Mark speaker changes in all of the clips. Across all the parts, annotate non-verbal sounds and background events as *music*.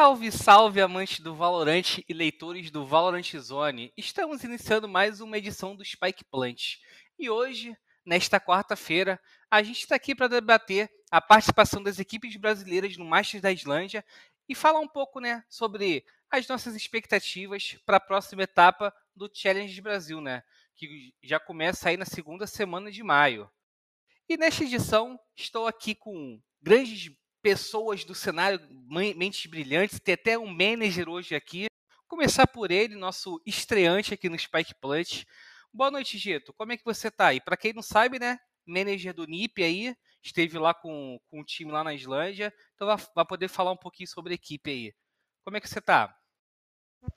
Speaker 1: Salve, salve, amantes do Valorant e leitores do Valorant Zone! Estamos iniciando mais uma edição do Spike Plant. E hoje, nesta quarta-feira, a gente está aqui para debater a participação das equipes brasileiras no Masters da Islândia e falar um pouco né, sobre as nossas expectativas para a próxima etapa do Challenge Brasil, né? Que já começa aí na segunda semana de maio. E nesta edição, estou aqui com grandes pessoas do cenário, mentes brilhantes, tem até um manager hoje aqui. Começar por ele, nosso estreante aqui no Spike Plant. Boa noite, Gito. Como é que você tá? E para quem não sabe, né, manager do NIP aí, esteve lá com, com o time lá na Islândia, então vai, vai poder falar um pouquinho sobre a equipe aí. Como é que você tá?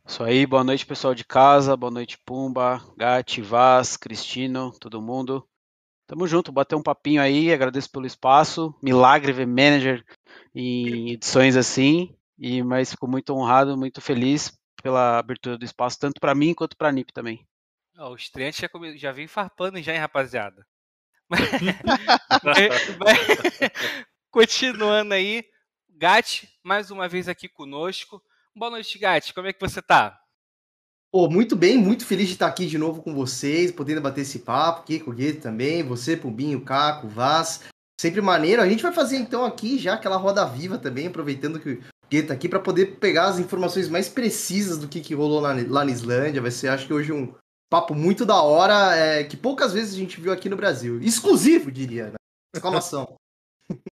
Speaker 2: Isso aí, boa noite pessoal de casa, boa noite Pumba, Gatti, Vaz, Cristino, todo mundo. Tamo junto, bater um papinho aí, agradeço pelo espaço. Milagre ver manager em edições assim, e mas fico muito honrado, muito feliz pela abertura do espaço, tanto para mim quanto para a NIP também.
Speaker 1: Oh, o estreante já, come... já vem farpando já, hein, rapaziada. *laughs* Continuando aí, Gatti, mais uma vez aqui conosco. Boa noite, Gatti. Como é que você tá?
Speaker 3: Pô, muito bem, muito feliz de estar aqui de novo com vocês, podendo bater esse papo aqui com o Gueto também, você, Pumbinho, Caco, Vaz. Sempre maneiro. A gente vai fazer então aqui já aquela roda viva também, aproveitando que o Gueto tá aqui para poder pegar as informações mais precisas do que, que rolou lá, lá na Islândia. Vai ser, acho que hoje, um papo muito da hora, é, que poucas vezes a gente viu aqui no Brasil. Exclusivo, diria, né? Exclamação. *laughs*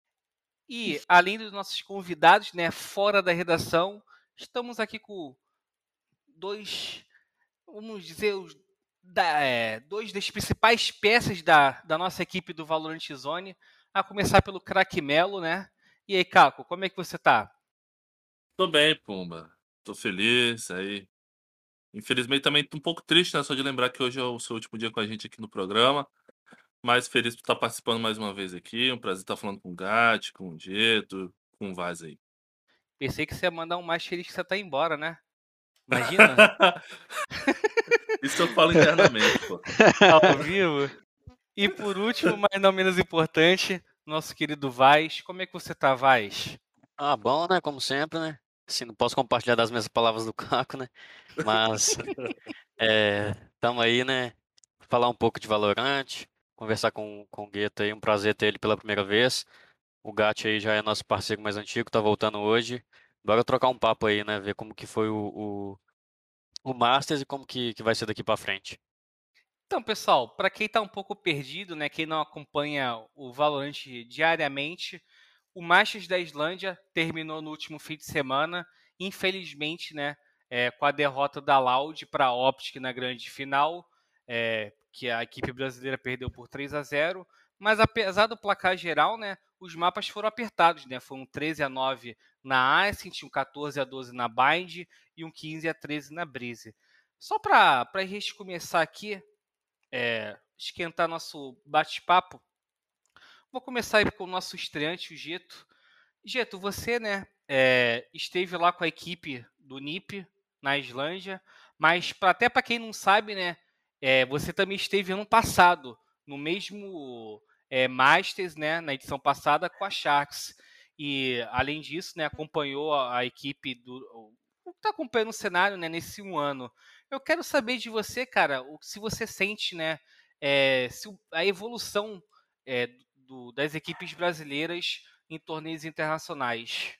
Speaker 1: e além dos nossos convidados, né, fora da redação, estamos aqui com dois vamos dizer, os, da, é, dois das principais peças da, da nossa equipe do Valorant Zone, a começar pelo craque Melo, né? E aí, Caco, como é que você tá?
Speaker 4: Tô bem, Pumba. Tô feliz aí. Infelizmente também tô um pouco triste, né? Só de lembrar que hoje é o seu último dia com a gente aqui no programa. Mas feliz por estar participando mais uma vez aqui. Um prazer estar falando com o Gat, com o Dieto, com o Vaz aí.
Speaker 1: Pensei que você ia mandar um mais feliz que você tá embora, né? Imagina? *laughs*
Speaker 4: Isso eu falo internamente, pô.
Speaker 1: Ao vivo. E por último, mas não menos importante, nosso querido Vaz. Como é que você tá, Vaz?
Speaker 5: Ah, bom, né? Como sempre, né? Assim, não posso compartilhar das mesmas palavras do Caco, né? Mas estamos *laughs* é, aí, né? Falar um pouco de Valorante, conversar com, com o Gueto aí, um prazer ter ele pela primeira vez. O Gat aí já é nosso parceiro mais antigo, tá voltando hoje. Bora trocar um papo aí, né? Ver como que foi o, o, o Masters e como que, que vai ser daqui para frente.
Speaker 1: Então, pessoal, para quem está um pouco perdido, né, quem não acompanha o Valorant diariamente, o Masters da Islândia terminou no último fim de semana, infelizmente, né, é, com a derrota da Loud para a Optic na grande final, é, que a equipe brasileira perdeu por 3 a 0. Mas apesar do placar geral, né, os mapas foram apertados, né? Foi um 13 a 9 na Ascent, um 14 a 12 na Bind e um 15 a 13 na Breeze. Só para a gente começar aqui, é, esquentar nosso bate-papo, vou começar aí com o nosso estreante, o Geto. Geto, você, né, é, esteve lá com a equipe do NIP na Islândia, mas pra, até para quem não sabe, né, é, você também esteve ano passado no mesmo é, Masters, né, na edição passada com a Sharks. E, além disso, né, acompanhou a, equipe do. Está acompanhando o cenário né, nesse um ano. Eu quero saber de você, cara, o, se você sente né, é, se a evolução é, do, das equipes brasileiras em torneios internacionais.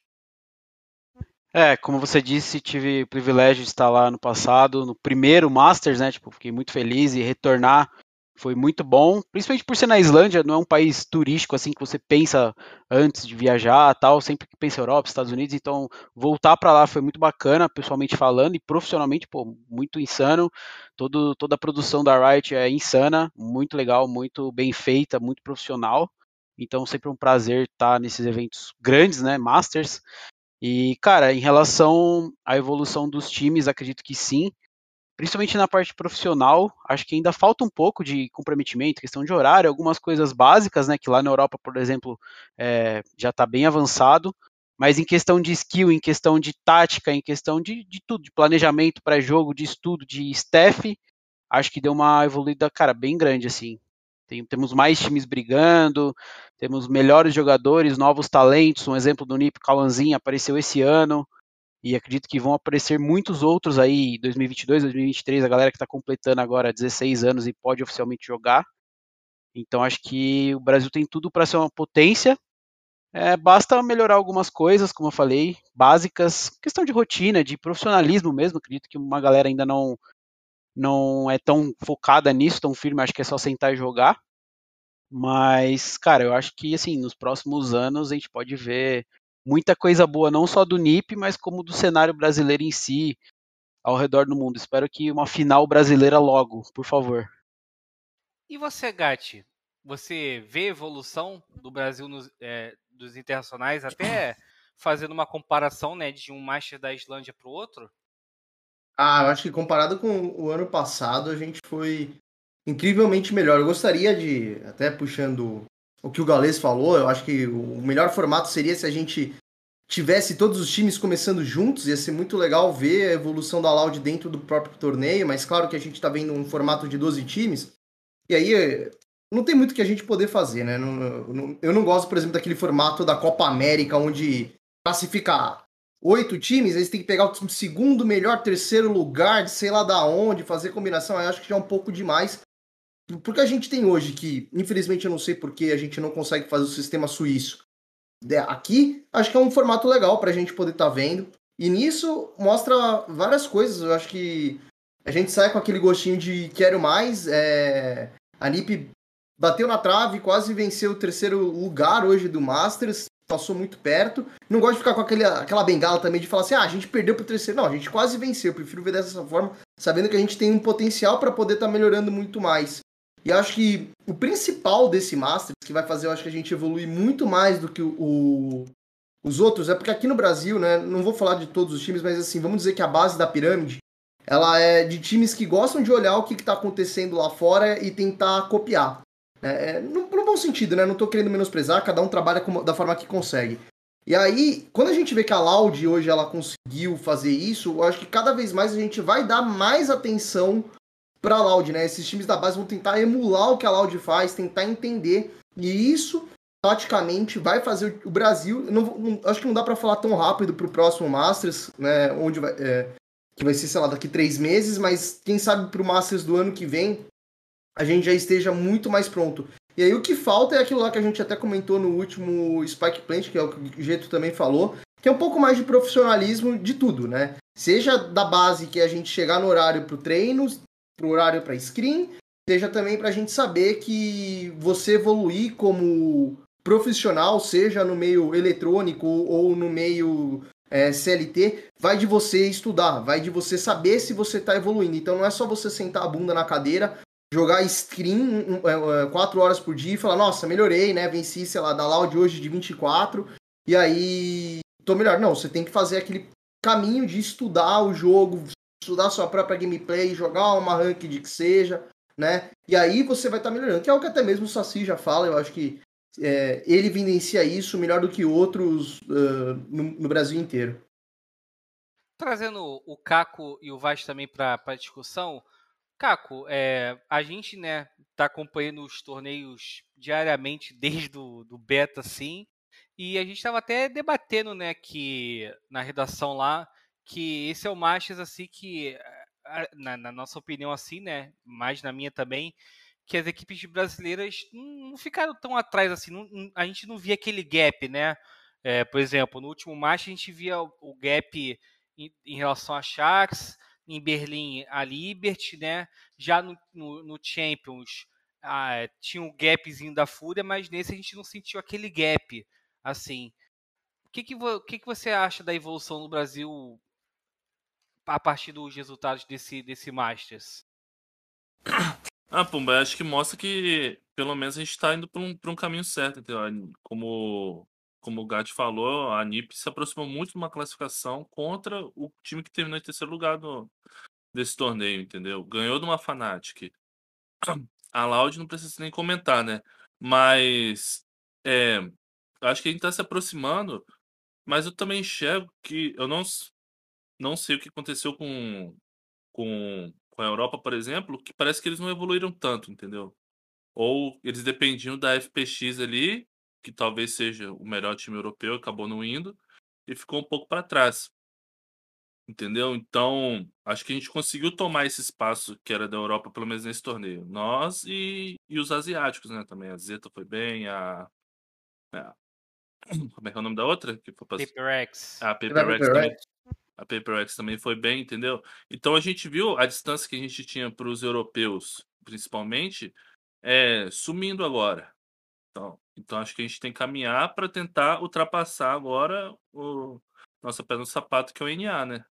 Speaker 2: É, como você disse, tive o privilégio de estar lá no passado, no primeiro Masters, né? Tipo, fiquei muito feliz e retornar foi muito bom, principalmente por ser na Islândia, não é um país turístico assim que você pensa antes de viajar, tal, sempre que pensa Europa, Estados Unidos, então voltar para lá foi muito bacana, pessoalmente falando e profissionalmente, pô, muito insano. Todo, toda a produção da Riot é insana, muito legal, muito bem feita, muito profissional. Então sempre um prazer estar nesses eventos grandes, né, Masters. E cara, em relação à evolução dos times, acredito que sim principalmente na parte profissional, acho que ainda falta um pouco de comprometimento, questão de horário, algumas coisas básicas, né, que lá na Europa, por exemplo, é, já está bem avançado, mas em questão de skill, em questão de tática, em questão de, de tudo, de planejamento para jogo, de estudo, de staff, acho que deu uma evoluída, cara, bem grande, assim. Tem, temos mais times brigando, temos melhores jogadores, novos talentos, um exemplo do Nip Calanzinho apareceu esse ano, e acredito que vão aparecer muitos outros aí 2022, 2023, a galera que está completando agora 16 anos e pode oficialmente jogar. Então acho que o Brasil tem tudo para ser uma potência. É, basta melhorar algumas coisas, como eu falei, básicas, questão de rotina, de profissionalismo mesmo. Acredito que uma galera ainda não não é tão focada nisso, tão firme. Acho que é só sentar e jogar. Mas, cara, eu acho que assim nos próximos anos a gente pode ver muita coisa boa, não só do NIP, mas como do cenário brasileiro em si, ao redor do mundo. Espero que uma final brasileira logo, por favor.
Speaker 1: E você, Gatti? Você vê evolução do Brasil nos, é, dos internacionais, até *coughs* fazendo uma comparação né, de um Master da Islândia para o outro?
Speaker 3: Ah, eu acho que comparado com o ano passado, a gente foi incrivelmente melhor. Eu gostaria de, até puxando o que o Galês falou, eu acho que o melhor formato seria se a gente tivesse todos os times começando juntos, ia ser muito legal ver a evolução da Loud dentro do próprio torneio, mas claro que a gente está vendo um formato de 12 times, e aí não tem muito que a gente poder fazer, né? eu não gosto, por exemplo, daquele formato da Copa América, onde classificar oito times, eles têm que pegar o segundo melhor, terceiro lugar, sei lá da onde, fazer combinação, eu acho que já é um pouco demais porque a gente tem hoje que, infelizmente eu não sei porque a gente não consegue fazer o sistema suíço aqui, acho que é um formato legal para a gente poder estar tá vendo. E nisso mostra várias coisas. Eu acho que a gente sai com aquele gostinho de quero mais. É... A NIP bateu na trave, quase venceu o terceiro lugar hoje do Masters, passou muito perto. Não gosto de ficar com aquele, aquela bengala também de falar assim: ah, a gente perdeu pro terceiro. Não, a gente quase venceu. Eu prefiro ver dessa forma, sabendo que a gente tem um potencial para poder estar tá melhorando muito mais. E acho que o principal desse Masters, que vai fazer eu acho que a gente evoluir muito mais do que o, os outros, é porque aqui no Brasil, né, não vou falar de todos os times, mas assim, vamos dizer que a base da pirâmide, ela é de times que gostam de olhar o que está acontecendo lá fora e tentar copiar. É, é, no, no, bom sentido, né? Não estou querendo menosprezar, cada um trabalha como, da forma que consegue. E aí, quando a gente vê que a Loud hoje ela conseguiu fazer isso, eu acho que cada vez mais a gente vai dar mais atenção para a Loud, né? Esses times da base vão tentar emular o que a Loud faz, tentar entender. E isso, taticamente, vai fazer o Brasil. Não, não, acho que não dá para falar tão rápido para o próximo Masters, né? Onde vai, é, que vai ser, sei lá, daqui três meses, mas quem sabe para o Masters do ano que vem a gente já esteja muito mais pronto. E aí o que falta é aquilo lá que a gente até comentou no último Spike Plant, que é o que o Jeito também falou, que é um pouco mais de profissionalismo de tudo, né? Seja da base que a gente chegar no horário pro treino, para o horário para screen, seja também para a gente saber que você evoluir como profissional, seja no meio eletrônico ou no meio é, CLT, vai de você estudar, vai de você saber se você está evoluindo. Então não é só você sentar a bunda na cadeira, jogar screen 4 é, horas por dia e falar, nossa, melhorei, né? Venci, sei lá, da Loud hoje de 24, e aí tô melhor. Não, você tem que fazer aquele caminho de estudar o jogo, estudar sua própria gameplay, jogar uma ranked que seja, né? E aí você vai estar tá melhorando, que é o que até mesmo o Saci já fala, eu acho que é, ele evidencia isso melhor do que outros uh, no, no, Brasil inteiro.
Speaker 1: Trazendo o Caco e o Vaz também para a discussão, Caco, é, a gente né está acompanhando os torneios diariamente desde o do beta, sim, e a gente estava até debatendo né que na redação lá que esse é o Masters assim que na, na, nossa opinião assim, né, mais na minha também, que as equipes brasileiras não ficaram tão atrás assim, não, a gente não via aquele gap, né? É, por exemplo, no último match a gente via o, o gap em, em, relação a Sharks, em Berlim a Liberty, né? Já no, no, no Champions ah, tinha um gapzinho da Fúria, mas nesse a gente não sentiu aquele gap, assim. O que, que, que, que você acha da evolução no Brasil a partir dos resultados desse, desse Masters? *coughs*
Speaker 4: Ah, Pumba, acho que mostra que pelo menos a gente está indo para um, um caminho certo, entendeu? Como, como o Gatti falou, a NIP se aproximou muito de uma classificação contra o time que terminou em terceiro lugar desse torneio, entendeu? Ganhou de uma Fnatic. *coughs* A Loud não precisa nem comentar, né? Mas é, acho que a gente está se aproximando, mas eu também enxergo que eu não não sei o que aconteceu com, com, com a Europa, por exemplo, que parece que eles não evoluíram tanto, entendeu? Ou eles dependiam da FPX ali, que talvez seja o melhor time europeu, acabou não indo, e ficou um pouco para trás. Entendeu? Então, acho que a gente conseguiu tomar esse espaço que era da Europa, pelo menos nesse torneio. Nós e, e os asiáticos, né? Também a Zeta foi bem, a. a- *clears throat* como é que é o nome da outra? Que foi pra...
Speaker 1: Paper X.
Speaker 4: A
Speaker 3: Paper
Speaker 4: Paper Rex também. A Paper Rex também foi bem, entendeu? Então a gente viu a distância que a gente tinha para os europeus, principalmente, é, sumindo agora. Então, então acho que a gente tem que caminhar para tentar ultrapassar agora o nossa pé no sapato, que é o NA, né?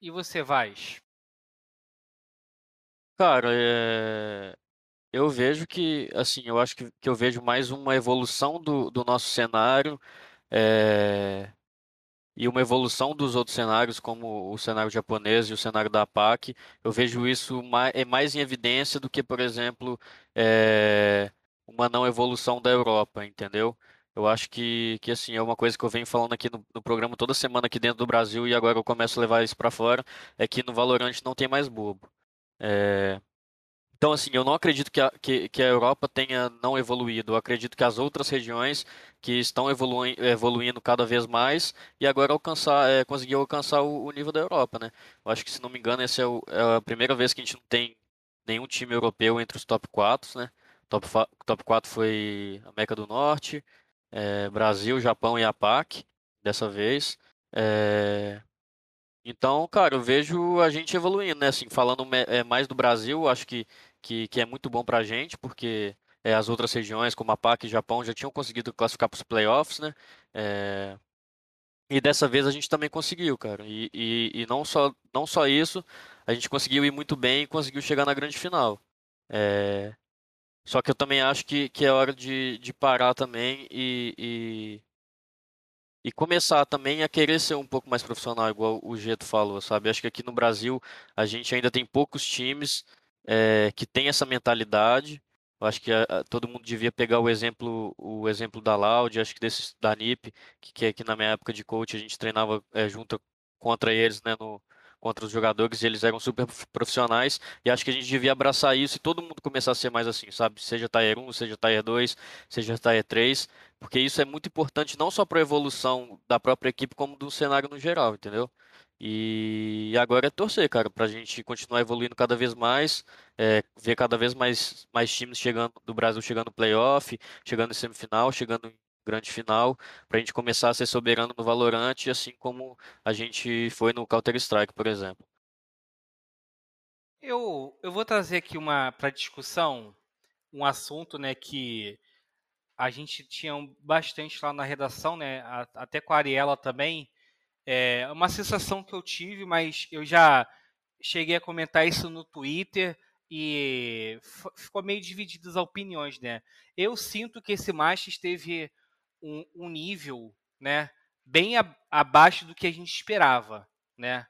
Speaker 1: E você, Vaz?
Speaker 5: Cara, é... eu vejo que, assim, eu acho que, que eu vejo mais uma evolução do, do nosso cenário é, e uma evolução dos outros cenários, como o cenário japonês e o cenário da PAC. Eu vejo isso mais, é mais em evidência do que, por exemplo, é, uma não evolução da Europa, entendeu? Eu acho que, que assim, é uma coisa que eu venho falando aqui no, no programa toda semana aqui dentro do Brasil e agora eu começo a levar isso pra fora, é que no Valorant não tem mais bobo. É, Então, assim, eu não acredito que a, que, que a Europa tenha não evoluído. Eu acredito que as outras regiões que estão evolui, evoluindo cada vez mais e agora alcançar, é, conseguir alcançar o, o nível da Europa, né? Eu acho que, se não me engano, essa é, o- é a primeira vez que a gente não tem nenhum time europeu entre os top 4, né? Top, top 4 foi América do Norte, é, Brasil, Japão e a PAC, dessa vez. É, então, cara, eu vejo a gente evoluindo, né? Assim, falando é, mais do Brasil, acho que, que, que é muito bom pra gente, porque é, as outras regiões, como a PAC e Japão, já tinham conseguido classificar para os playoffs, né? É, e dessa vez a gente também conseguiu, cara. E, e, e não só, não só isso, a gente conseguiu ir muito bem e conseguiu chegar na grande final. É, só que eu também acho que, que é hora de, de parar também e, e começar também a querer ser um pouco mais profissional, igual o Geto falou, sabe? Acho que aqui no Brasil a gente ainda tem poucos times eh, que tem essa mentalidade. Eu acho que a- a- todo mundo devia pegar o exemplo, o exemplo da Loud, acho que desse da NiP, que, que, que na minha época de coach a gente treinava eh, junto contra eles, né, no, contra os jogadores, e eles eram super profissionais, e acho que a gente devia abraçar isso e todo mundo começar a ser mais assim, sabe? Seja Tier 1, seja Tier 2, seja Tier 3, porque isso é muito importante não só para a evolução da própria equipe, como do cenário no geral, entendeu? E agora é torcer, cara, pra gente continuar evoluindo cada vez mais, é, ver cada vez mais, mais times chegando do Brasil chegando no playoff, chegando em semifinal, chegando em grande final, pra gente começar a ser soberano no Valorant, assim como a gente foi no Counter-Strike, por exemplo.
Speaker 1: Eu, eu vou trazer aqui uma para discussão um assunto, né, que a gente tinha bastante lá na redação, né, até com a Ariela também. É uma sensação que eu tive, mas eu já cheguei a comentar isso no Twitter e ficou meio divididas as opiniões, né? Eu sinto que esse Masters teve um, um nível, né, bem a- abaixo do que a gente esperava, né?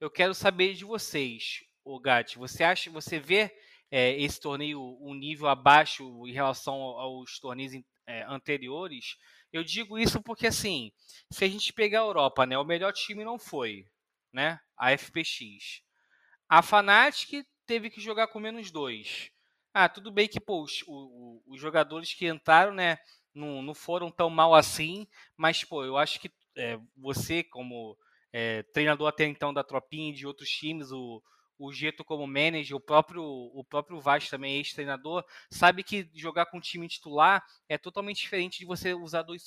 Speaker 1: Eu quero saber de vocês, o Gatti, você acha, você vê é, esse torneio um nível abaixo em relação ao- aos torneios é, anteriores? Eu digo isso porque assim, se a gente pegar a Europa, né, o melhor time não foi, né? A FPX. A Fnatic teve que jogar com menos dois. Ah, tudo bem que pô, os, o- os jogadores que entraram, né, não, não foram tão mal assim, mas pô, eu acho que é, você como é, treinador até então da Tropinha e de outros times, o, o Geto como manager, o próprio o próprio Vaz também ex-treinador, sabe que jogar com um time titular é totalmente diferente de você usar dois,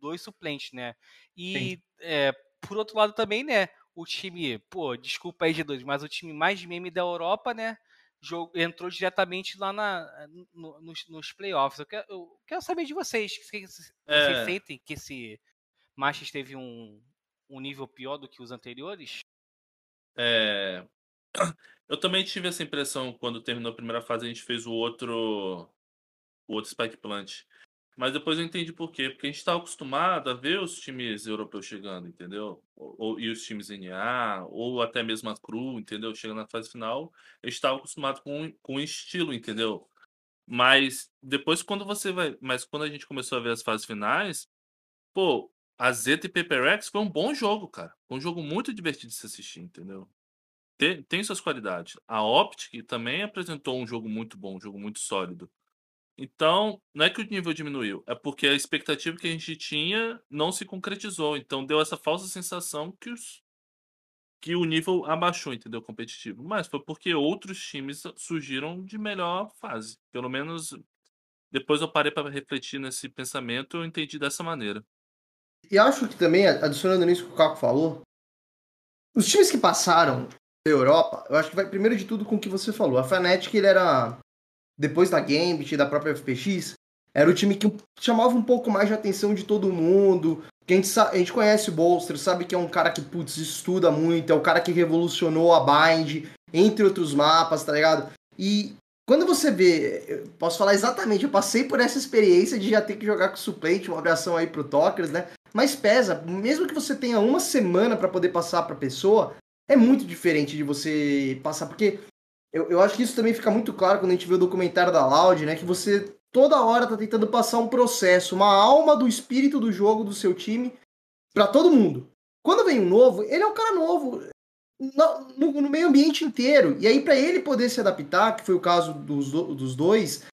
Speaker 1: dois suplentes, né? E é, por outro lado também, né? O time, pô, desculpa aí, G2, mas o time mais meme da Europa, né? jo- entrou diretamente lá na, no- nos, nos playoffs. Eu quero, eu quero saber de vocês. Vocês, vocês
Speaker 4: É.
Speaker 1: sentem que esse Masters teve um, um nível pior do que os anteriores?
Speaker 4: É, Eu também tive essa impressão quando terminou a primeira fase, a gente fez o outro, o outro Spike Plant. Mas depois eu entendi por quê. Porque a gente estava acostumado a ver os times europeus chegando, entendeu? Ou, e os times NA, ou até mesmo a Cru, entendeu? Chegando na fase final. Eu estava acostumado com, com o estilo, entendeu? Mas depois quando você vai. Mas quando a gente começou a ver as fases finais, pô, a Zeta e Paper Rex foi um bom jogo, cara. Um jogo muito divertido de se assistir, entendeu? Tem, tem suas qualidades. A Optic também apresentou um jogo muito bom, um jogo muito sólido. Então, não é que o nível diminuiu, é porque a expectativa que a gente tinha não se concretizou. Então, deu essa falsa sensação que, os, que o nível abaixou, entendeu? Competitivo. Mas foi porque outros times surgiram de melhor fase. Pelo menos depois eu parei para refletir nesse pensamento eu entendi dessa maneira.
Speaker 3: E acho que também, adicionando nisso que o Caco falou, os times que passaram Europa, eu acho que vai primeiro de tudo com o que você falou. A Fnatic, ele era, depois da Gambit e da própria FPX, era o time que chamava um pouco mais de atenção de todo mundo. Que a, gente, a gente conhece o Bolster, sabe que é um cara que, putz, estuda muito, é o cara que revolucionou a Bind, entre outros mapas, tá ligado? E quando você vê, posso falar exatamente, eu passei por essa experiência de já ter que jogar com suplente, uma abração aí pro Tokers, né? Mas pesa, mesmo que você tenha uma semana para poder passar para pessoa, é muito diferente de você passar, porque eu, eu acho que isso também fica muito claro quando a gente vê o documentário da Loud, né? Que você toda hora tá tentando passar um processo, uma alma do espírito do jogo do seu time para todo mundo. Quando vem um novo, ele é um cara novo no, no meio ambiente inteiro. E aí, para ele poder se adaptar, que foi o caso dos, dos dois,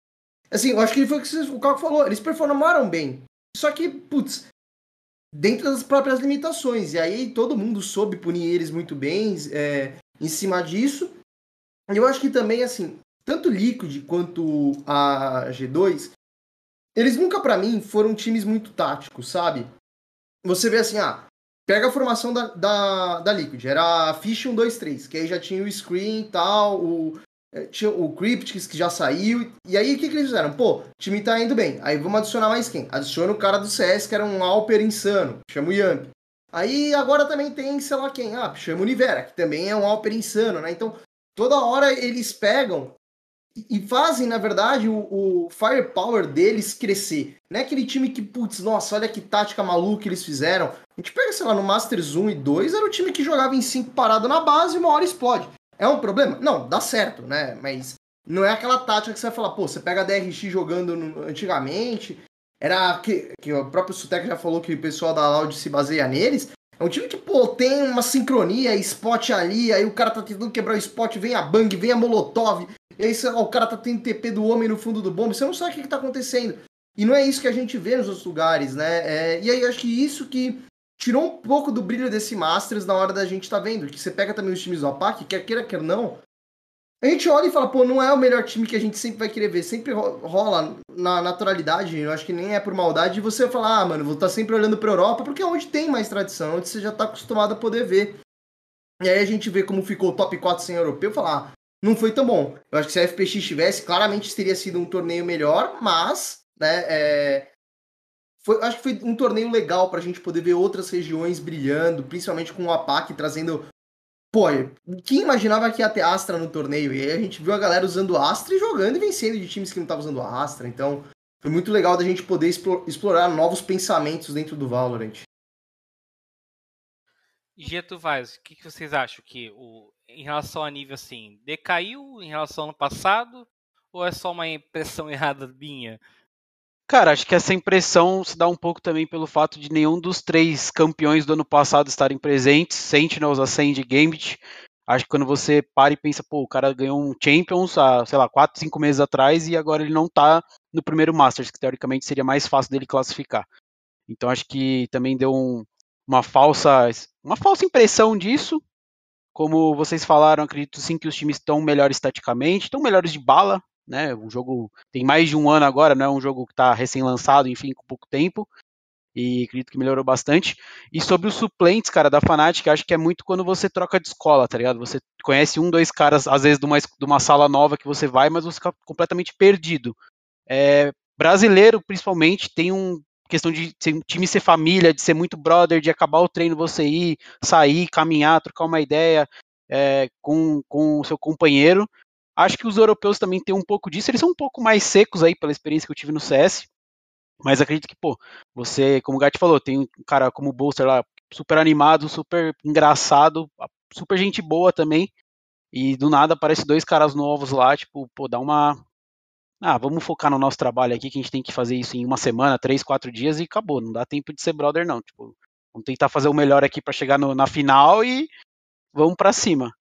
Speaker 3: assim, eu acho que foi o que o Caco falou, eles performaram bem. Só que, putz, dentro das próprias limitações. E aí todo mundo soube punir eles muito bem é, em cima disso. Eu acho que também, assim, tanto Liquid quanto a G2, eles nunca para mim foram times muito táticos, sabe? Você vê assim, ah, pega a formação da, da, da Liquid, era a Fish 1, 2, 3, que aí já tinha o Screen e tal, o, tinha o Cryptics que já saiu, e aí o que, que eles fizeram? Pô, o time tá indo bem, aí vamos adicionar mais quem? Adiciona o cara do CS, que era um Alper insano, chama o Yamp. Aí agora também tem, sei lá quem, ah, chama o Nivera, que também é um Alper insano, né? Então, toda hora eles pegam e fazem, na verdade, o, o firepower deles crescer. Não é aquele time que, putz, nossa, olha que tática maluca eles fizeram. A gente pega, sei lá, no Masters 1 e 2, era o time que jogava em 5 parado na base e uma hora explode. É um problema? Não, dá certo, né? Mas não é aquela tática que você vai falar, pô, você pega a DRX jogando no, antigamente, era que, que o próprio Sutec já falou que o pessoal da Loud se baseia neles. É um time que, pô, tem uma sincronia, spot ali, aí o cara tá tentando quebrar o spot, vem a Bang, vem a Molotov, e aí o cara tá tendo TP do homem no fundo do bombe, você não sabe o que, que tá acontecendo. E não é isso que a gente vê nos outros lugares, né? É, e aí acho que isso que tirou um pouco do brilho desse Masters na hora da gente tá vendo. Que você pega também os times do APAC, quer queira, quer não. A gente olha e fala, pô, não é o melhor time que a gente sempre vai querer ver. Sempre rola na naturalidade, eu acho que nem é por maldade, e você falar, ah, mano, vou estar tá sempre olhando pra Europa, porque é onde tem mais tradição, onde você já tá acostumado a poder ver. E aí a gente vê como ficou o top 4 sem europeu, falar, ah, não foi tão bom. Eu acho que se a FPX tivesse, claramente teria sido um torneio melhor, mas, né, é... foi, acho que foi um torneio legal pra gente poder ver outras regiões brilhando, principalmente com o APAC trazendo. Pô, quem imaginava que ia ter Astra no torneio? E aí a gente viu a galera usando Astra e jogando e vencendo de times que não estavam usando Astra. Então, foi muito legal da gente poder explorar novos pensamentos dentro do Valorant.
Speaker 1: Geto Vaz, o que, que vocês acham que o, em relação a nível assim, decaiu em relação ao ano passado? Ou é só uma impressão *laughs* errada minha?
Speaker 2: Cara, acho que essa impressão se dá um pouco também pelo fato de nenhum dos três campeões do ano passado estarem presentes, Sentinels, Ascend e Gambit. Acho que quando você para e pensa, pô, o cara ganhou um Champions há, sei lá, 4, 5 meses atrás e agora ele não tá no primeiro Masters, que teoricamente seria mais fácil dele classificar. Então acho que também deu um, uma falsa uma falsa impressão disso. Como vocês falaram, acredito sim que os times estão melhores taticamente, estão melhores de bala, né? O jogo tem mais de um ano agora, não é um jogo que está recém-lançado, enfim, com pouco tempo. E acredito que melhorou bastante. E sobre os suplentes, cara, da Fnatic, acho que é muito quando você troca de escola, tá ligado? Você conhece um, dois caras, às vezes, de uma, de uma sala nova que você vai, mas você fica completamente perdido. É, brasileiro, principalmente, tem um questão de ser, time ser família, de ser muito brother, de acabar o treino você ir, sair, caminhar, trocar uma ideia é, com, com o seu companheiro. Acho que os europeus também têm um pouco disso, eles são um pouco mais secos aí pela experiência que eu tive no CS, mas acredito que, pô, você, como o Gat falou, tem um cara como o Bolster lá, super animado, super engraçado, super gente boa também, e do nada aparece dois caras novos lá, tipo, pô, dá uma, ah, vamos focar no nosso trabalho aqui, que a gente tem que fazer isso em uma semana, três, quatro dias e acabou. Não dá tempo de ser brother, não. Tipo, vamos tentar fazer o melhor aqui para chegar no, na final e vamos para cima.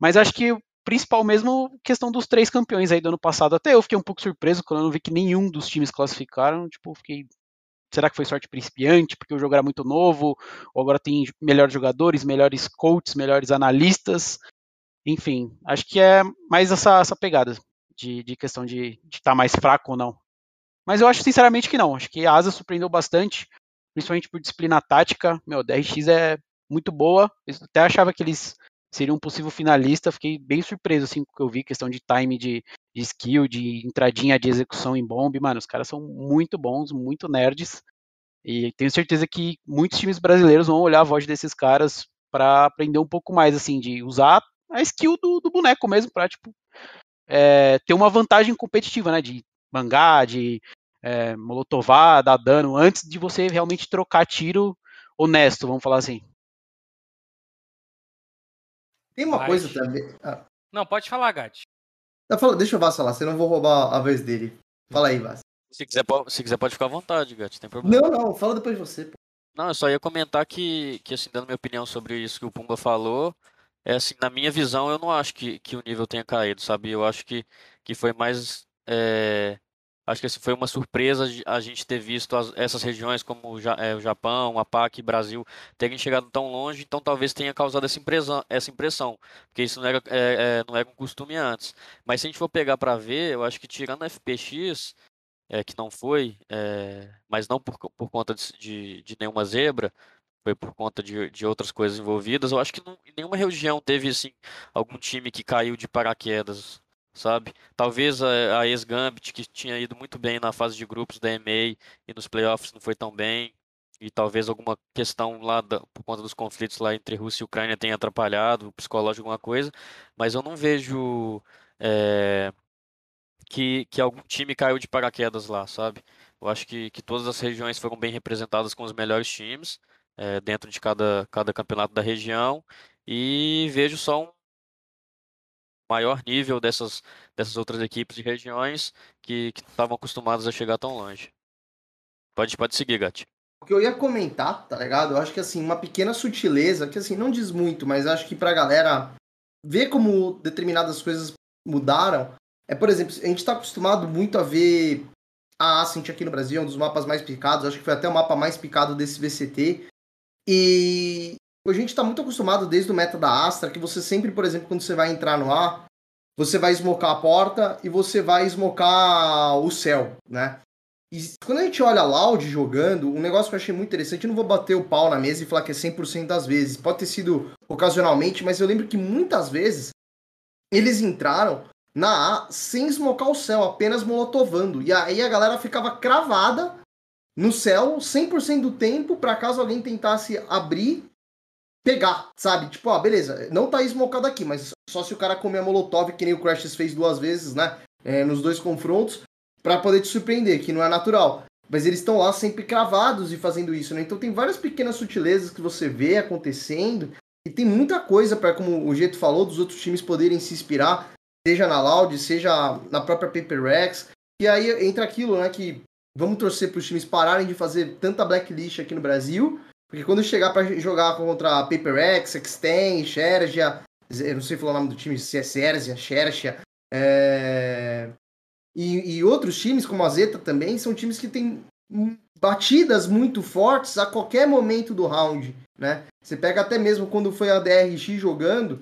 Speaker 2: Mas acho que principal mesmo questão dos três campeões aí do ano passado. Até eu fiquei um pouco surpreso quando eu não vi que nenhum dos times classificaram. Tipo, fiquei. Será que foi sorte principiante? Porque o jogo era muito novo? Ou agora tem melhores jogadores, melhores coaches, melhores analistas? Enfim, acho que é mais essa, essa pegada de, de questão de estar tá mais fraco ou não. Mas eu acho sinceramente que não. Acho que a Asa surpreendeu bastante, principalmente por disciplina tática. Meu, a DRX é muito boa. Eu até achava que eles seriam um possível finalista. Fiquei bem surpreso assim com o que eu vi, questão de time de, de skill, de entradinha de execução em bomb. Mano, os caras são muito bons, muito nerds. E tenho certeza que muitos times brasileiros vão olhar a voz desses caras para aprender um pouco mais, assim, de usar a skill do, do boneco mesmo, pra, tipo, é, ter uma vantagem competitiva, né? De mangá, de é, molotovar, dar dano, antes de você realmente trocar tiro honesto, vamos falar assim.
Speaker 3: Tem uma coisa também. Ah.
Speaker 1: Não, pode falar, Gatti.
Speaker 3: deixa o Vaz falar, senão eu vou roubar a vez dele. Fala aí, Vaz.
Speaker 5: Se quiser, se quiser pode ficar à vontade, Gatti, tem problema.
Speaker 3: Não, não, fala depois de você. Pô.
Speaker 5: Não, eu só ia comentar que, que, assim, dando minha opinião sobre isso que o Pumba falou, é assim, na minha visão, eu não acho que, que o nível tenha caído, sabe? Eu acho que, que foi mais é, Acho que assim, foi uma surpresa a gente ter visto as, essas regiões como o, é, o Japão, a PAC, Brasil terem chegado tão longe, então talvez tenha causado essa impressão, essa impressão porque isso não era, é, é, não era um costume antes. Mas se a gente for pegar para ver, eu acho que tirando a FPX, é, que não foi, é, mas não por, por conta de, de, de, nenhuma zebra, foi por conta de, de outras coisas envolvidas, eu acho que não, em nenhuma região teve assim, algum time que caiu de paraquedas sabe? Talvez a, a ex-Gambit, que tinha ido muito bem na fase de grupos da EMEA e nos playoffs não foi tão bem, e talvez alguma questão lá da, por conta dos conflitos lá entre Rússia e Ucrânia tenha atrapalhado, o psicológico alguma coisa, mas eu não vejo é, que, que algum time caiu de paraquedas lá, sabe? Eu acho que, que todas as regiões foram bem representadas com os melhores times é, dentro de cada, cada campeonato da região e vejo só um maior nível dessas, dessas outras equipes e regiões que estavam acostumadas a chegar tão longe. Pode, pode seguir, Gatti.
Speaker 3: O que eu ia comentar, tá ligado? Eu acho que assim, uma pequena sutileza, que assim, não diz muito, mas acho que pra galera ver como determinadas coisas mudaram. É, por exemplo, a gente tá acostumado muito a ver a Ascent aqui no Brasil, é um dos mapas mais picados, acho que foi até o mapa mais picado desse VCT. E a gente está muito acostumado desde o meta da Astra, que você sempre, por exemplo, quando você vai entrar no ar, você vai esmocar a porta e você vai esmocar o céu, né? E quando a gente olha Loud jogando, um negócio que eu achei muito interessante, eu não vou bater o pau na mesa e falar que é 100% das vezes. Pode ter sido ocasionalmente, mas eu lembro que muitas vezes eles entraram na A sem esmocar o céu, apenas molotovando. E aí a galera ficava cravada no céu 100% do tempo para caso alguém tentasse abrir pegar, sabe? Tipo, ó, beleza, não tá esmocado aqui, mas só se o cara comer a Molotov, que nem o Crash fez duas vezes, né? É, nos dois confrontos, para poder te surpreender, que não é natural. Mas eles estão lá sempre cravados e fazendo isso, né? Então tem várias pequenas sutilezas que você vê acontecendo. E tem muita coisa para, como o Jeito falou, dos outros times poderem se inspirar, seja na Loud, seja na própria Paper Rex. E aí entra aquilo, né? Que vamos torcer para os times pararem de fazer tanta blacklist aqui no Brasil porque quando chegar para jogar contra PaperX, Extend, Xergia, eu não sei falar o nome do time, se é Sergia, Xerxia, é... e, e, outros times, como a Zeta também, são times que têm batidas muito fortes a qualquer momento do round, né? Você pega até mesmo quando foi a DRX jogando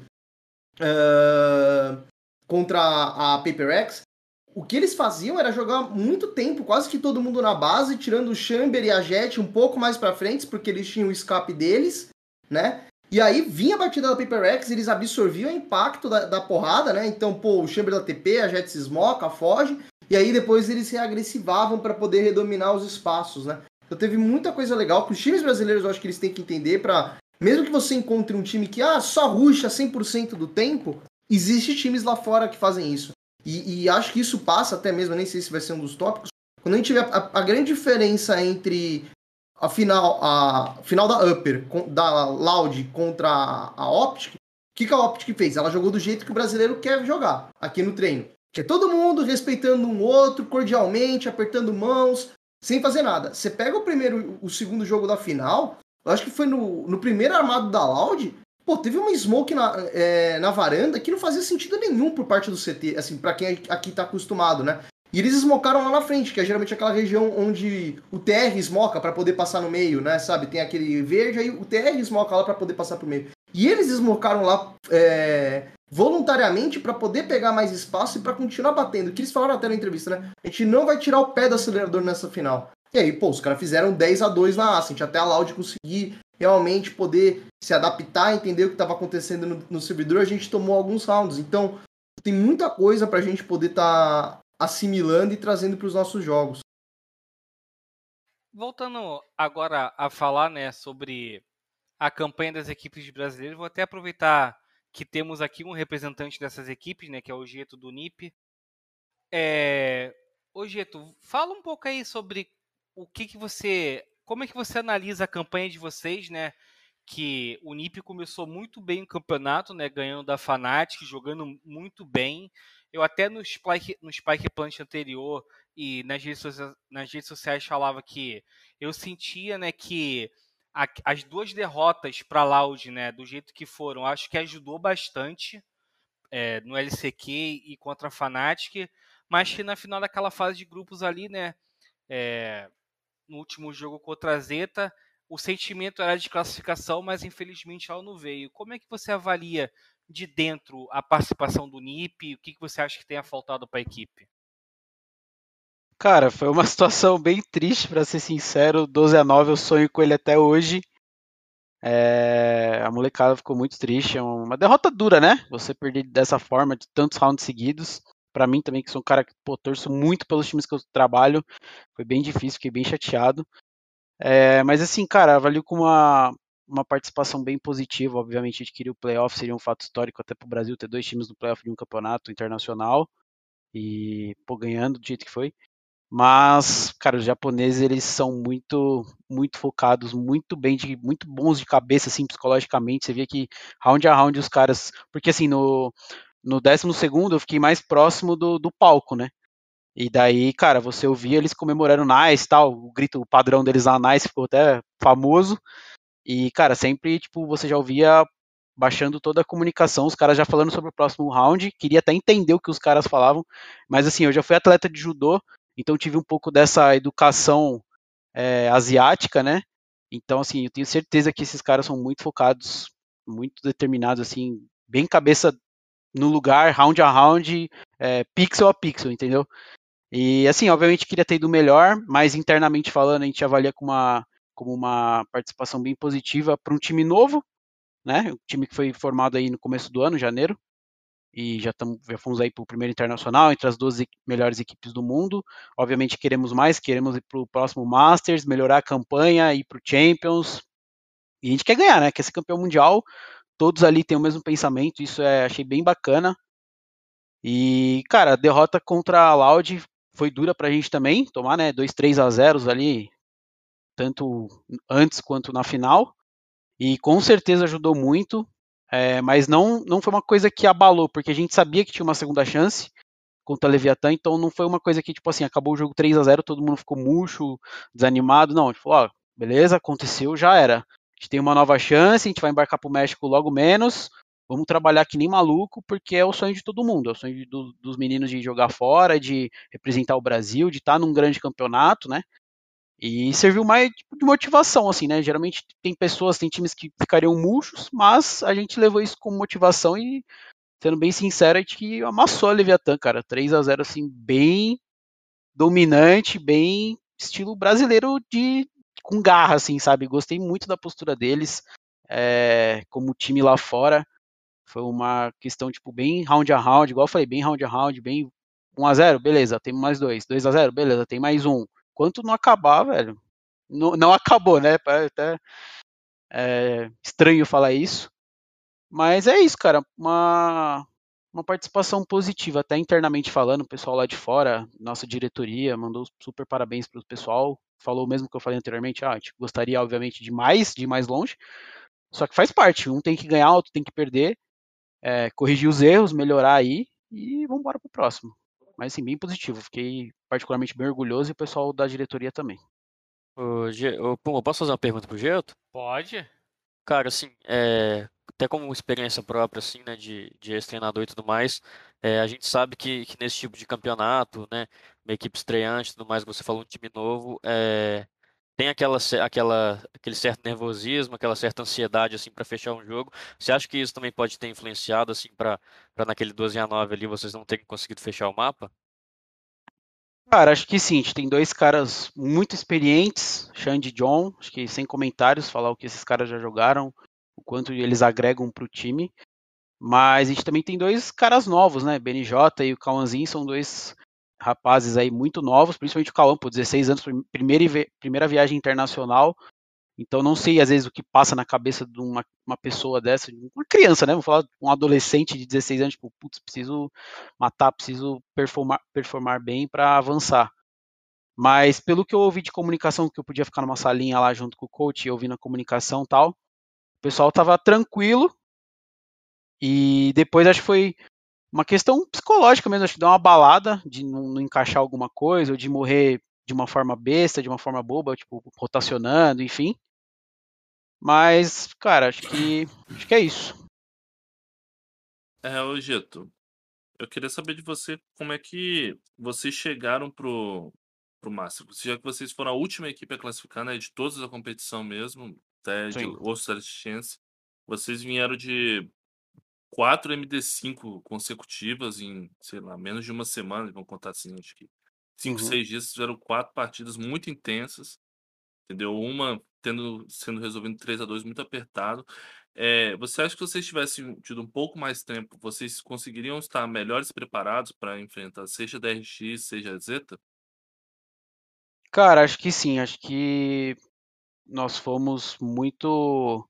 Speaker 3: uh, contra a PaperX, o que eles faziam era jogar muito tempo, quase que todo mundo na base, tirando o Chamber e a Jet um pouco mais para frente, porque eles tinham o escape deles, né? E aí vinha a batida da Paper X, eles absorviam o impacto da, da, porrada, né? Então, pô, o Chamber da TP, a Jet se esmoca, foge, e aí depois eles se agressivavam para poder redominar os espaços, né? Então teve muita coisa legal que os times brasileiros eu acho que eles têm que entender para mesmo que você encontre um time que ah, só ruxa 100% do tempo, existe times lá fora que fazem isso. E, e, acho que isso passa até mesmo, nem sei se vai ser um dos tópicos, quando a gente vê a, a grande diferença entre a final, a final da Upper, da Loud contra a, a Optic, o que, que a Optic fez? Ela jogou do jeito que o brasileiro quer jogar aqui no treino. Que é todo mundo respeitando um outro, cordialmente, apertando mãos, sem fazer nada. Você pega o primeiro o segundo jogo da final, eu acho que foi no, no primeiro armado da Loud, Pô, teve uma smoke na, é, na varanda que não fazia sentido nenhum por parte do CT, assim, para quem aqui tá acostumado, né? E eles smocaram lá na frente, que é geralmente aquela região onde o TR smoca para poder passar no meio, né? Sabe? Tem aquele verde, aí o TR smoca lá para poder passar pro meio. E eles smocaram lá é, voluntariamente para poder pegar mais espaço e para continuar batendo. O que eles falaram até na entrevista, né? A gente não vai tirar o pé do acelerador nessa final. E aí, pô, os caras fizeram 10 a 2 na Ascent, até a Loud conseguir realmente poder se adaptar, entender o que estava acontecendo no, no, servidor, a gente tomou alguns rounds. Então, tem muita coisa para a gente poder estar tá assimilando e trazendo para os nossos jogos.
Speaker 1: Voltando agora a falar né, sobre a campanha das equipes brasileiras, vou até aproveitar que temos aqui um representante dessas equipes, né, que é o Geto do NIP. É... Ô Geto, fala um pouco aí sobre o que, que você como é que você analisa a campanha de vocês, né? Que o NIP começou muito bem o campeonato, né? Ganhando da Fnatic, jogando muito bem. Eu até no Spike, no Spike Plant anterior e nas redes, sociais, nas redes sociais falava que eu sentia, né, que a, as duas derrotas para Loud, né, do jeito que foram, acho que ajudou bastante é, no LCQ e contra a Fnatic, mas que na final daquela fase de grupos ali, né, é, no último jogo contra a Zeta, o sentimento era de classificação, mas infelizmente ela não veio. Como é que você avalia de dentro a participação do NIP? O que, você acha que tenha faltado para a equipe?
Speaker 2: Cara, foi uma *laughs* situação bem triste, para ser sincero. 12 a 9 eu sonho com ele até hoje. É... a molecada ficou muito triste. É uma derrota dura, né? Você perder dessa forma, de tantos rounds seguidos para mim também, que sou um cara que pô, torço muito pelos times que eu trabalho, foi bem difícil, fiquei bem chateado. É, mas assim, cara, avalio com uma, uma participação bem positiva. Obviamente, adquirir o playoff seria um fato histórico até para o Brasil ter dois times no playoff de um campeonato internacional e pô, ganhando do jeito que foi. Mas, cara, os japoneses eles são muito, muito focados, muito bem, de, muito bons de cabeça, assim, psicologicamente. Você vê que round a round os caras, porque assim no no décimo segundo eu fiquei mais próximo do, do palco, né? E daí, cara, você ouvia eles comemorando Nice tal, o grito, padrão deles lá, Nice, ficou até famoso. E, cara, sempre, tipo, você já ouvia baixando toda a comunicação, os caras já falando sobre o próximo round, queria até entender o que os caras falavam, mas assim, eu já fui atleta de judô, então tive um pouco dessa educação é, asiática, né? Então, assim, eu tenho certeza que esses caras são muito focados, muito determinados, assim, bem cabeça no lugar, round a round, é, pixel a pixel, entendeu? E assim, obviamente queria ter ido melhor, mas internamente falando, a gente avalia como uma, como uma participação bem positiva para um time novo, né? Um time que foi formado aí no começo do ano, janeiro, e já, tamo, já fomos aí para o primeiro internacional, entre as 12 melhores equipes do mundo. Obviamente queremos mais, queremos ir para o próximo Masters, melhorar a campanha, ir para o Champions. E a gente quer ganhar, né? Quer ser campeão mundial todos ali têm o mesmo pensamento, isso é, achei bem bacana. E, cara, a derrota contra a Loud foi dura pra gente também, tomar, né, dois 3 a 0 ali, tanto antes quanto na final. E com certeza ajudou muito, é, mas não, não foi uma coisa que abalou, porque a gente sabia que tinha uma segunda chance contra a Leviatã, então não foi uma coisa que, tipo assim, acabou o jogo 3 a 0 todo mundo ficou murcho, desanimado, não, tipo, ó, beleza, aconteceu, já era a gente tem uma nova chance, a gente vai embarcar para o México logo menos. Vamos trabalhar que nem maluco, porque é o sonho de todo mundo. É o sonho de, do, dos meninos de jogar fora, de representar o Brasil, de estar tá num grande campeonato, né? E serviu mais tipo, de motivação, assim, né? Geralmente tem pessoas, tem times que ficariam murchos, mas a gente levou isso como motivação e, sendo bem sincero, a gente amassou a Leviatã, cara. 3 a 0 assim, bem dominante, bem estilo brasileiro de, com garra, assim, sabe? Gostei muito da postura deles, é, como time lá fora. Foi uma questão, tipo, bem round a round, igual eu falei, bem round a round, bem 1x0, beleza, tem mais dois. 2x0, beleza, tem mais um. Quanto não acabar, velho, não, não acabou, né? Até é, estranho falar isso. Mas é isso, cara. Uma, uma participação positiva, até internamente falando, o pessoal lá de fora, nossa diretoria, mandou super parabéns para o pessoal falou o mesmo que eu falei anteriormente, ah, a gente gostaria, obviamente, de mais, de ir mais longe, só que faz parte, um tem que ganhar, outro tem que perder, é, corrigir os erros, melhorar aí, e vamos embora pro próximo. Mas, assim, bem positivo, fiquei particularmente bem orgulhoso e o pessoal da diretoria também.
Speaker 5: Ô, Pum, posso fazer uma pergunta pro Gelto?
Speaker 1: Pode.
Speaker 5: Cara, assim, é... até como experiência própria, assim, né, de, de ex-treinador e tudo mais, é, a gente sabe que, que nesse tipo de campeonato, né, uma equipe estreante e tudo mais, você falou um time novo, é, tem aquela, aquela, aquele certo nervosismo, aquela certa ansiedade, assim, para fechar um jogo. Você acha que isso também pode ter influenciado, assim, para naquele 12 a 9 ali vocês não terem conseguido fechar o mapa?
Speaker 2: Cara, acho que sim. A gente tem dois caras muito experientes, Xande e John. Acho que sem comentários falar o que esses caras já jogaram, quanto eles agregam para o time. Mas a gente também tem dois caras novos, né? BNJ e o Cauãzinho são dois rapazes aí muito novos, principalmente o Cauã, por 16 anos, primeira, primeira viagem internacional. Então não sei às vezes o que passa na cabeça de uma, uma pessoa dessa, uma criança, né? Vamos falar um adolescente de 16 anos, tipo, putz, preciso matar, preciso performar, performar bem para avançar. Mas pelo que eu ouvi de comunicação, que eu podia ficar numa salinha lá junto com o coach ouvindo a comunicação e tal, o pessoal tava tranquilo. E depois acho que foi uma questão psicológica mesmo, acho que deu uma balada de não, não encaixar alguma coisa, ou de morrer de uma forma besta, de uma forma boba, tipo, rotacionando, enfim. Mas, cara, acho que acho que é isso.
Speaker 4: É, ô Gito, eu queria saber de você como é que vocês chegaram pro, pro Master. Já que vocês foram a última equipe a classificar, né, de todas a competição mesmo, até de Oscar Chance, vocês vieram de quatro MD5 consecutivas em, sei lá, menos de uma semana, vamos contar assim, acho que cinco, uhum. seis dias, fizeram quatro partidas muito intensas, entendeu? Uma tendo sendo resolvido 3 a 2 muito apertado. É, você acha que se vocês tivessem tido um pouco mais tempo, vocês conseguiriam estar melhores preparados para enfrentar seja a DRX, seja a Zeta?
Speaker 2: Cara, acho que sim. Acho que nós fomos muito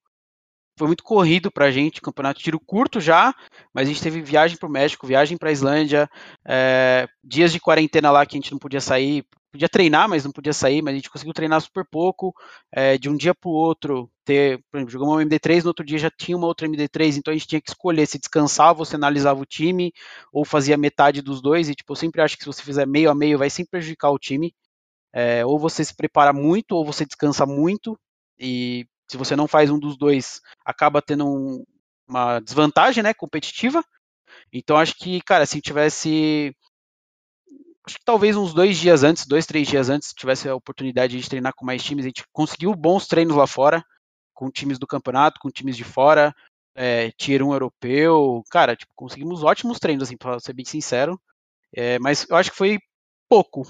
Speaker 2: foi muito corrido pra gente, campeonato de tiro curto já, mas a gente teve viagem pro México, viagem pra Islândia, é, dias de quarentena lá que a gente não podia sair, podia treinar, mas não podia sair, mas a gente conseguiu treinar super pouco, é, de um dia pro outro, ter, por exemplo, jogamos uma MD3, no outro dia já tinha uma outra MD3, então a gente tinha que escolher se descansava, você analisava o time, ou fazia metade dos dois, e tipo, eu sempre acho que se você fizer meio a meio, vai sempre prejudicar o time, é, ou você se prepara muito, ou você descansa muito, e se você não faz um dos dois, acaba tendo um, uma desvantagem, né, competitiva. Então acho que, cara, se tivesse acho que talvez uns dois dias antes, dois, três dias antes, tivesse a oportunidade de treinar com mais times, a gente conseguiu bons treinos lá fora, com times do campeonato, com times de fora, é, tier 1 europeu, cara, tipo, conseguimos ótimos treinos, assim, pra ser bem sincero, é, mas eu acho que foi pouco,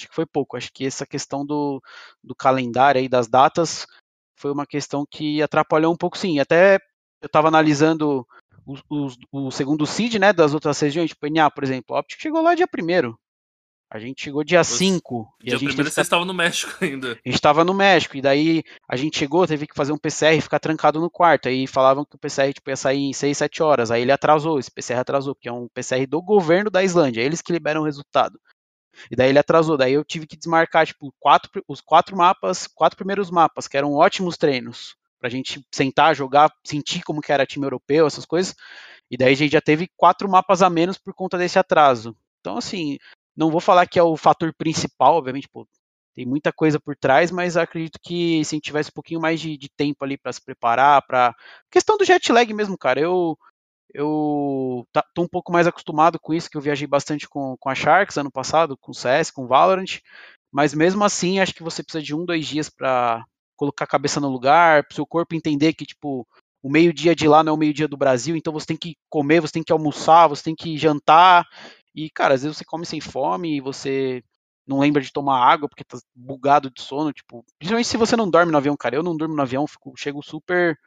Speaker 2: acho que foi pouco, acho que essa questão do, do calendário aí, das datas, foi uma questão que atrapalhou um pouco, sim. Até eu estava analisando o, o, o, segundo seed, né, das outras regiões, tipo NA, por exemplo. O Optic chegou lá dia primeiro. A gente chegou dia 5.
Speaker 4: Dia primeiro você estava no México *laughs* ainda.
Speaker 2: A gente estava no México, e daí a gente chegou, teve que fazer um PCR e ficar trancado no quarto. Aí falavam que o PCR tipo, ia sair em 6, 7 horas. Aí ele atrasou, esse PCR atrasou, porque é um PCR do governo da Islândia, eles que liberam o resultado. E daí ele atrasou. Daí eu tive que desmarcar, tipo, quatro, os quatro mapas, quatro primeiros mapas, que eram ótimos treinos. Pra gente sentar, jogar, sentir como que era time europeu, essas coisas. E daí a gente já teve quatro mapas a menos por conta desse atraso. Então, assim, não vou falar que é o fator principal, obviamente, pô, tem muita coisa por trás, mas acredito que se a gente tivesse um pouquinho mais de, de tempo ali para se preparar, para questão do jet lag mesmo, cara, eu eu tá, tô um pouco mais acostumado com isso, que eu viajei bastante com, com a Sharks ano passado, com o CS, com o Valorant, mas mesmo assim acho que você precisa de um, dois dias para colocar a cabeça no lugar, para o seu corpo entender que, tipo, o meio-dia de lá não é o meio-dia do Brasil, então você tem que comer, você tem que almoçar, você tem que jantar, e, cara, às vezes você come sem fome e você não lembra de tomar água porque tá bugado de sono, tipo, principalmente se você não dorme no avião, cara, eu não durmo no avião, fico, chego super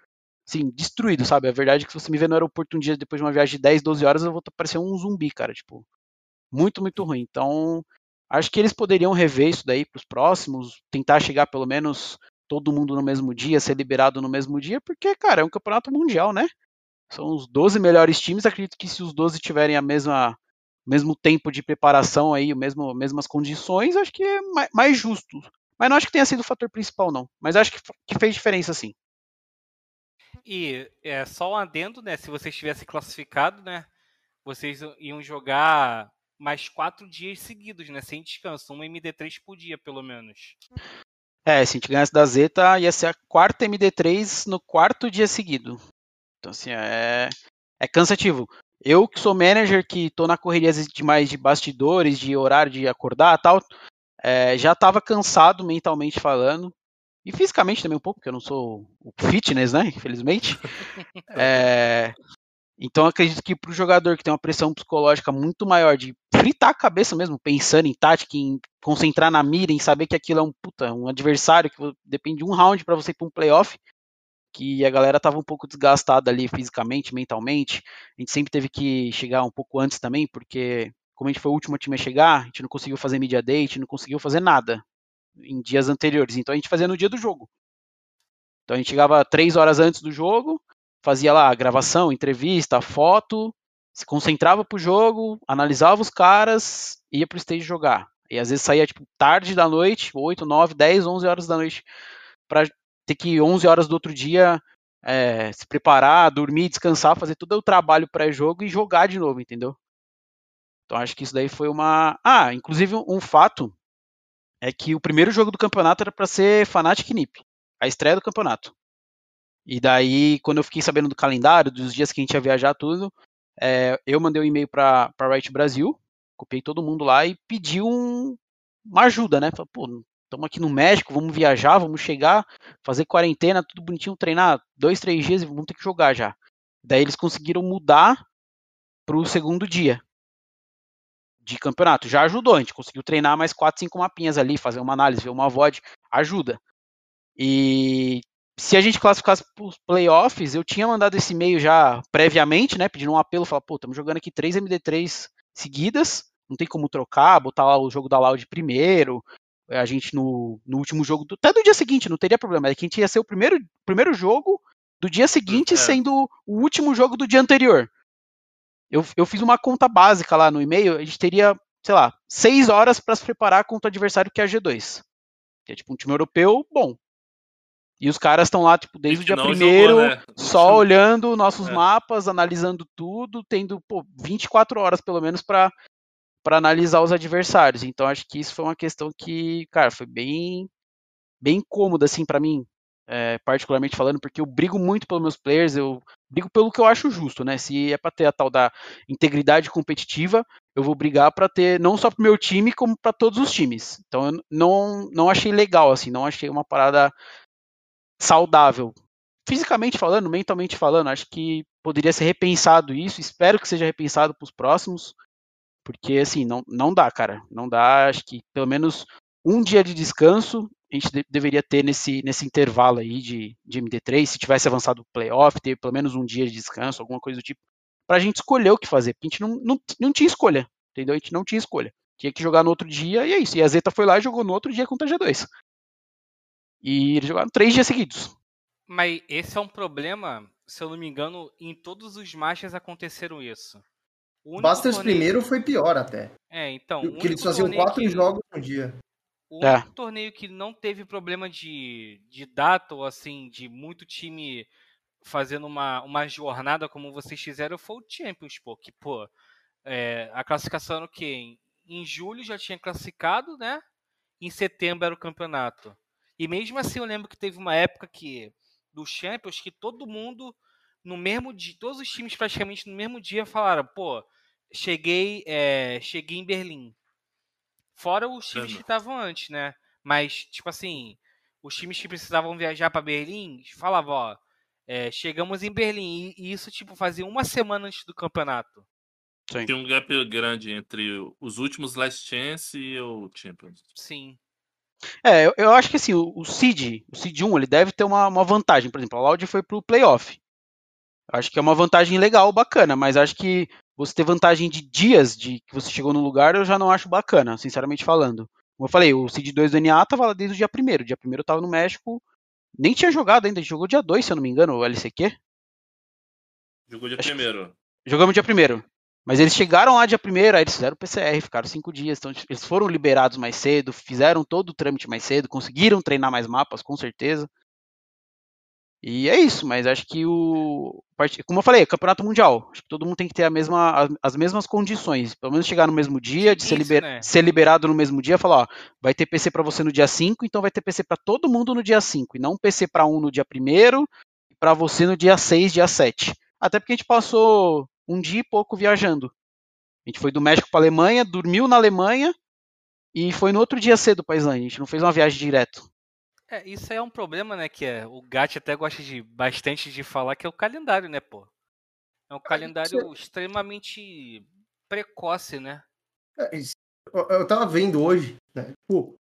Speaker 2: sim, destruído, sabe? A verdade é que se você me ver no aeroporto um dia depois de uma viagem de 10, 12 horas, eu vou parecer um zumbi, cara, tipo, muito, muito ruim. Então, acho que eles poderiam rever isso daí para os próximos, tentar chegar pelo menos todo mundo no mesmo dia, ser liberado no mesmo dia, porque, cara, é um campeonato mundial, né? São os 12 melhores times, acredito que se os 12 tiverem a mesma mesmo tempo de preparação aí, mesmo mesmas condições, acho que é mais, mais justo. Mas não acho que tenha sido o fator principal não, mas acho que, que fez diferença sim.
Speaker 1: E é só um adendo, né? Se vocês tivessem classificado, né? Vocês iam jogar mais quatro dias seguidos, né? Sem descanso. Um MD3 por dia, pelo menos.
Speaker 2: É, se a gente ganhasse da Zeta, ia ser a quarta MD3 no quarto dia seguido. Então, assim, é, é cansativo. Eu que sou manager, que tô na correria de mais de bastidores, de horário de acordar tal, é, já estava cansado mentalmente falando. E fisicamente também um pouco, porque eu não sou o fitness, né? Infelizmente. *laughs* É, então acredito que para o jogador que tem uma pressão psicológica muito maior de fritar a cabeça mesmo, pensando em tática, em concentrar na mira, em saber que aquilo é um puta, um adversário que depende de um round para você ir para um playoff, que a galera tava um pouco desgastada ali fisicamente, mentalmente. A gente sempre teve que chegar um pouco antes também, porque como a gente foi o último time a chegar, a gente não conseguiu fazer media day, a gente não conseguiu fazer nada em dias anteriores. Então a gente fazia no dia do jogo. Então a gente chegava três horas antes do jogo, fazia lá gravação, entrevista, foto, se concentrava pro jogo, analisava os caras, ia pro stage jogar. E às vezes saía tipo tarde da noite, 8, 9, 10, 11 horas da noite para ter que 11 horas do outro dia é, se preparar, dormir, descansar, fazer todo o trabalho pré-jogo e jogar de novo, entendeu? Então acho que isso daí foi uma. Ah, inclusive um fato é que o primeiro jogo do campeonato era para ser Fnatic Nip, a estreia do campeonato. E daí, quando eu fiquei sabendo do calendário, dos dias que a gente ia viajar, tudo, é, eu mandei um e-mail para Right Brasil, copiei todo mundo lá e pedi um, uma ajuda, né? Falei, pô, estamos aqui no México, vamos viajar, vamos chegar, fazer quarentena, tudo bonitinho, treinar dois, três dias e vamos ter que jogar já. Daí eles conseguiram mudar para o segundo dia de campeonato. Já ajudou, a gente conseguiu treinar mais quatro, cinco mapinhas ali, fazer uma análise, ver uma VOD, ajuda. E se a gente classificasse para os playoffs, eu tinha mandado esse e-mail já previamente, né, pedindo um apelo, falar, pô, estamos jogando aqui três MD3 seguidas, não tem como trocar, botar lá o jogo da Loud primeiro, a gente no, no último jogo, do, até do dia seguinte, não teria problema, é que a gente ia ser o primeiro, primeiro jogo do dia seguinte, é. sendo o último jogo do dia anterior. Eu, eu fiz uma conta básica lá no e-mail, a gente teria, sei lá, seis horas para se preparar contra o adversário que é a G2. Que é tipo um time europeu bom. E os caras estão lá, tipo, desde o dia primeiro, jogou, né? só olhando nossos é. mapas, analisando tudo, tendo pô, 24 horas pelo menos para para analisar os adversários. Então acho que isso foi uma questão que, cara, foi bem bem cômoda assim para mim, é, particularmente falando, porque eu brigo muito pelos meus players, eu brigo pelo que eu acho justo, né? Se é para ter a tal da integridade competitiva, eu vou brigar para ter não só pro meu time, como para todos os times. Então eu não não achei legal assim, não achei uma parada saudável. Fisicamente falando, mentalmente falando, acho que poderia ser repensado isso, espero que seja repensado para os próximos. Porque, assim, não, não dá, cara. Não dá. Acho que pelo menos um dia de descanso a gente de, deveria ter nesse, nesse intervalo aí de, de MD3. Se tivesse avançado o playoff, ter pelo menos um dia de descanso, alguma coisa do tipo, pra gente escolher o que fazer. Porque a gente não, não, não tinha escolha, entendeu? A gente não tinha escolha. Tinha que jogar no outro dia e é isso. E a Zeta foi lá e jogou no outro dia contra a G2. E eles jogaram três dias seguidos.
Speaker 1: Mas esse é um problema, se eu não me engano, em todos os matches aconteceram isso.
Speaker 3: O Busters torneio... primeiro foi pior até.
Speaker 1: É, então.
Speaker 3: Que eles faziam quatro que... jogos no dia.
Speaker 1: O é. torneio que não teve problema de, de data ou assim, de muito time fazendo uma, uma jornada como vocês fizeram foi o Champions, pô. Que, pô, é, a classificação era o quê? Em, em julho já tinha classificado, né? Em setembro era o campeonato. E mesmo assim eu lembro que teve uma época que do Champions que todo mundo no mesmo dia, todos os times praticamente no mesmo dia falaram, pô, cheguei, é, cheguei em Berlim. Fora os times que estavam antes, né? Mas, tipo assim, os times que precisavam viajar para Berlim falavam, ó, é, chegamos em Berlim. E, isso, tipo, fazia uma semana antes do campeonato.
Speaker 4: Sim. Tem um gap grande entre os últimos Last Chance e o Champions.
Speaker 1: Sim.
Speaker 2: É, eu, eu acho que assim, o, o Seed, o Seed 1, ele deve ter uma, uma vantagem. Por exemplo, a Loud foi pro playoff. Acho que é uma vantagem legal, bacana, mas acho que você ter vantagem de dias de que você chegou no lugar, eu já não acho bacana, sinceramente falando. Como eu falei, o Seed 2 do NA tava lá desde o dia 1 O dia 1 eu tava no México, nem tinha jogado ainda, jogou dia 2, se eu não me engano, o LCQ.
Speaker 4: Jogou dia 1
Speaker 2: Jogamos dia 1 mas eles chegaram lá dia 1 aí eles fizeram o PCR, ficaram cinco dias. Então eles foram liberados mais cedo, fizeram todo o trâmite mais cedo, conseguiram treinar mais mapas, com certeza. E é isso, mas acho que o. Como eu falei, campeonato mundial. Acho que todo mundo tem que ter a mesma, as mesmas condições. Pelo menos chegar no mesmo dia, de ser, liber, né? ser liberado no mesmo dia, falar, ó, vai ter PC para você no dia 5, então vai ter PC para todo mundo no dia 5. E não PC para um no dia 1 para você no dia 6, dia 7. Até porque a gente passou um dia e pouco viajando. A gente foi do México para Alemanha, dormiu na Alemanha e foi no outro dia cedo para Islândia. A gente não fez uma viagem direto.
Speaker 1: É, isso aí é um problema, né? Que é, o Gat até gosta de bastante de falar que é o calendário, né, pô? É um calendário extremamente precoce, né?
Speaker 3: É, eu- tava vendo hoje, né? Pô,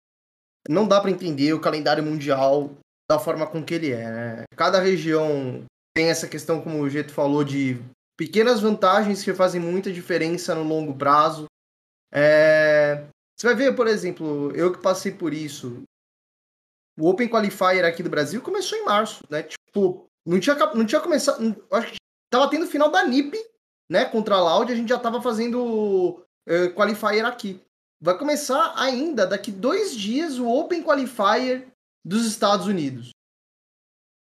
Speaker 3: não dá pra entender o calendário mundial da forma com que ele é, né? Cada região tem essa questão, como o Geto falou, de pequenas vantagens que fazem muita diferença no longo prazo. É, Você vai ver, por exemplo, eu que passei por isso, o Open Qualifier aqui do Brasil começou em março, né? Tipo, não tinha, não tinha começado. Acho que tava tendo o final da NIP, né? Contra a Loud, a gente já tava fazendo eh, Qualifier aqui. Vai começar ainda, daqui dois dias, o Open Qualifier dos Estados Unidos.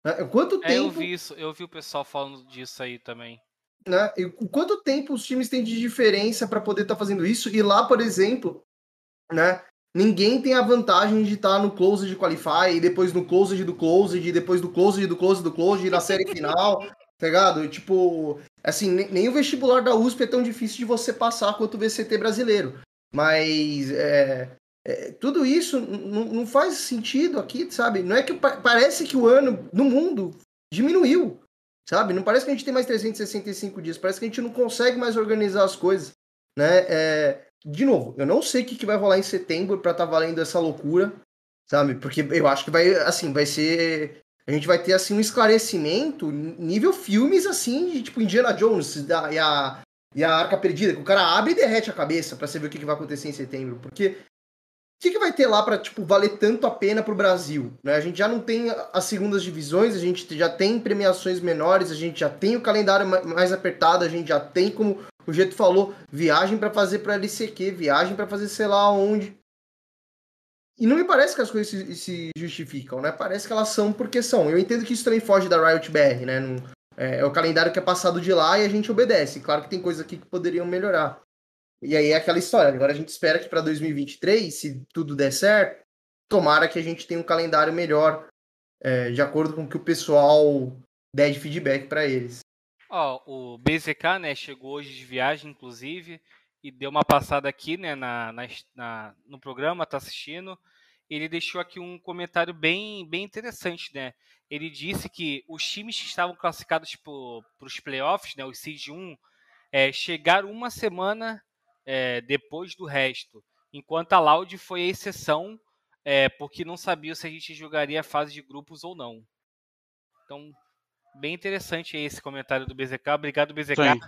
Speaker 3: Né? Quanto
Speaker 1: É, eu
Speaker 3: tempo,
Speaker 1: vi isso, eu vi o pessoal falando disso aí também.
Speaker 3: né? E o quanto tempo os times têm de diferença para poder estar fazendo isso? E lá, por exemplo, né? Ninguém tem a vantagem de estar no closed qualify, e depois no closed do closed, e depois do closed do closed do closed, e na série final, tá ligado? Tipo, assim, ne- nem o vestibular da USP é tão difícil de você passar quanto o VCT brasileiro. Mas é, é, tudo isso não faz sentido aqui, sabe? Não é que pa- parece que o ano no mundo diminuiu, sabe? Não parece que a gente tem mais 365 dias, parece que a gente não consegue mais organizar as coisas, né? É, de novo, eu não sei o que, que vai rolar em setembro pra estar valendo essa loucura, sabe? Porque eu acho que vai, assim, vai ser. A gente vai ter, assim, um esclarecimento nível filmes, assim, de tipo Indiana Jones da- e, a, e a Arca Perdida, que o cara abre e derrete a cabeça pra você ver o que, que vai acontecer em setembro. Porque o que, que vai ter lá pra, tipo, valer tanto a pena pro Brasil? Né? A gente já não tem as segundas divisões, a gente já tem premiações menores, a gente já tem o calendário ma- mais apertado, a gente já tem, como o Jeito falou, viagem pra fazer pra LCQ, viagem pra fazer sei lá onde. E não me parece que as coisas se, se justificam, né? Parece que elas são porque são. Eu entendo que isso também foge da Riot BR, né? É, é o calendário que é passado de lá e a gente obedece. Claro que tem coisas aqui que poderiam melhorar. E aí é aquela história. Agora a gente espera que para 2023, se tudo der certo, tomara que a gente tenha um calendário melhor, é, de acordo com o que o pessoal der de feedback para eles.
Speaker 1: Ó, o BZK, né, chegou hoje de viagem, inclusive, e deu uma passada aqui, né, na, na- na- no programa, tá assistindo. Ele deixou aqui um comentário bem, bem interessante, né? Ele disse que os times que estavam classificados para os playoffs, né, os Seed 1, é, chegaram uma semana é, depois do resto, enquanto a Loud foi a exceção, é, porque não sabia se a gente jogaria a fase de grupos ou não. Então, bem interessante esse comentário do BZK. Obrigado, BZK.
Speaker 2: Sim.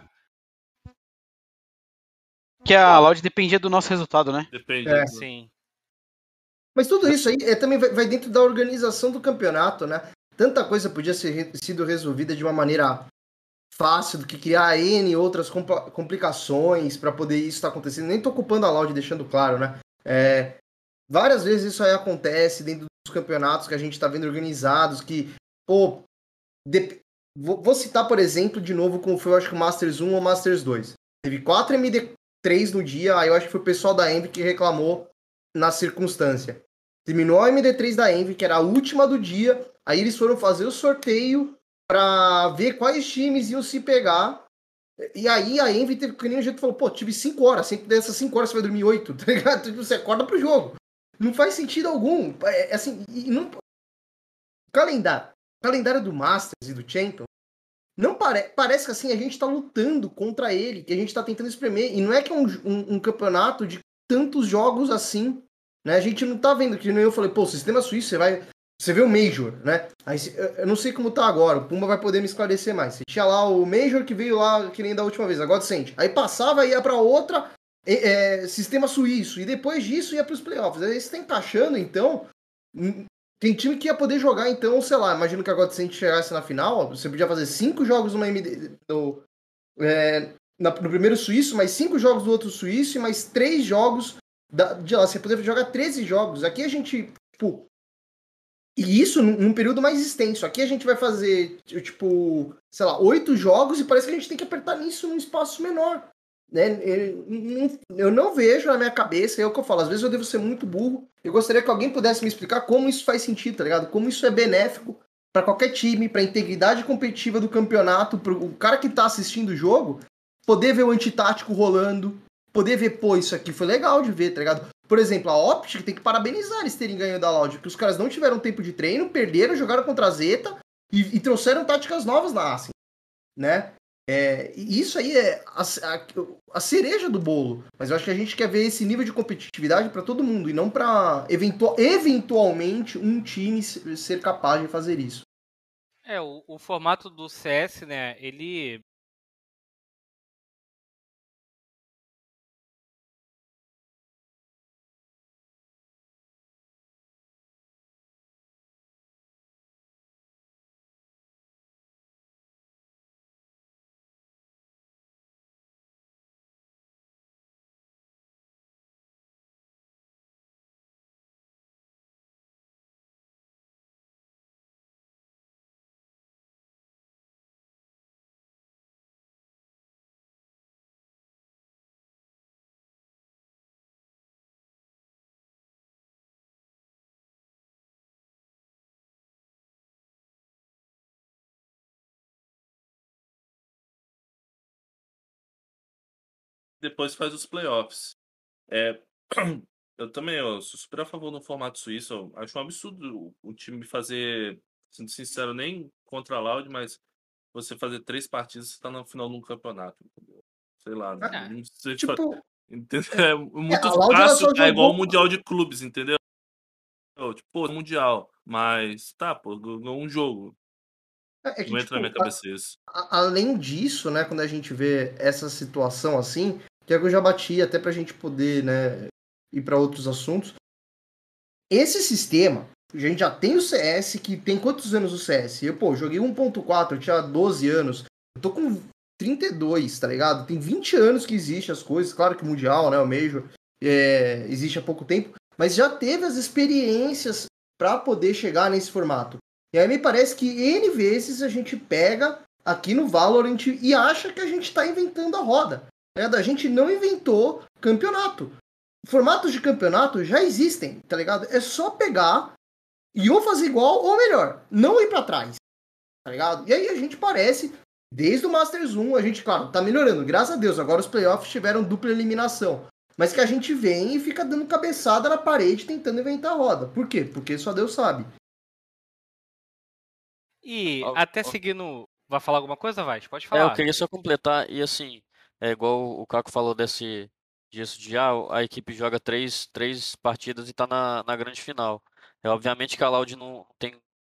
Speaker 2: Que a Loud dependia do nosso resultado, né?
Speaker 4: Depende.
Speaker 3: É.
Speaker 4: do-
Speaker 1: Sim.
Speaker 3: Mas tudo isso aí é, também vai, vai dentro da organização do campeonato, né? Tanta coisa podia ser sido resolvida de uma maneira fácil do que criar N outras complicações para poder isso estar acontecendo. Nem tô culpando a Loud, deixando claro, né? É, várias vezes isso aí acontece dentro dos campeonatos que a gente tá vendo organizados, que, pô, dep- vou, citar, por exemplo, de novo como foi, eu acho que o Masters 1 ou Masters 2. Teve 4 MD3 no dia, aí eu acho que foi o pessoal da Envy que reclamou na circunstância. Terminou a MD3 da Envy, que era a última do dia. Aí eles foram fazer o sorteio pra ver quais times iam se pegar. E aí a Envy teve que nem o jeito falou, pô, tive 5 horas, sempre dessas 5 horas você vai dormir 8, *laughs* tá ligado? Tipo, Você acorda pro jogo. Não faz sentido algum. É, assim, e não... Calendário, calendário do Masters e do Champion não pare... parece que assim a gente tá lutando contra ele, que a gente tá tentando espremer. E não é que é um, um- um campeonato de tantos jogos assim, né? A gente não tá vendo que nem eu falei, pô, sistema suíço, você vai. Você vê o Major, né? Aí, eu- não sei como tá agora, o Pumba vai poder me esclarecer mais. Você tinha lá o Major que veio lá, que nem da última vez, a Godsend. Aí passava ia pra outra, é, é, sistema suíço. E depois disso ia pros playoffs. Aí você tá encaixando, então. Tem time que ia poder jogar, então, sei lá, imagino que a Godsend chegasse na final, você podia fazer cinco jogos numa MD. No, é, na- no primeiro suíço, mais cinco jogos do outro suíço e mais três jogos da- de lá. Você poderia jogar 13 jogos. Aqui a gente, tipo. E isso num, num período mais extenso. Aqui a gente vai fazer, tipo, sei lá, oito jogos e parece que a gente tem que apertar nisso num espaço menor. Né? Eu, não- vejo na minha cabeça, é o que eu falo, às vezes eu devo ser muito burro. Eu gostaria que alguém pudesse me explicar como isso faz sentido, tá ligado? Como isso é benéfico para qualquer time, para a integridade competitiva do campeonato, para o cara que tá assistindo o jogo, poder ver o antitático rolando, poder ver, pô, isso aqui foi legal de ver, tá ligado? Por exemplo, a Optic tem que parabenizar eles terem ganho da Loud, porque os caras não tiveram tempo de treino, perderam, jogaram contra a Zeta e, e trouxeram táticas novas na Assim, né? É, isso aí é a, a, a, cereja do bolo. Mas eu acho que a gente quer ver esse nível de competitividade para todo mundo e não para eventual, eventualmente um time ser capaz de fazer isso.
Speaker 1: É, o, o formato do CS, né, ele
Speaker 4: depois faz os playoffs. É, *clears throat* eu também eu sou super a favor do formato suíço. Eu acho um absurdo o time fazer, sendo sincero, nem contra a Loud, mas você fazer três partidas e tá no final de um campeonato. Entendeu? Sei lá.
Speaker 3: É,
Speaker 4: não sei
Speaker 3: tipo,
Speaker 4: É muito é, fácil, é igual o Mundial de Clubes, entendeu? Tipo, pô, Mundial. Mas, tá, pô, ganhou um jogo.
Speaker 3: É, é que, não entra tipo, na minha cabeça isso. A, além disso, né, quando a gente vê essa situação assim, que é que eu já bati até pra gente poder, né, ir para outros assuntos. Esse sistema, a gente já tem o CS, que tem quantos anos o CS? Eu, pô, joguei 1.4, eu tinha 12 anos. Eu tô com 32, tá ligado? Tem 20 anos que existe as coisas. Claro que Mundial, né, o Major, é, existe há pouco tempo. Mas já teve as experiências para poder chegar nesse formato. E aí me parece que N vezes a gente pega aqui no Valorant e acha que a gente está inventando a roda. É, a gente não inventou campeonato. Formatos de campeonato já existem, tá ligado? É só pegar e ou fazer igual ou melhor, não ir para trás, tá ligado? E aí a gente parece, desde o Masters 1, a gente, claro, tá melhorando, graças a Deus. Agora os playoffs tiveram dupla eliminação. Mas que a gente vem e fica dando cabeçada na parede tentando inventar a roda. Por quê? Porque só Deus sabe.
Speaker 1: E até seguindo. Vai falar alguma coisa, vai? Pode falar. É,
Speaker 5: eu queria só completar, e assim, é igual o Caco falou desse disso de ah, a equipe joga três, três partidas e está na, na grande final. É obviamente que a Laude não tem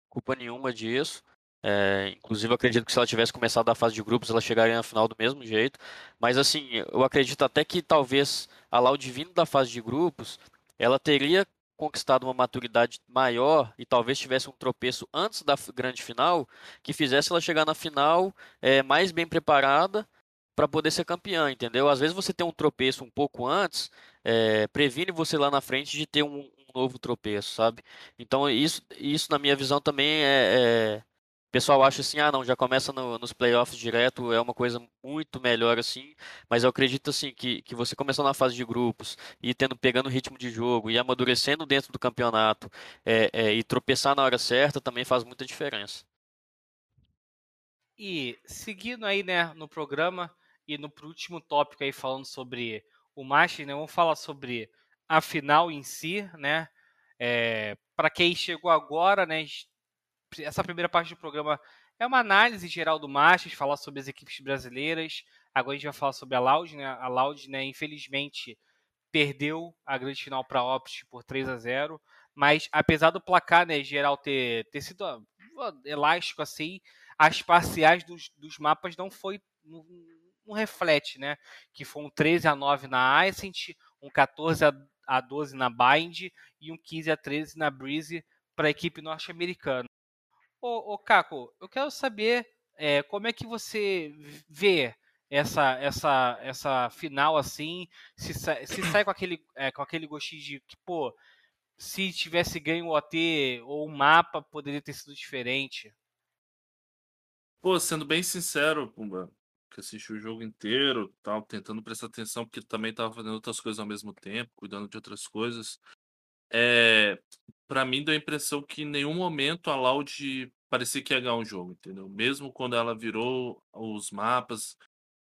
Speaker 5: culpa nenhuma disso. É, inclusive, acredito que se ela tivesse começado a fase de grupos, ela chegaria na final do mesmo jeito. Mas, assim, eu acredito até que talvez a Laude vindo da fase de grupos, ela teria conquistado uma maturidade maior e talvez tivesse um tropeço antes da grande final, que fizesse ela chegar na final é, mais bem preparada para poder ser campeã, entendeu? Às vezes você tem um tropeço um pouco antes, é, previne você lá na frente de ter um, um, novo tropeço, sabe? Então isso, isso na minha visão também é, é... O pessoal acha assim, ah não, já começa no, nos playoffs direto, é uma coisa muito melhor assim, mas eu acredito assim que, que você começando na fase de grupos e tendo pegando ritmo de jogo e amadurecendo dentro do campeonato é, é, e tropeçar na hora certa também faz muita diferença.
Speaker 1: E seguindo aí né, no programa, e no último tópico aí falando sobre o Masters, né, vamos falar sobre a final em si, né? É, para quem chegou agora, né? Essa primeira parte do programa é uma análise geral do Masters, falar sobre as equipes brasileiras. Agora a gente vai falar sobre a Loud, né? A Loud, né, infelizmente, perdeu a grande final para a Opt por 3 a 0 mas apesar do placar né, geral ter, ter sido elástico assim, as parciais dos, dos mapas não foi reflete, né? Que foi um 13 a 9 na Ascent, um 14 a 12 na Bind e um 15 a 13 na Breeze para a equipe norte-americana. Ô, ô Caco, eu quero saber é, como é que você vê essa essa essa final assim, se, se sai com aquele é, com aquele gostinho de que pô, se tivesse ganho o OT ou o mapa poderia ter sido diferente.
Speaker 4: Pô, sendo bem sincero, Pumba, que assistiu o jogo inteiro, tal, tentando prestar atenção, porque também estava fazendo outras coisas ao mesmo tempo, cuidando de outras coisas. É, para mim deu a impressão que em nenhum momento a Loud parecia que ia ganhar um jogo, entendeu? Mesmo quando ela virou os mapas,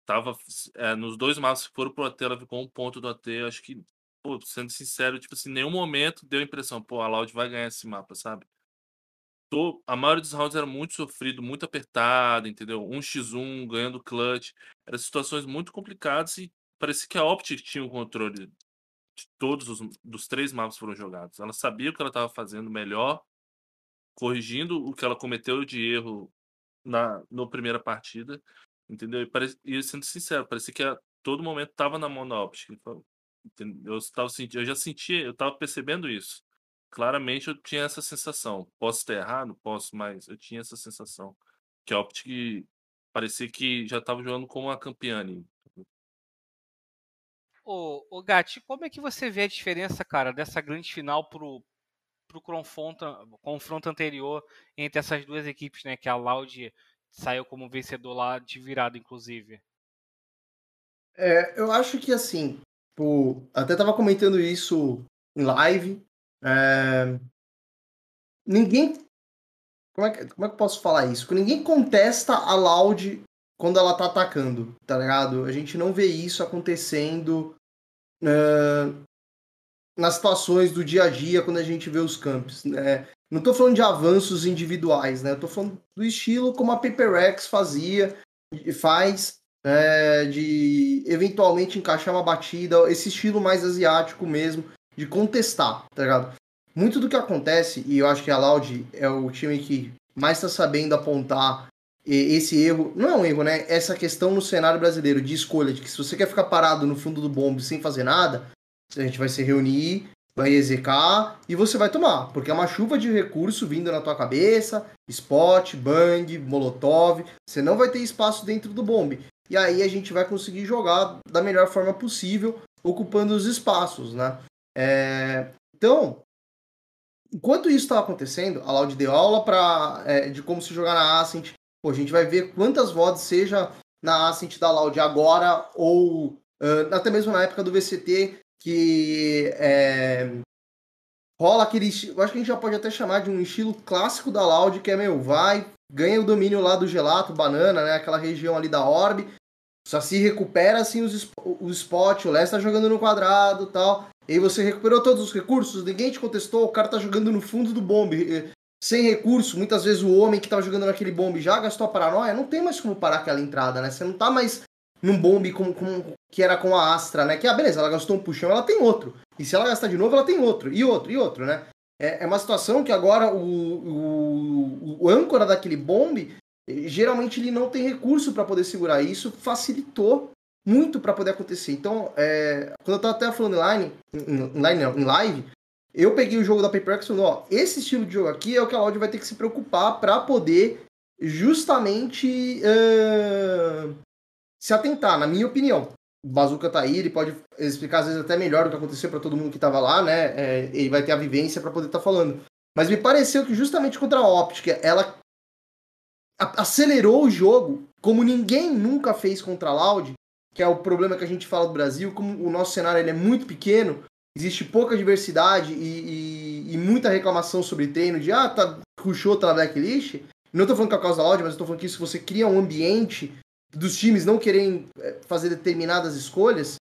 Speaker 4: tava é, nos dois mapas que foram pro AT, ela ficou um ponto do AT, acho que, pô, sendo sincero, tipo assim, em nenhum momento deu a impressão, pô, a Loud vai ganhar esse mapa, sabe? A maioria dos rounds era muito sofrido, muito apertado, entendeu? 1x1, ganhando clutch. Eram situações muito complicadas e parecia que a Optic tinha o controle de todos os dos três mapas foram jogados. Ela sabia o que ela estava fazendo melhor, corrigindo o que ela cometeu de erro na no primeira partida, entendeu? E, parece, e sendo sincero, parecia que a todo momento estava na mão da Optic. Eu, estava, eu já sentia, eu estava percebendo isso claramente eu tinha essa sensação. Posso estar errado? Posso, mas eu tinha essa sensação. Que a Optic parecia que já estava jogando como uma campeã ali.
Speaker 1: Ô, ô Gatti, como é que você vê a diferença, cara, dessa grande final pro, pro confronto, confronto anterior entre essas duas equipes, né? Que a Loud saiu como vencedor lá de virada, inclusive.
Speaker 3: É, eu acho que assim, pô, até tava comentando isso em live, é... Ninguém. Como é, que, como é que eu posso falar isso? Ninguém contesta a Loud quando ela tá atacando, tá ligado? A gente não vê isso acontecendo uh, nas situações do dia a dia quando a gente vê os campos. Né? Não tô falando de avanços individuais, né? Eu tô falando do estilo como a Paper X fazia e faz, é, de eventualmente encaixar uma batida, esse estilo mais asiático mesmo, de contestar, tá ligado? Muito do que acontece, e eu acho que a Loud é o time que mais está sabendo apontar esse erro, não é um erro, né? Essa questão no cenário brasileiro de escolha, de que se você quer ficar parado no fundo do bombe sem fazer nada, a gente vai se reunir, vai execar e você vai tomar, porque é uma chuva de recurso vindo na tua cabeça, spot, bang, molotov, você não vai ter espaço dentro do bombe. E aí a gente vai conseguir jogar da melhor forma possível, ocupando os espaços, né? É, então, enquanto isso estava acontecendo, a Loud deu aula pra, é, de como se jogar na Ascent. Pô, a gente vai ver quantas VODs seja na Ascent da Loud agora ou uh, até mesmo na época do VCT, que é, rola aquele acho que a gente já pode até chamar de um estilo clássico da Loud, que é, meu, vai, ganha o domínio lá do gelato, banana, né, aquela região ali da orb, só se recupera assim os, os spot, o Les tá jogando no quadrado tal. E aí você recuperou todos os recursos, ninguém te contestou, o cara tá jogando no fundo do bombe, eh, sem recurso. Muitas vezes o homem que tava jogando naquele bombe já gastou a paranoia, não tem mais como parar aquela entrada, né? Você não tá mais num bombe como que era com a Astra, né? Que, ah, beleza, ela gastou um puxão, ela tem outro. E se ela gastar de novo, ela tem outro, e outro, e outro, né? É, é uma situação que agora o, o, o âncora daquele bombe geralmente ele não tem recurso para poder segurar isso, facilitou muito para poder acontecer. Então, é, quando eu tava até falando online, em, em live, eu peguei o jogo da PaperX e falei, ó, esse estilo de jogo aqui é o que a Loud vai ter que se preocupar para poder justamente uh, se atentar, na minha opinião. O Bazuca tá aí, ele pode explicar às vezes até melhor o que aconteceu para todo mundo que tava lá, né? É, ele vai ter a vivência para poder estar tá falando. Mas me pareceu que justamente contra a Optic, ela acelerou o jogo como ninguém nunca fez contra a Loud, que é o problema que a gente fala do Brasil, como o nosso cenário ele é muito pequeno, existe pouca diversidade e, e, e muita reclamação sobre treino, de ah, tá, rushou, tá na blacklist. Não tô falando que é a causa da Loud, mas eu tô falando que isso você cria um ambiente dos times não querem é, fazer determinadas escolhas.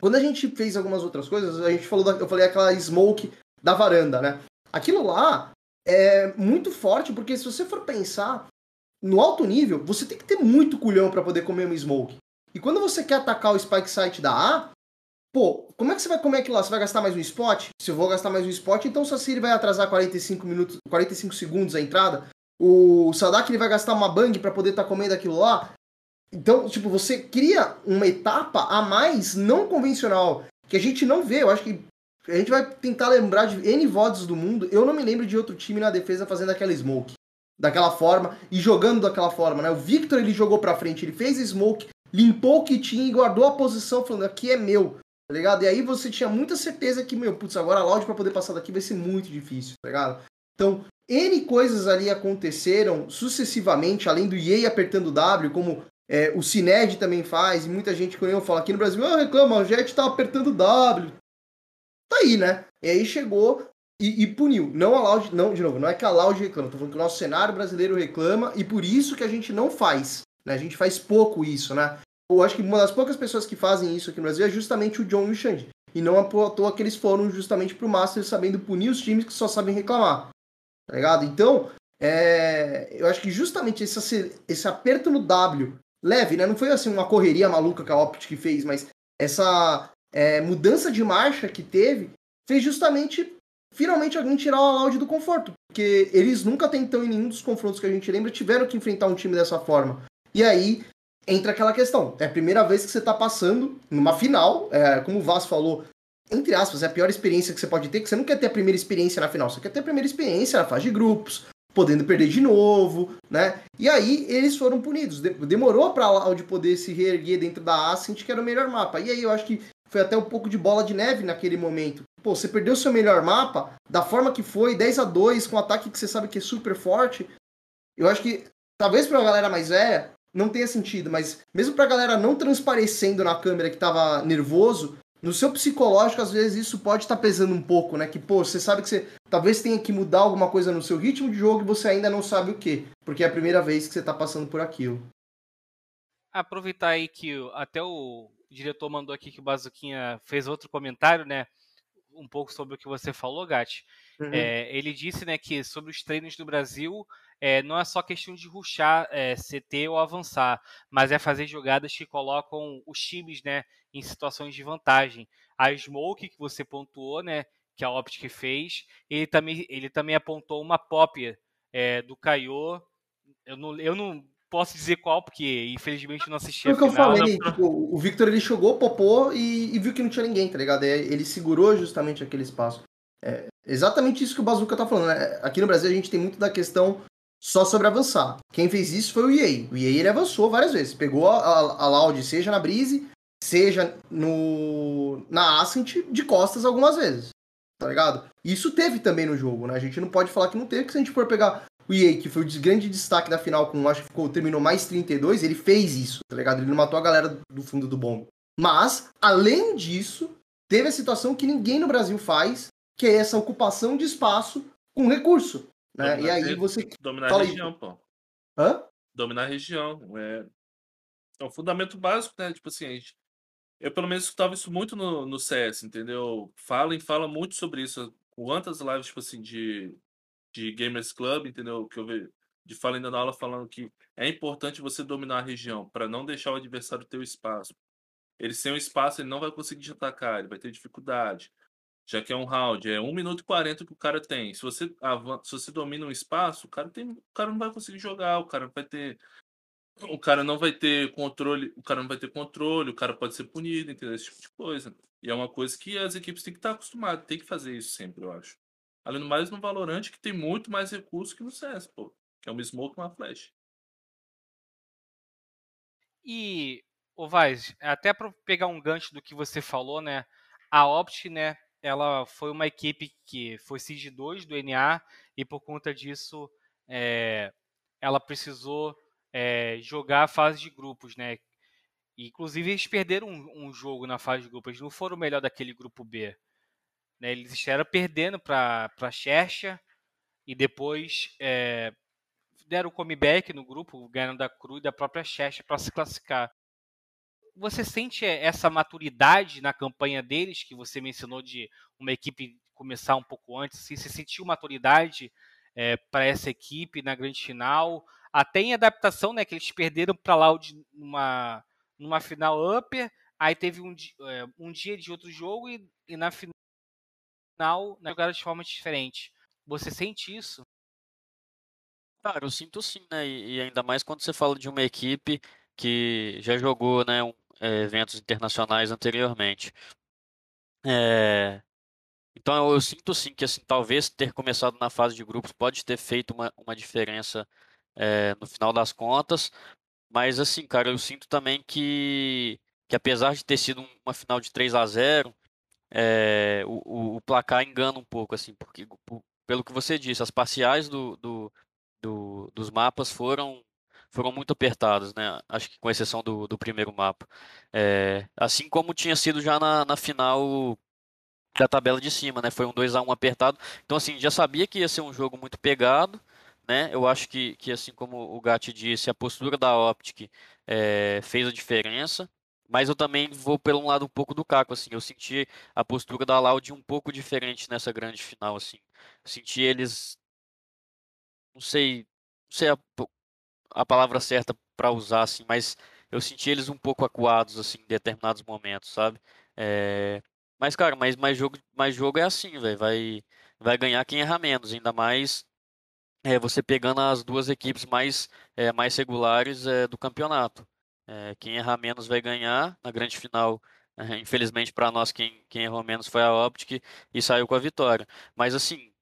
Speaker 3: Quando a gente fez algumas outras coisas, a gente falou, da, eu falei aquela smoke da varanda, né? Aquilo lá é muito forte, porque se você for pensar, no alto nível, você tem que ter muito culhão para poder comer um smoke. E quando você quer atacar o spike site da A, pô, como é que você vai comer aquilo lá? Você vai gastar mais um spot? Se eu vou gastar mais um spot, então o Sassiri vai atrasar 45 minutos, 45 segundos a entrada. O Sadak ele vai gastar uma bang para poder estar tá comendo aquilo lá. Então, tipo, você cria uma etapa a mais não convencional que a gente não vê. Eu acho que a gente vai tentar lembrar de N VODs do mundo. Eu não me lembro de outro time na defesa fazendo aquela smoke daquela forma e jogando daquela forma, né? O Victor ele jogou pra frente, ele fez smoke, limpou o que tinha e guardou a posição, falando aqui é meu, tá ligado? E aí você tinha muita certeza que, meu, putz, agora a Loud pra poder passar daqui vai ser muito difícil, tá ligado? Então, N coisas ali aconteceram sucessivamente, além do EA apertando W, como é, o Cined também faz, e muita gente que eu falo aqui no Brasil, ah, reclama, o Jet tá apertando W. Tá aí, né? E aí chegou e, e, puniu. Não a Loud, não, de novo, não é que a Loud reclama, tô falando que o nosso cenário brasileiro reclama e por isso que a gente não faz. Né? A gente faz pouco isso, né? Eu acho que uma das poucas pessoas que fazem isso aqui no Brasil é justamente o John e o Xande. E não à toa que eles foram justamente pro Master sabendo punir os times que só sabem reclamar. Tá ligado? Então, é, eu acho que justamente esse, esse aperto no W, leve, né? Não foi assim uma correria maluca que a Optic fez, mas essa é, mudança de marcha que teve fez justamente finalmente alguém tirar o Loud do conforto. Porque eles nunca até então, em nenhum dos confrontos que a gente lembra, tiveram que enfrentar um time dessa forma. E aí entra aquela questão. É a primeira vez que você está passando numa final, é, como o Vaz falou, entre aspas, é a pior experiência que você pode ter, que você não quer ter a primeira experiência na final, você quer ter a primeira experiência na fase de grupos, podendo perder de novo, né? E aí eles foram punidos. Demorou para Loud poder se reerguer dentro da Ascent, que era o melhor mapa. E aí eu acho que foi até um pouco de bola de neve naquele momento. Pô, você perdeu seu melhor mapa, da forma que foi, 10 a 2 com um ataque que você sabe que é super forte. Eu acho que, talvez pra uma galera mais velha, não tenha sentido, mas mesmo pra galera não transparecendo na câmera que tava nervoso, no seu psicológico, às vezes isso pode estar tá pesando um pouco, né? Que, pô, você sabe que você talvez tenha que mudar alguma coisa no seu ritmo de jogo e você ainda não sabe o que, porque é a primeira vez que você tá passando por aquilo.
Speaker 1: Aproveitar aí que até o diretor mandou aqui que o Bazuquinha fez outro comentário, né? um pouco sobre o que você falou, Gatti. Uhum. É, ele disse né, que sobre os treinos do Brasil, é, não é só questão de ruxar é, CT ou avançar, mas é fazer jogadas que colocam os times né, em situações de vantagem. A Smoke, que você pontuou, né, que a Optic fez, ele também, ele também apontou uma pop é, do Caio. Eu não, eu não posso dizer qual, porque infelizmente não assisti
Speaker 3: Foi o que eu falei, tipo, o Victor ele chegou, popou e, e, viu que não tinha ninguém, tá ligado? Ele segurou justamente aquele espaço. É exatamente isso que o Bazuca tá falando, né? Aqui no Brasil a gente tem muito da questão só sobre avançar. Quem fez isso foi o EA. O EA ele avançou várias vezes. Pegou a, a, a Loud, seja na Breeze, seja no na Ascent, de costas algumas vezes. Tá ligado? Isso teve também no jogo, né? A gente não pode falar que não teve, porque se a gente for pegar o EA, que foi o grande destaque da final, com acho que ficou, terminou mais 32, ele fez isso, tá ligado? Ele não matou a galera do fundo do bombo. Mas, além disso, teve a situação que ninguém no Brasil faz, que é essa ocupação de espaço com recurso. Né? Dominar, e aí você.
Speaker 4: Dominar a região, pô. Hã? Dominar a região. É, é um fundamento básico, né? Tipo assim, a gente... eu pelo menos escutava isso muito no, no CS, entendeu? Fala e fala muito sobre isso. Quantas lives, tipo assim, de de Gamers Club, entendeu? Que eu vejo de fala ainda na aula falando que é importante você dominar a região para não deixar o adversário ter o espaço. Ele sem o espaço, ele não vai conseguir te atacar, ele vai ter dificuldade. Já que é um round, é 1 minuto e 40 que o cara tem. Se você, se você domina um espaço, o cara, tem, o cara não vai conseguir jogar, o cara vai ter. O cara não vai ter controle, o cara não vai ter controle, o cara pode ser punido, entendeu? Esse tipo de coisa. E é uma coisa que as equipes têm que estar acostumadas, tem que fazer isso sempre, eu acho. Além do mais, no Valorant, que tem muito mais recursos que no CS, pô. Que é uma smoke e uma flash.
Speaker 1: E, o Vaz, até para pegar um gancho do que você falou, né? A Opt, né? Ela foi uma equipe que foi Seed 2 do NA e por conta disso é, ela precisou é, jogar a fase de grupos, né? inclusive eles perderam um, um, jogo na fase de grupos, eles não foram o melhor daquele grupo B. Né? Eles estiveram perdendo para a Xerxia e depois é, deram o comeback no grupo, ganhando da Cru e da própria Xerxia para se classificar. Você sente essa maturidade na campanha deles, que você mencionou de uma equipe começar um pouco antes? Assim, você sentiu maturidade é, para essa equipe na grande final? Até em adaptação, né, que eles perderam para lá numa, numa final upper, aí teve um, é, um dia de outro jogo e, e na final né, jogaram de forma diferente. Você sente isso?
Speaker 5: Cara, eu sinto sim, né? E, ainda mais quando você fala de uma equipe que já jogou né, um, eventos internacionais anteriormente. É... Então eu, eu, sinto sim que assim, talvez ter começado na fase de grupos pode ter feito uma, uma diferença é, no final das contas. Mas assim, cara, eu sinto também que, que apesar de ter sido uma final de 3 a 0 é, o, o, placar engana um pouco, assim, porque pelo que você disse, as parciais do, do, do, dos mapas foram foram muito apertados, né? Acho que com exceção do, do primeiro mapa. É, assim como tinha sido já na, na final da tabela de cima, né? Foi um 2 a 1 apertado. Então assim, já sabia que ia ser um jogo muito pegado, né? Eu acho que, que assim como o Gatti disse, a postura da Optic é, fez a diferença. Mas eu também vou pelo lado um pouco do Caco, assim. Eu senti a postura da Loud um pouco diferente nessa grande final, assim. Eu senti eles, não sei, não sei a, palavra certa para usar, assim, mas eu senti eles um pouco acuados, assim, em determinados momentos, sabe? É... Mas, cara, mas mais jogo, mais jogo é assim, velho. Vai, vai ganhar quem erra menos, ainda mais é, você pegando as duas equipes mais, é, mais regulares é, do campeonato. Quem errar menos vai ganhar na grande final. *laughs* Infelizmente para nós, quem, quem errou menos foi a Optic e saiu com a vitória. Mas assim,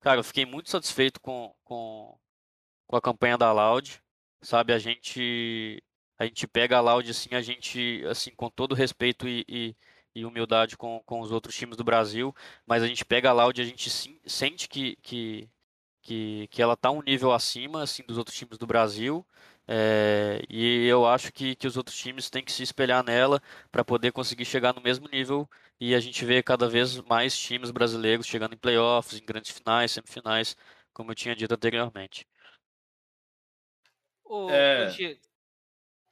Speaker 5: cara, eu fiquei muito satisfeito com, com, com a campanha da Loud. Sabe, a gente a gente pega a Loud assim, a gente assim com todo respeito e, e, e, humildade com, com os outros times do Brasil, mas a gente pega a Loud a gente sim, sente que, que, que, que ela está um nível acima assim dos outros times do Brasil. É, e eu acho que, que os outros times têm que se espelhar nela para poder conseguir chegar no mesmo nível e a gente vê cada vez mais times brasileiros chegando em playoffs, em grandes finais, semifinais, como eu tinha dito anteriormente.
Speaker 1: É...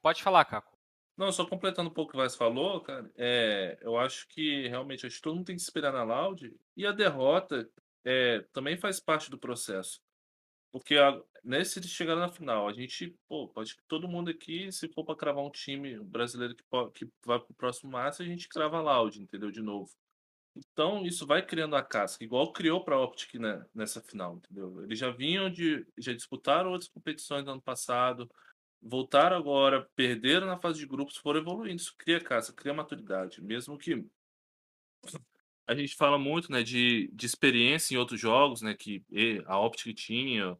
Speaker 1: Pode falar, Caco.
Speaker 4: Não, só completando um pouco o que o Vaz falou, cara, é, eu acho que realmente acho que todo mundo tem que se na Loud e a derrota é, também faz parte do processo. Porque a, nesse de chegar na final, a gente, pô, pode todo mundo aqui, se for para cravar um time brasileiro que, que vai pro próximo Master, a gente crava Loud, entendeu? De novo. Então, isso vai criando a casca, igual criou para a Optic né, nessa final, entendeu? Eles já vinham de. já disputaram outras competições no ano passado, voltaram agora, perderam na fase de grupos, foram evoluindo. Isso cria casca, cria maturidade. Mesmo que a gente fala muito né, de, de experiência em outros jogos, né, que a Optic tinha,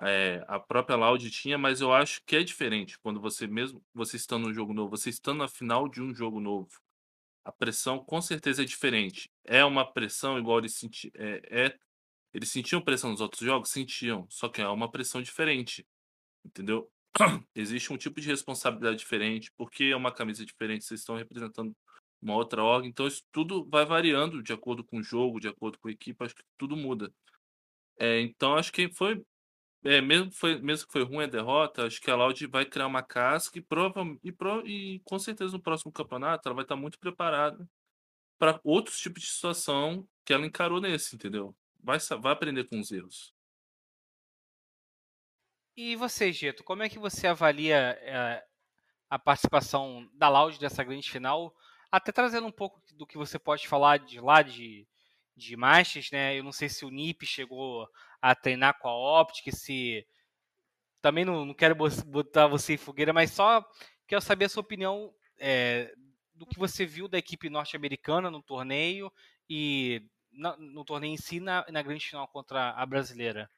Speaker 4: é, a própria Loud tinha, mas eu acho que é diferente quando você mesmo você estando no jogo novo, você estando na final de um jogo novo. A pressão com certeza é diferente. É uma pressão igual eles sentiam. É, é, eles sentiam pressão nos outros jogos? Sentiam. Só que é uma pressão diferente. Entendeu? *clears throat* Existe um tipo de responsabilidade diferente, porque é uma camisa diferente, vocês estão representando uma outra org. Então isso tudo vai variando de acordo com o jogo, de acordo com a equipe, acho que tudo muda. É, então acho que foi é, mesmo, foi, mesmo que foi ruim a derrota, acho que a Loud vai criar uma casca e, prova, e, pro, e com certeza no próximo campeonato ela vai estar muito preparada para outros tipos de situação que ela encarou nesse, entendeu? Vai, vai aprender com os erros.
Speaker 1: E você, Geto, como é que você avalia é, a participação da Loud dessa grande final? Até trazendo um pouco do que você pode falar de lá de, de Masters, né? Eu não sei se o NIP chegou a treinar com a Optic, se. Também não, não quero botar você em fogueira, mas só quero saber a sua opinião é, do que você viu da equipe norte-americana no torneio e no, no torneio em si na, na grande final contra a brasileira.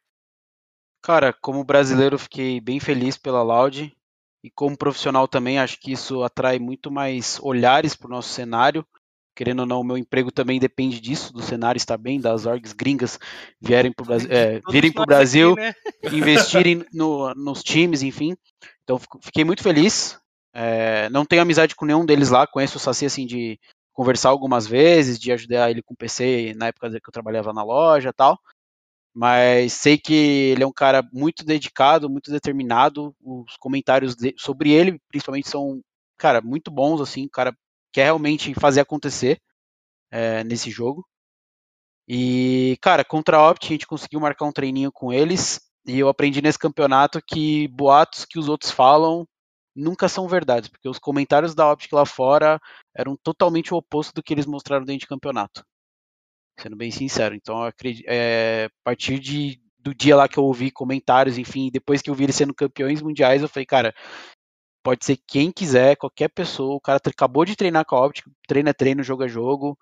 Speaker 2: Cara, como brasileiro, fiquei bem feliz pela Loud. E como profissional também, acho que isso atrai muito mais olhares para o nosso cenário. Querendo ou não, o meu emprego também depende disso, do cenário estar bem, das orgs gringas vierem Brasil, é, virem para o Brasil, aqui, né? *laughs* investirem no, nos times, enfim. Então, fiquei muito feliz. É, não tenho amizade com nenhum deles lá, conheço o Saci assim de conversar algumas vezes, de ajudar ele com o PC na época que eu trabalhava na loja tal mas sei que ele é um cara muito dedicado, muito determinado. Os comentários de, sobre ele, principalmente, são, cara, muito bons, assim. Cara quer realmente fazer acontecer é, nesse jogo. E, cara, contra a Opt, a gente conseguiu marcar um treininho com eles. E eu aprendi nesse campeonato que boatos que os outros falam nunca são verdades, porque os comentários da Optic lá fora eram totalmente o oposto do que eles mostraram dentro de campeonato sendo bem sincero. Então, acredito, é, a partir de, do dia lá que eu ouvi comentários, enfim, depois que eu vi eles sendo campeões mundiais, eu falei, cara, pode ser quem quiser, qualquer pessoa, o cara acabou de treinar com a Optic, treina, treino, joga jogo.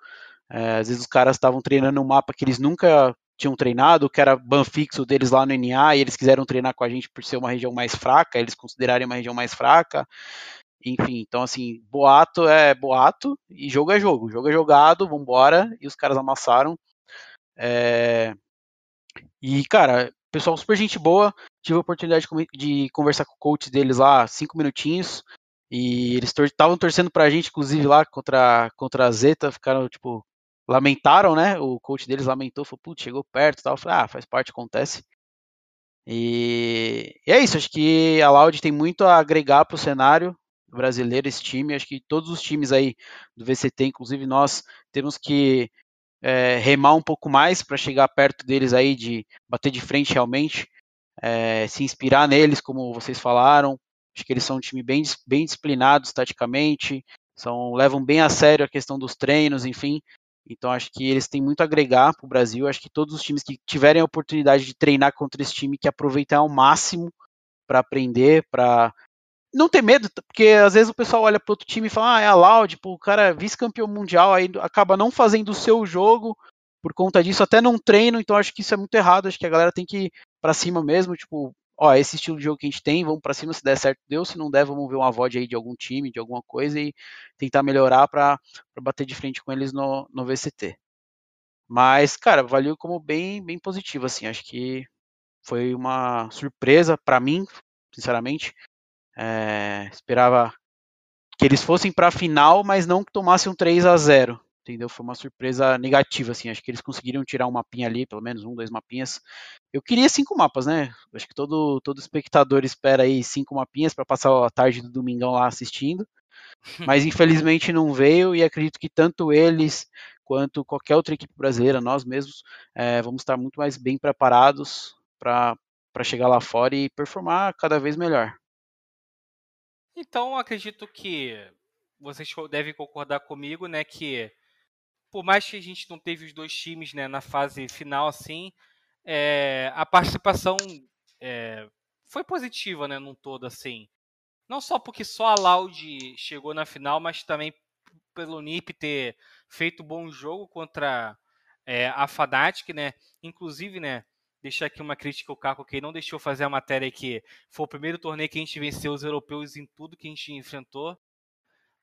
Speaker 2: É, às vezes os caras estavam treinando um mapa que eles nunca tinham treinado, que era ban fixo deles lá no NA, e eles quiseram treinar com a gente por ser uma região mais fraca, eles considerarem uma região mais fraca. Enfim, então assim, boato é boato e jogo é jogo. Jogo é jogado, vambora. E os caras amassaram. É... E, cara, pessoal super gente boa. Tive a oportunidade de conversar com o coach deles lá, cinco minutinhos. E eles estavam tor torcendo pra gente, inclusive lá contra, contra a Zeta. Ficaram, tipo, lamentaram, né? O coach deles lamentou, falou, putz, chegou perto e tal. Eu falei, ah, faz parte, acontece. E, e é isso, acho que a Loud tem muito a agregar para o cenário brasileiro, esse time. Acho que todos os times aí do VCT, inclusive nós, temos que é, remar um pouco mais para chegar perto deles aí, de bater de frente realmente, é, se inspirar neles, como vocês falaram. Acho que eles são um time bem, bem disciplinados taticamente, são, levam bem a sério a questão dos treinos, enfim. Então acho que eles têm muito a agregar para o Brasil. Acho que todos os times que tiverem a oportunidade de treinar contra esse time, que aproveitar ao máximo para aprender, para não ter medo, porque às vezes o pessoal olha para outro time e fala, ah, é a Loud, pô, o cara é vice-campeão mundial, aí acaba não fazendo o seu jogo por conta disso, até não treino, então acho que isso é muito errado, acho que a galera tem que ir para cima mesmo, tipo, ó, esse estilo de jogo que a gente tem, vamos para cima, se der certo, deu, se não der, vamos ver uma VOD aí de algum time, de alguma coisa e tentar melhorar para bater de frente com eles no, no VCT. Mas, cara, valeu como bem, bem positivo, assim, acho que foi uma surpresa para mim, sinceramente. É, esperava que eles fossem para a final, mas não que tomassem um 3 a 0 entendeu? Foi uma surpresa negativa, assim. Acho que eles conseguiram tirar um mapinha ali, pelo menos um, dois mapinhas. Eu queria cinco mapas, né? Acho que todo, todo espectador espera aí cinco mapinhas para passar a tarde do domingão lá assistindo. *laughs* Mas infelizmente não veio e acredito que tanto eles quanto qualquer outra equipe brasileira, nós mesmos, é, vamos estar muito mais bem preparados para chegar lá fora e performar cada vez melhor.
Speaker 1: Então, acredito que vocês devem concordar comigo, né, que por mais que a gente não teve os dois times, né, na fase final assim, é, a participação é, foi positiva, né, num todo assim. Não só porque só a Loud chegou na final, mas também pelo NIP ter feito bom jogo contra é, a Fnatic, né? Inclusive, né, deixar aqui uma crítica ao Caco, que não deixou fazer a matéria que foi o primeiro torneio que a gente venceu os europeus em tudo que a gente enfrentou.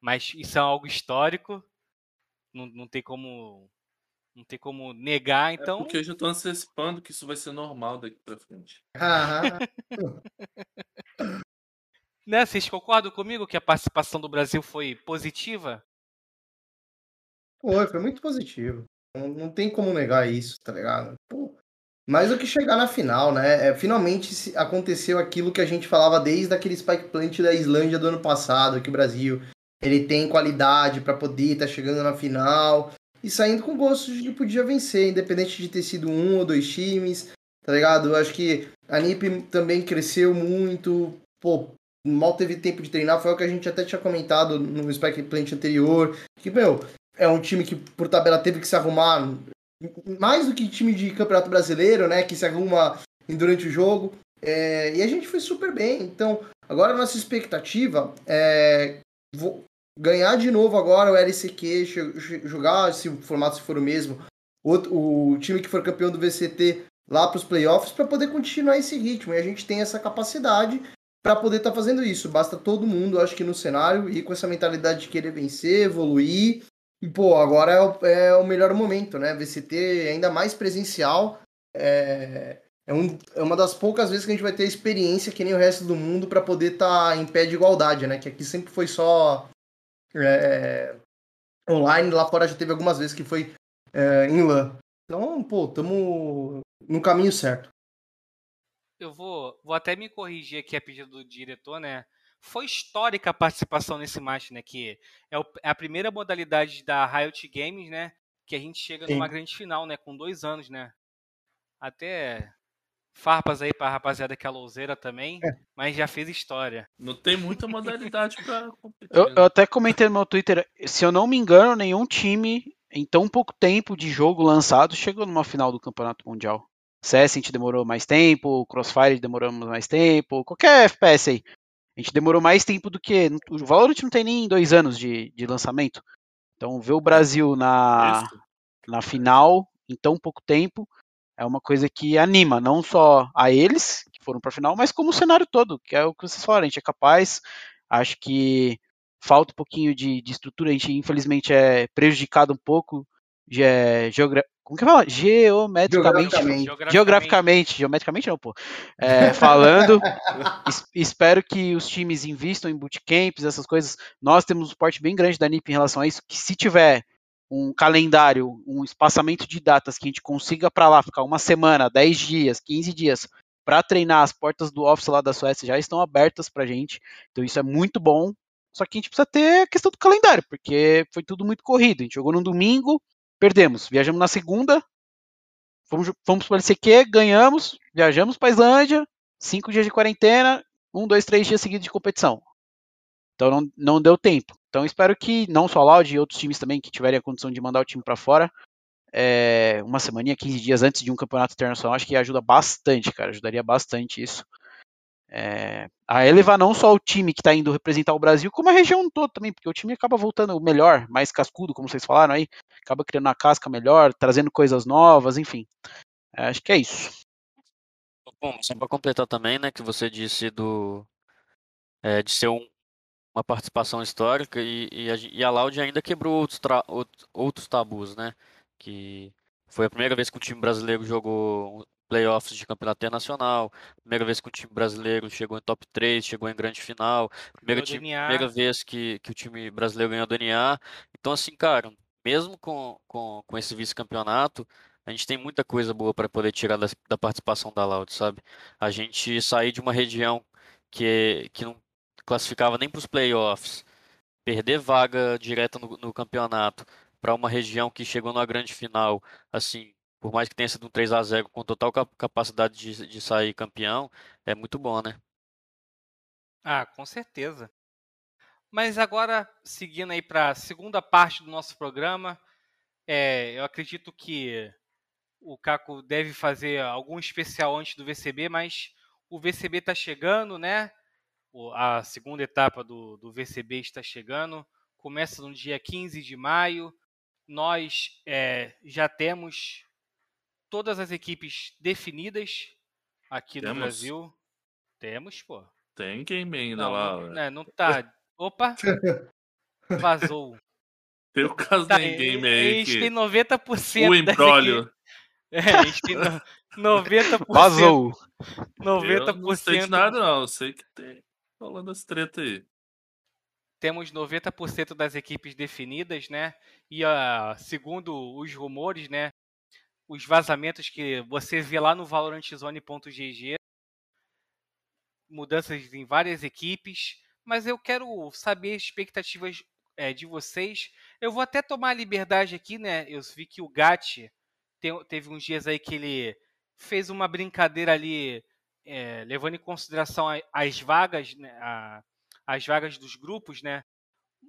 Speaker 1: Mas isso é algo histórico. Não, não tem como não tem como negar, é então.
Speaker 4: É porque eu já estou antecipando que isso vai ser normal daqui para frente. *laughs*
Speaker 1: né, vocês concordam comigo que a participação do Brasil foi positiva?
Speaker 3: Foi, foi muito positivo. Não, não tem como negar isso, tá ligado? Pô, mais do que chegar na final, né? É, finalmente aconteceu aquilo que a gente falava desde aquele Spike Plant da Islândia do ano passado, que o Brasil ele tem qualidade para poder estar tá chegando na final e saindo com gosto de que podia vencer, independente de ter sido um ou dois times, tá ligado? Eu acho que a NiP também cresceu muito, pô, mal teve tempo de treinar, foi o que a gente até tinha comentado no Spike Plant anterior, que, meu, é um time que por tabela teve que se arrumar mais do que time de campeonato brasileiro, né? Que se arruma durante o jogo. É, e a gente foi super bem. Então, agora nossa expectativa é ganhar de novo agora o LCQ, jogar, se o formato for o mesmo, o, o time que for campeão do VCT lá para os playoffs, para poder continuar esse ritmo. E a gente tem essa capacidade para poder estar tá fazendo isso. Basta todo mundo, acho que no cenário, ir com essa mentalidade de querer vencer, evoluir e, pô, agora é o, é o melhor momento, né? VCT ainda mais presencial. É, é, um, é uma das poucas vezes que a gente vai ter experiência que nem o resto do mundo para poder estar tá em pé de igualdade, né? Que aqui sempre foi só é, online, lá fora já teve algumas vezes que foi é, em LAN. Então, pô, estamos no caminho certo.
Speaker 1: Eu vou, vou até me corrigir aqui a pedido do diretor, né? Foi histórica a participação nesse match, né? Que é, o, é a primeira modalidade da Riot Games, né? Que a gente chega Sim. numa grande final, né? Com dois anos, né? Até farpas aí pra rapaziada que é louzeira também, é. mas já fez história.
Speaker 4: Não tem muita modalidade pra competir.
Speaker 2: Eu, né? eu, até comentei no meu Twitter, se eu não me engano, nenhum time em tão pouco tempo de jogo lançado chegou numa final do Campeonato Mundial. CS a gente demorou mais tempo, Crossfire demoramos mais tempo, qualquer FPS aí. A gente demorou mais tempo do que. O Valorant não tem nem dois anos de, de lançamento. Então, ver o Brasil na, na final em tão pouco tempo é uma coisa que anima, não só a eles, que foram para a final, mas como o cenário todo, que é o que vocês falaram. A gente é capaz, acho que falta um pouquinho de, de estrutura, a gente infelizmente é prejudicado um pouco é, geogra como que fala? Geometricamente. Geograficamente. Geograficamente, geometricamente não, pô. É, *laughs* falando, es, espero que os times invistam em bootcamps, essas coisas. Nós temos um suporte bem grande da NIP em relação a isso, que se tiver um calendário, um espaçamento de datas que a gente consiga para lá ficar uma semana, 10 dias, 15 dias para treinar, as portas do office lá da Suécia já estão abertas para a gente. Então isso é muito bom. Só que a gente precisa ter a questão do calendário, porque foi tudo muito corrido. A gente jogou no domingo, perdemos. Viajamos na segunda, fomos, fomos para o LCQ, ganhamos, viajamos para a Islândia, cinco dias de quarentena, um, dois, três dias seguidos de competição. Então não, não deu tempo. Então espero que não só a Loud e outros times também que tiverem a condição de mandar o time para fora, é, uma semana, 15 dias antes de um campeonato internacional, acho que ajuda bastante, cara. Ajudaria bastante isso. É, a elevar não só o time que está indo representar o Brasil, como a região toda também, porque o time acaba voltando melhor, mais cascudo, como vocês falaram aí, acaba criando uma casca melhor, trazendo coisas novas, enfim. É, acho que é isso.
Speaker 5: Bom, só para completar também, né, que você disse do é, de ser um, uma participação histórica e, e, a, e a Loud ainda quebrou outros, outros tabus, né? Que foi a primeira vez que o time brasileiro jogou playoffs de campeonato internacional, primeira vez que o time brasileiro chegou em top 3, chegou em grande final, primeira, time, primeira vez que, que o time brasileiro ganhou o DNA. Então, assim, cara, mesmo com, com, com esse vice-campeonato, a gente tem muita coisa boa para poder tirar da, da participação da Loud, sabe? A gente sair de uma região que, que não classificava nem para os playoffs, perder vaga direta no, no campeonato para uma região que chegou numa grande final, assim, por mais que tenha sido um 3 a 0 com total capacidade de, de sair campeão, é muito bom, né?
Speaker 1: Ah, com certeza. Mas agora, seguindo aí para a segunda parte do nosso programa, é, eu acredito que o Caco deve fazer algum especial antes do VCB, mas o VCB está chegando, né? a segunda etapa do, do VCB está chegando, começa no dia 15 de maio. Nós é, já temos todas as equipes definidas aqui temos. no Brasil. Temos, pô.
Speaker 4: Tem game ainda não, lá.
Speaker 1: Não, é, não tá. Opa! Vazou. *laughs*
Speaker 4: Tem o caso tá, da game aí.
Speaker 1: A gente que... tem 90%.
Speaker 4: O embrólio. *laughs*
Speaker 1: É, a gente tem 90%. *laughs*
Speaker 2: Vazou.
Speaker 1: 90%.
Speaker 4: Eu não sei de nada, não. Eu sei que tem rolando as treta aí.
Speaker 1: Temos 90% das equipes definidas, né? E uh, segundo os rumores, né? Os vazamentos que você vê lá no valorantZone.gg, mudanças em várias equipes, mas eu quero saber expectativas é, de vocês. Eu vou até tomar a liberdade aqui, né? Eu vi que o Gatti teve uns dias aí que ele fez uma brincadeira ali é, levando em consideração as vagas, né, a, as vagas dos grupos, né?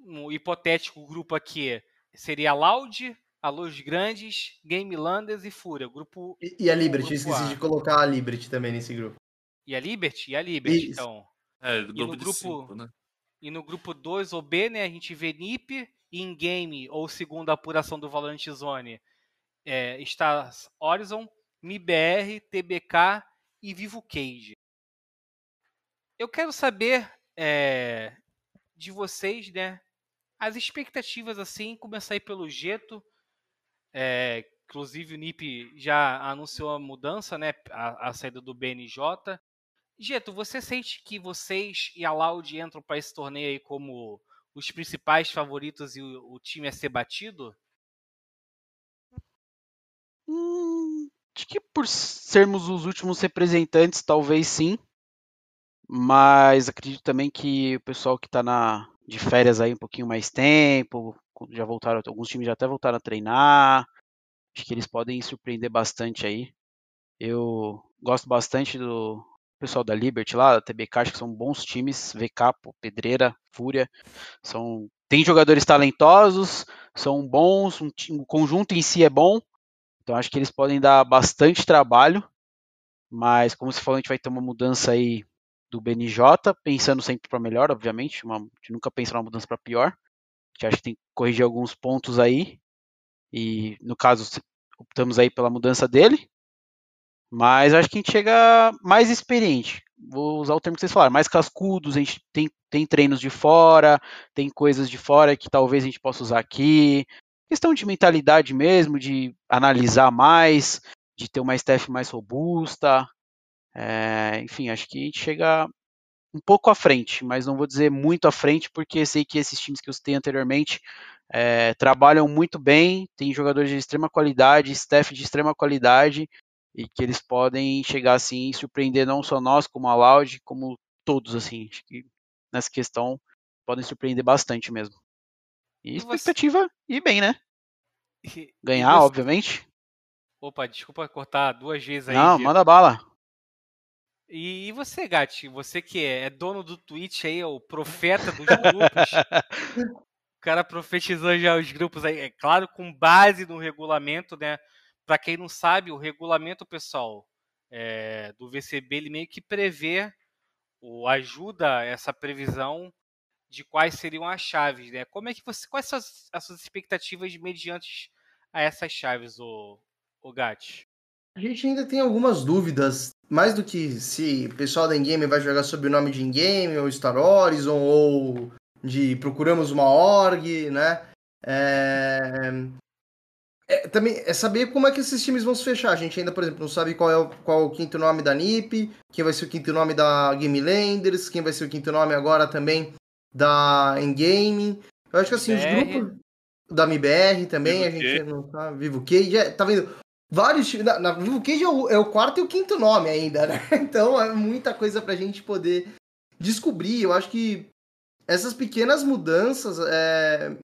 Speaker 1: Um hipotético grupo aqui seria a Loud, a Luz Grandes, Game Landers e Fúria. Grupo,
Speaker 3: e, e a Liberty, esqueci de colocar a Liberty também nesse grupo.
Speaker 1: E a Liberty? E a Liberty, Isso. então.
Speaker 4: É, grupo e no grupo, cinco, né?
Speaker 1: E no grupo 2 ou B, né, a gente vê NIP, in-game ou segundo a apuração do Valorant Zone, é, está Horizon, MIBR, TBK e Vivo Cage. Eu quero saber é, de vocês, né? As expectativas assim, começar aí pelo Geto. É, inclusive o NIP já anunciou a mudança, né? A, a saída do BNJ. Geto, você sente que vocês e a Loud entram para esse torneio aí como os principais favoritos e o, o time a ser batido?
Speaker 2: Hum, Acho que por sermos os últimos representantes, talvez sim. Mas acredito também que o pessoal que está na de férias aí um pouquinho mais tempo, já voltaram, alguns times já até voltaram a treinar. Acho que eles podem surpreender bastante aí. Eu gosto bastante do pessoal da Liberty lá, da TBK, acho que são bons times, VK, Pedreira, Fúria, são tem jogadores talentosos, são bons, um, o conjunto em si é bom, então acho que eles podem dar bastante trabalho, mas como você falou, a gente vai ter uma mudança aí do BNJ, pensando sempre para melhor, obviamente, uma, a gente nunca pensa numa mudança para pior. A gente acha que tem que corrigir alguns pontos aí. E no caso, optamos aí pela mudança dele. Mas acho que a gente chega mais experiente. Vou usar o termo que vocês falaram, mais cascudos, a gente tem, tem treinos de fora, tem coisas de fora que talvez a gente possa usar aqui questão de mentalidade mesmo, de analisar mais, de ter uma staff mais robusta. É, enfim, acho que a gente chega um pouco à frente, mas não vou dizer muito à frente, porque sei que esses times que eu citei anteriormente é, trabalham muito bem, tem jogadores de extrema qualidade, staff de extrema qualidade, e que eles podem chegar assim e surpreender não só nós, como a Loud, como todos, assim, acho que nessa questão podem surpreender bastante mesmo. E, expectativa você... ir bem, né? Ganhar, você... obviamente.
Speaker 1: Opa, desculpa cortar duas vezes aí.
Speaker 2: Não, manda bala.
Speaker 1: E você, Gatti, você que é dono do Twitch aí, o profeta dos grupos. *laughs* o cara profetizou já os grupos aí, é claro, com base no regulamento, né? Para quem não sabe, o regulamento, pessoal, é, do VCB, ele meio que prevê, ou ajuda essa previsão de quais seriam as chaves, né? Como é que você, quais são as, as suas expectativas mediante a essas chaves, o, o Gatti?
Speaker 3: A gente ainda tem algumas dúvidas, mais do que se o pessoal da Ingame vai jogar sob o nome de Ingame, ou Star Horizon, ou de Procuramos uma Org, né? É... É, também é saber como é que esses times vão se fechar. A gente ainda, por exemplo, não sabe qual é o, qual é o quinto nome da NiP, quem vai ser o quinto nome da Game Landers, quem vai ser o quinto nome agora também da Endgame. Eu acho que assim, MBR. os grupos da MBR também, Vivo a gente K. não tá. Vivo Cage, tá vendo? Vários times. Na, na Vivo Cage é o, é o, quarto e o quinto nome ainda, né? *laughs* Então é muita coisa pra gente poder descobrir. Eu acho que essas pequenas mudanças. É...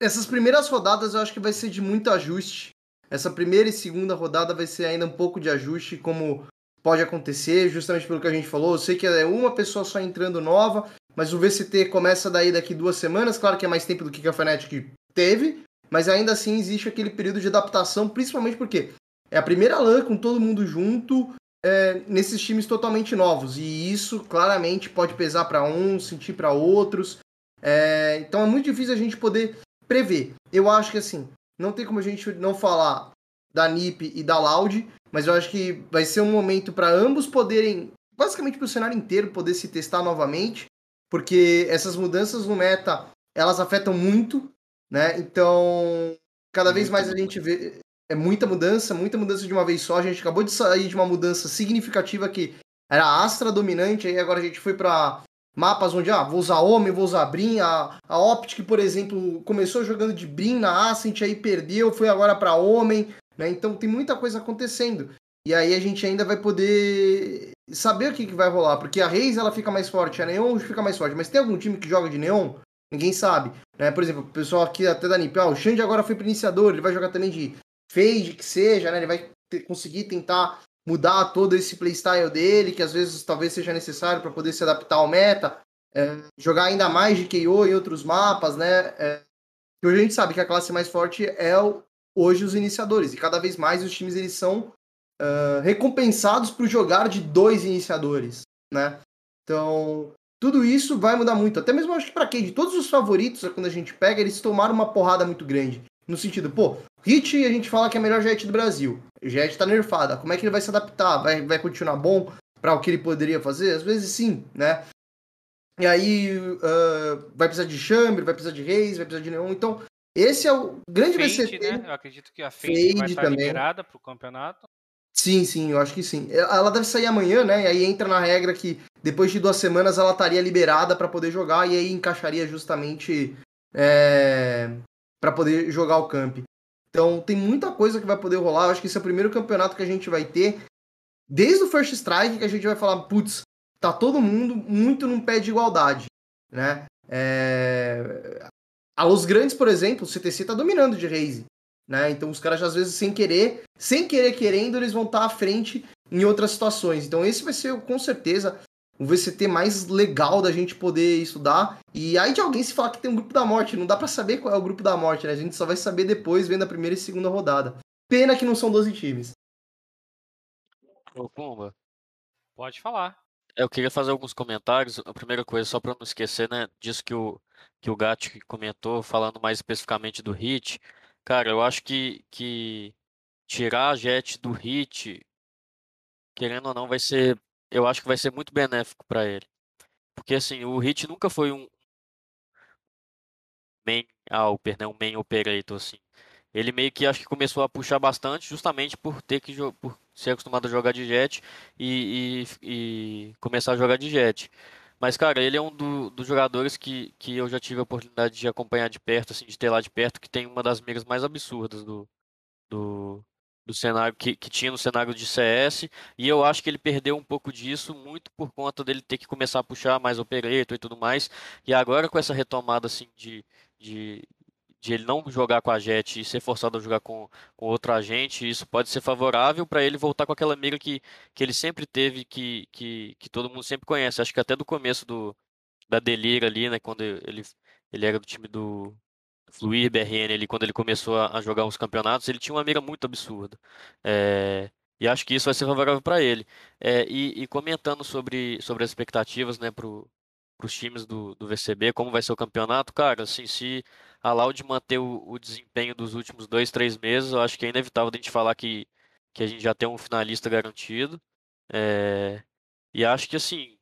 Speaker 3: Essas primeiras rodadas eu acho que vai ser de muito ajuste. Essa primeira e segunda rodada vai ser ainda um pouco de ajuste, como pode acontecer, justamente pelo que a gente falou. Eu sei que é uma pessoa só entrando nova, mas o VCT começa daí daqui duas semanas. Claro que é mais tempo do que a Fnatic teve, mas ainda assim existe aquele período de adaptação, principalmente porque é a primeira LAN com todo mundo junto é, nesses times totalmente novos. E isso claramente pode pesar para uns, sentir para outros. É, então é muito difícil a gente poder prever. Eu acho que assim, não tem como a gente não falar da NIP e da Loud, mas eu acho que vai ser um momento para ambos poderem, basicamente para o cenário inteiro, poder se testar novamente, porque essas mudanças no meta elas afetam muito, né? Então, cada vez mais a gente vê é muita mudança, muita mudança de uma vez só. A gente acabou de sair de uma mudança significativa que era Astra dominante, aí agora a gente foi para mapas onde, ah, vou usar Homem, vou usar Brin, a, a Optic, por exemplo, começou jogando de Brin na Ascent, aí perdeu, foi agora para Homem, né? Então tem muita coisa acontecendo. E aí a gente ainda vai poder saber o que, que vai rolar, porque a Reis ela fica mais forte, a Neon fica mais forte, mas tem algum time que joga de Neon? Ninguém sabe. Né? Por exemplo, o pessoal aqui até da NIP, ah, o Xande agora foi pro iniciador, ele vai jogar também de Fade, que seja, né? Ele vai ter, conseguir tentar mudar todo esse playstyle dele, que às vezes talvez seja necessário para poder se adaptar ao meta, é, jogar ainda mais de KO em outros mapas, né? É, hoje a gente sabe que a classe mais forte é o, hoje os iniciadores. E cada vez mais os times eles são uh, recompensados por jogar de dois iniciadores, né? Então, tudo isso vai mudar muito. Até mesmo acho que para quem? De todos os favoritos, quando a gente pega, eles tomaram uma porrada muito grande. No sentido, pô, Hit a gente fala que é a melhor jet do Brasil. Jet tá nerfada. Como é que ele vai se adaptar? Vai, vai continuar bom para o que ele poderia fazer? Às vezes sim, né? E aí uh, vai precisar de Chamber, vai precisar de Reis, vai precisar de Neon. Então, esse é o grande
Speaker 1: Fade,
Speaker 3: VCT.
Speaker 1: Né? Eu acredito que a Fade, vai estar também. liberada para o campeonato.
Speaker 3: Sim, sim, eu acho que sim. Ela deve sair amanhã, né? E aí entra na regra que depois de duas semanas ela estaria liberada para poder jogar e aí encaixaria justamente é, para poder jogar o camp. Então tem muita coisa que vai poder rolar. Eu acho que esse é o primeiro campeonato que a gente vai ter desde o First Strike que a gente vai falar, putz, tá todo mundo muito num pé de igualdade, né? É... A Los Grandes, por exemplo, o CTC tá dominando de Raze, né? Então os caras às vezes sem querer, sem querer querendo, eles vão estar tá à frente em outras situações. Então esse vai ser com certeza o VCT mais legal da gente poder estudar. E aí de alguém se falar que tem um grupo da morte, não dá para saber qual é o grupo da morte, né? A gente só vai saber depois vendo a primeira e segunda rodada. Pena que não são 12 times.
Speaker 5: Ô, Pumba.
Speaker 1: Pode falar.
Speaker 5: Eu queria fazer alguns comentários. A primeira coisa, só para não esquecer, né, disso que o, que o Gatti comentou, falando mais especificamente do hit. Cara, eu acho que, que tirar a Jet do hit, querendo ou não, vai ser. Eu acho que vai ser muito benéfico para ele. Porque assim, o hit nunca foi um main alper, né, um main operator assim. Ele meio que acho que começou a puxar bastante justamente por ter que por ser acostumado a jogar de jet e, e, e começar a jogar de jet. Mas, cara, ele é um do- dos jogadores que, que eu já tive a oportunidade de acompanhar de perto, assim, de ter lá de perto, que tem uma das miras mais absurdas do, do, do cenário que, que tinha no cenário de CS. E eu acho que ele perdeu um pouco disso, muito por conta dele ter que começar a puxar mais operator e tudo mais. E agora com essa retomada, assim, de, de, de ele não jogar com a Jet e ser forçado a jogar com, com outro agente, isso pode ser favorável para ele voltar com aquela mira que, que ele sempre teve, que, que, que todo mundo sempre conhece. Acho que até do começo do, da Delira ali, né, quando ele, ele era do time do Fluir BRN ali, quando ele começou a, jogar os campeonatos, ele tinha uma mira muito absurda. É, e acho que isso vai ser favorável para ele. É, e, e comentando sobre, sobre as expectativas, né, pro, os times do, do VCB, como vai ser o campeonato, cara, assim, se a Loud manter o, o desempenho dos últimos dois, três meses, eu acho que é inevitável a gente falar que, que a gente já tem um finalista garantido. É, e acho que, assim,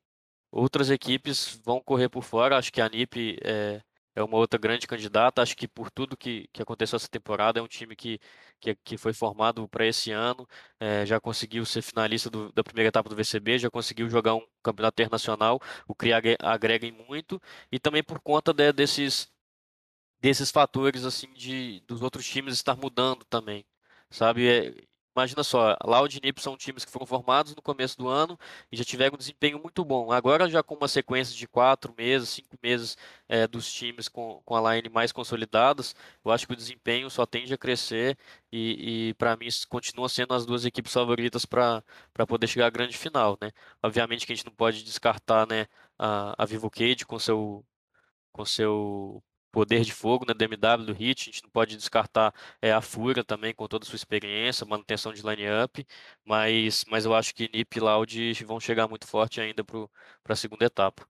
Speaker 5: outras equipes vão correr por fora. Acho que a NiP é, é uma outra grande candidata. Acho que por tudo que, que aconteceu essa temporada, é um time que, que, que foi formado para esse ano, é, já conseguiu ser finalista do, da primeira etapa do VCB, já conseguiu jogar um campeonato internacional, o que agrega em muito, e também por conta de, desses, desses fatores assim de dos outros times estar mudando também, sabe? Imagina só, Loud e NiP são times que foram formados no começo do ano e já tiveram um desempenho muito bom. Agora, já com uma sequência de quatro meses, cinco meses é, dos times com, com a line mais consolidadas, eu acho que o desempenho só tende a crescer e, e para mim, continua sendo as duas equipes favoritas para poder chegar à grande final. Né? Obviamente que a gente não pode descartar né, a, a Vivo Cage com seu, com seu poder de fogo na né, DMW do Hit, a gente não pode descartar é, a Fura também com toda a sua experiência, manutenção de line-up, mas, mas eu acho que Nip e Loud vão chegar muito forte ainda para a segunda etapa.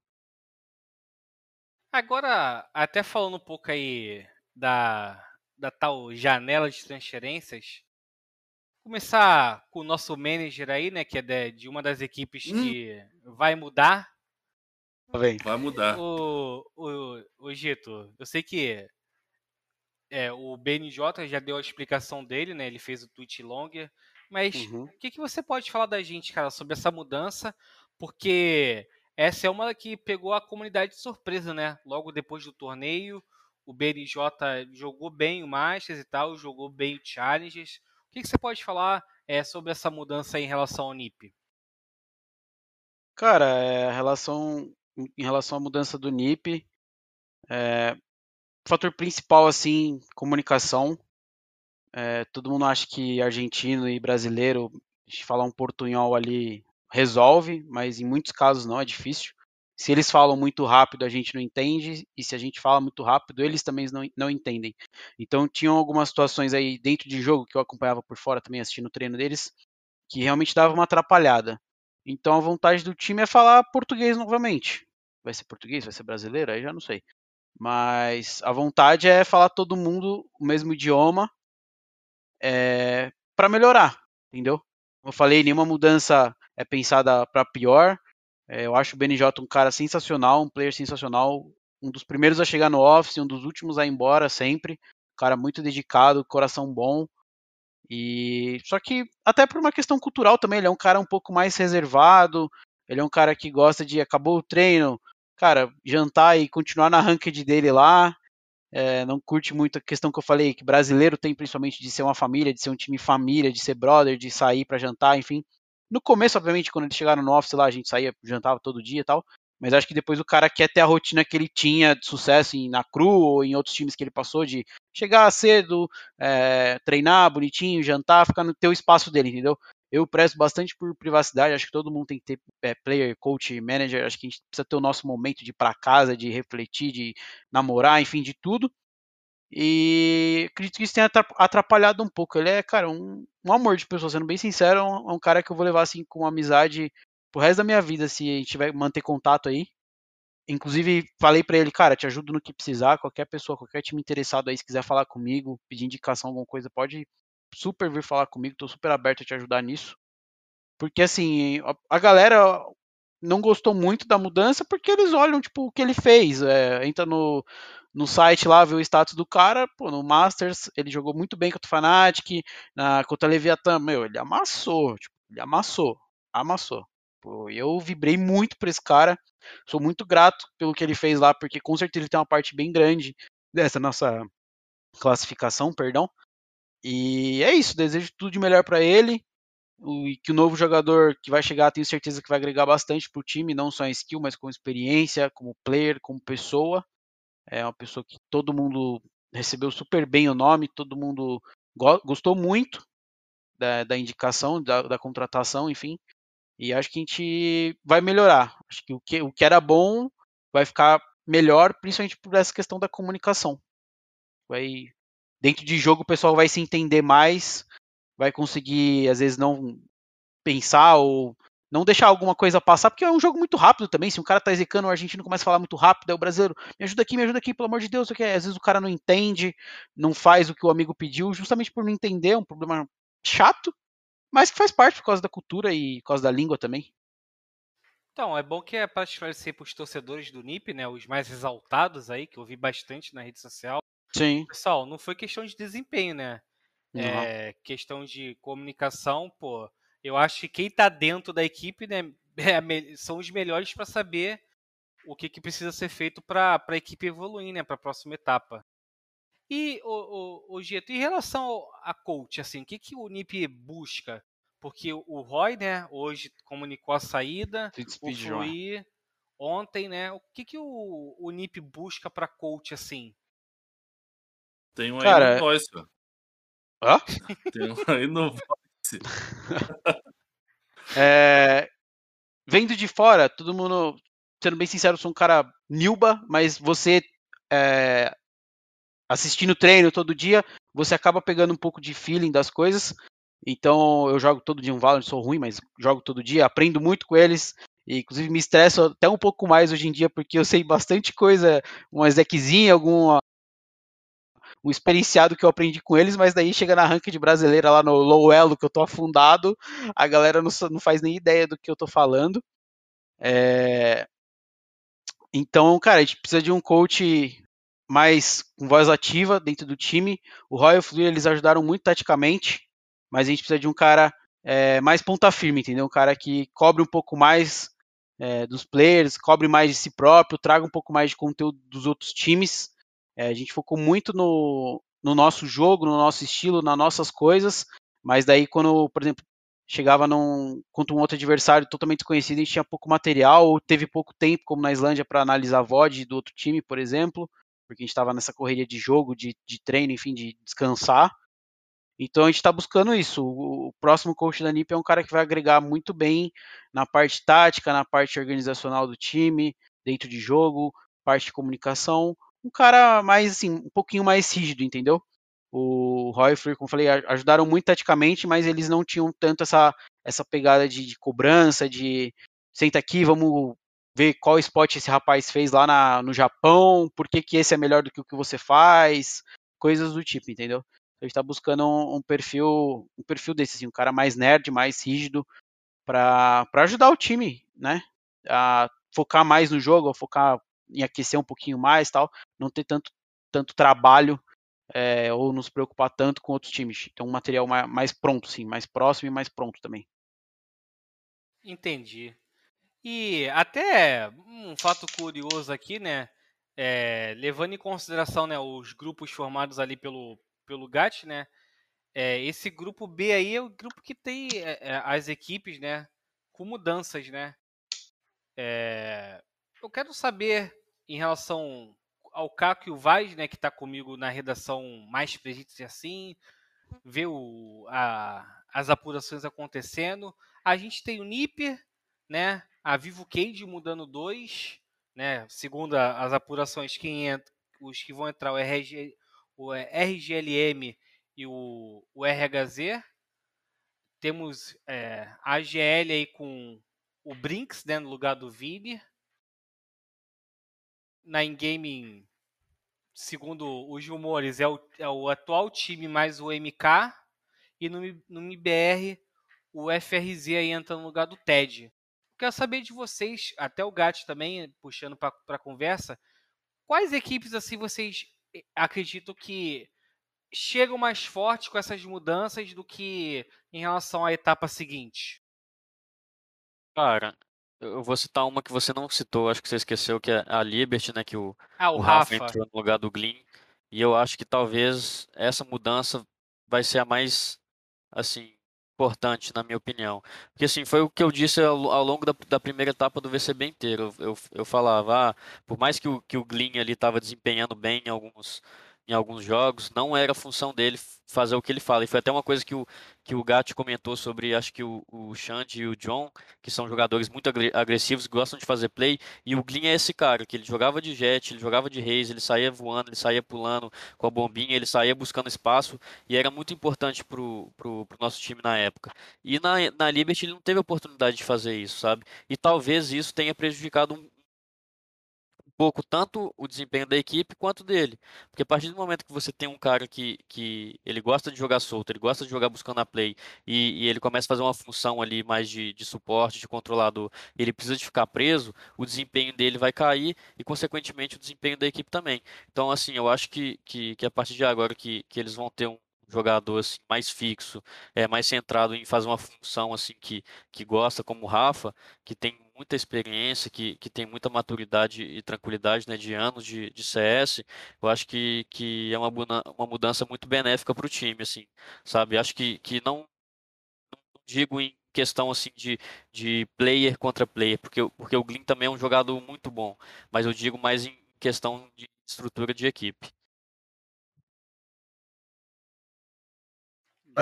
Speaker 1: Agora, até falando um pouco aí da, da tal janela de transferências, começar com o nosso manager aí, né, que é de, de uma das equipes hum. que vai mudar
Speaker 4: Vai mudar.
Speaker 1: O, o, o Gito, eu sei que é, o BNJ já deu a explicação dele, né? Ele fez o tweet longer. Mas uhum. o que, que você pode falar da gente, cara, sobre essa mudança? Porque essa é uma que pegou a comunidade de surpresa, né? Logo depois do torneio, o BNJ jogou bem o Masters e tal, jogou bem o Challenges. O que, que você pode falar é, sobre essa mudança em relação ao NIP?
Speaker 2: Cara, é, a relação em relação à mudança do NIP. É, fator principal, assim, comunicação. É, todo mundo acha que argentino e brasileiro, falar um portunhol ali resolve, mas em muitos casos não, é difícil. Se eles falam muito rápido, a gente não entende, e se a gente fala muito rápido, eles também não, não entendem. Então, tinham algumas situações aí dentro de jogo que eu acompanhava por fora também assistindo o treino deles, que realmente dava uma atrapalhada. Então, a vontade do time é falar português novamente vai ser português, vai ser brasileiro, aí já não sei. Mas a vontade é falar todo mundo o mesmo idioma é, para melhorar, entendeu? Como eu falei, nenhuma mudança é pensada para pior. É, eu acho o BNJ um cara sensacional, um player sensacional, um dos primeiros a chegar no office, um dos últimos a ir embora sempre. Um cara muito dedicado, coração bom. E só que até por uma questão cultural também, ele é um cara um pouco mais reservado, ele é um cara que gosta de acabou o treino, cara, jantar e continuar na ranked dele lá. É, não curte muito a questão que eu falei, que brasileiro tem principalmente de ser uma família, de ser um time família, de ser brother, de sair para jantar, enfim. No começo, obviamente, quando eles chegaram no office lá, a gente saía, jantava todo dia e tal. Mas acho que depois o cara quer ter a rotina que ele tinha de sucesso em, na Cru ou em outros times que ele passou, de chegar cedo, é, treinar bonitinho, jantar, ficar no teu espaço dele, entendeu? Eu prezo bastante por privacidade, acho que todo mundo tem que ter é, player, coach, manager, acho que a gente precisa ter o nosso momento de ir para casa, de refletir, de namorar, enfim, de tudo. E acredito que isso tenha atrapalhado um pouco. Ele é, cara, um, um amor de pessoa, sendo bem sincero, é um, é um, cara que eu vou levar assim com amizade pro resto da minha vida, se a gente vai manter contato aí. Inclusive, falei para ele, cara, te ajudo no que precisar, qualquer pessoa, qualquer time interessado aí, se quiser falar comigo, pedir indicação, alguma coisa, pode super vir falar comigo, tô super aberto a te ajudar nisso. Porque assim, a, galera não gostou muito da mudança porque eles olham, tipo, o que ele fez. É, entra no, no site lá, vê o status do cara, pô, no Masters, ele jogou muito bem contra o Fnatic, na, contra a Leviathan, meu, ele amassou, tipo, ele amassou, amassou. Pô, eu vibrei muito por esse cara. Sou muito grato pelo que ele fez lá, porque com certeza ele tem uma parte bem grande dessa nossa classificação, perdão. E é isso, desejo tudo de melhor para ele. E que o novo jogador que vai chegar, tenho certeza que vai agregar bastante pro time, não só em skill, mas com experiência, como player, como pessoa. É uma pessoa que todo mundo recebeu super bem o nome, todo mundo gostou muito da, da indicação, da, da, contratação, enfim. E acho que a gente vai melhorar. Acho que o que, o que era bom vai ficar melhor, principalmente por essa questão da comunicação. Vai, dentro de jogo o pessoal vai se entender mais, vai conseguir, às vezes, não pensar ou não deixar alguma coisa passar, porque é um jogo muito rápido também. Se um cara tá zicando, o argentino começa a falar muito rápido, aí o brasileiro, me ajuda aqui, me ajuda aqui, pelo amor de Deus. Às vezes o cara não entende, não faz o que o amigo pediu, justamente por não entender, é um problema chato, mas que faz parte por causa da cultura e por causa da língua também.
Speaker 1: Então, é bom que é para esclarecer para os torcedores do NIP, né, os mais exaltados aí, que eu vi bastante na rede social.
Speaker 2: Sim.
Speaker 1: Pessoal, não foi questão de desempenho, né?
Speaker 2: Uhum.
Speaker 1: É questão de comunicação, pô eu acho que quem está dentro da equipe né, *laughs* é, são os melhores para saber o que, que, precisa ser feito para a equipe evoluir né, para a próxima etapa. E, o, o, o Gito, em relação a coach, assim, o que, que o NIP busca? Porque o Roy, né, hoje comunicou a saída, o Fluir ontem, né? O que, que o, o NIP busca para coach, assim?
Speaker 4: Tem um
Speaker 2: Cara...
Speaker 4: aí no Voice,
Speaker 2: Hã?
Speaker 4: Tem um aí no *laughs* *laughs*
Speaker 2: é, vendo de fora, todo mundo, sendo bem sincero, sou um cara nilba, mas você é, assistindo treino todo dia, você acaba pegando um pouco de feeling das coisas. Então eu jogo todo dia um Valorant, sou ruim, mas jogo todo dia, aprendo muito com eles. E, inclusive me estresso até um pouco mais hoje em dia, porque eu sei bastante coisa, umas deckzinha, alguma o experienciado que eu aprendi com eles, mas daí chega na ranked brasileira lá no low elo que eu tô afundado, a galera não, não faz nem ideia do que eu tô falando. É... Então, cara, a gente precisa de um coach mais com voz ativa dentro do time. O Royal Flu eles ajudaram muito taticamente, mas a gente precisa de um cara é, mais ponta firme, entendeu? Um cara que cobre um pouco mais é, dos players, cobre mais de si próprio, traga um pouco mais de conteúdo dos outros times é, a gente focou muito no, no nosso jogo, no nosso estilo, nas nossas coisas, mas daí quando, por exemplo, chegava num, contra um outro adversário totalmente desconhecido, a gente tinha pouco material, ou teve pouco tempo, como na Islândia, para analisar a VOD do outro time, por exemplo, porque a gente estava nessa correria de jogo, de, de treino, enfim, de descansar. Então a gente está buscando isso. O, próximo coach da NIP é um cara que vai agregar muito bem na parte tática, na parte organizacional do time, dentro de jogo, parte de comunicação, um cara mais, assim, um pouquinho mais rígido, entendeu? O Roy Freer, como eu falei, ajudaram muito taticamente, mas eles não tinham tanto essa, essa pegada de, de cobrança, de senta aqui, vamos ver qual spot esse rapaz fez lá na, no Japão, por que, que esse é melhor do que o que você faz, coisas do tipo, entendeu? A gente está buscando um, um, perfil um perfil desse, assim, um cara mais nerd, mais rígido, para ajudar o time, né? A focar mais no jogo, a focar em aquecer um pouquinho mais tal, não ter tanto, tanto trabalho é, ou nos preocupar tanto com outros times. Então um material mais, pronto, sim, mais próximo e mais pronto também.
Speaker 1: Entendi. E até um fato curioso aqui, né? É, levando em consideração né, os grupos formados ali pelo, pelo GAT, né? É, esse grupo B aí é o grupo que tem é, as equipes, né? Com mudanças, né? É, eu quero saber em relação ao Caco e o Vaz, né, que está comigo na redação mais presente assim, ver o, a, as apurações acontecendo. A gente tem o Nipper, né, a Vivo Cage mudando dois, né, segundo a, as apurações, quem entra, os que vão entrar o, RG, o RGLM e o, o RHZ. Temos é, a AGL aí com o Brinks né, no lugar do Vini na in-gaming, segundo os rumores, é o, é o atual time mais o MK. E no, no MBR, o FRZ aí entra no lugar do TED. Quero saber de vocês, até o Gat também, puxando para a conversa, quais equipes assim vocês eh, acreditam que chegam mais fortes com essas mudanças do que em relação à etapa seguinte?
Speaker 5: Cara, eu vou citar uma que você não citou, acho que você esqueceu, que é a Liberty, né? Que o,
Speaker 1: Ah, o
Speaker 5: o Rafa
Speaker 1: Rafa.
Speaker 5: entrou no lugar do Glyn. E eu acho que talvez essa mudança vai ser a mais, assim, importante, na minha opinião. Porque, assim, foi o que eu disse ao, ao longo da, da primeira etapa do VCB inteiro. Eu, eu, eu falava, ah, por mais que o, que o Glyn ali estava desempenhando bem em alguns, em alguns jogos, não era função dele fazer o que ele fala. E foi até uma coisa que o, que o Gatti comentou sobre, acho que o, o Xande e o John, que são jogadores muito agre- agressivos, gostam de fazer play, e o Glyn é esse cara, que ele jogava de jet, ele jogava de raise, ele saía voando, ele saía pulando com a bombinha, ele saía buscando espaço, e era muito importante pro, pro, pro nosso time na época. E na, na Liberty ele não teve oportunidade de fazer isso, sabe? E talvez isso tenha prejudicado um pouco tanto o desempenho da equipe quanto dele. Porque a partir do momento que você tem um cara que, que ele gosta de jogar solto, ele gosta de jogar buscando a play, e, e ele começa a fazer uma função ali mais de, de suporte, de controlador, ele precisa de ficar preso, o desempenho dele vai cair e, consequentemente, o desempenho da equipe também. Então, assim, eu acho que, que, que a partir de agora que, que eles vão ter um jogador assim, mais fixo, é mais centrado em fazer uma função assim que, que gosta, como o Rafa, que tem muita experiência, que, que tem muita maturidade e tranquilidade né, de anos de, de CS, eu acho que, que é uma, uma mudança muito benéfica para o time, assim, sabe? Acho que, que não, não digo em questão assim de, de player contra player, porque, porque o Glyn também é um jogador muito bom, mas eu digo mais em questão de estrutura de equipe.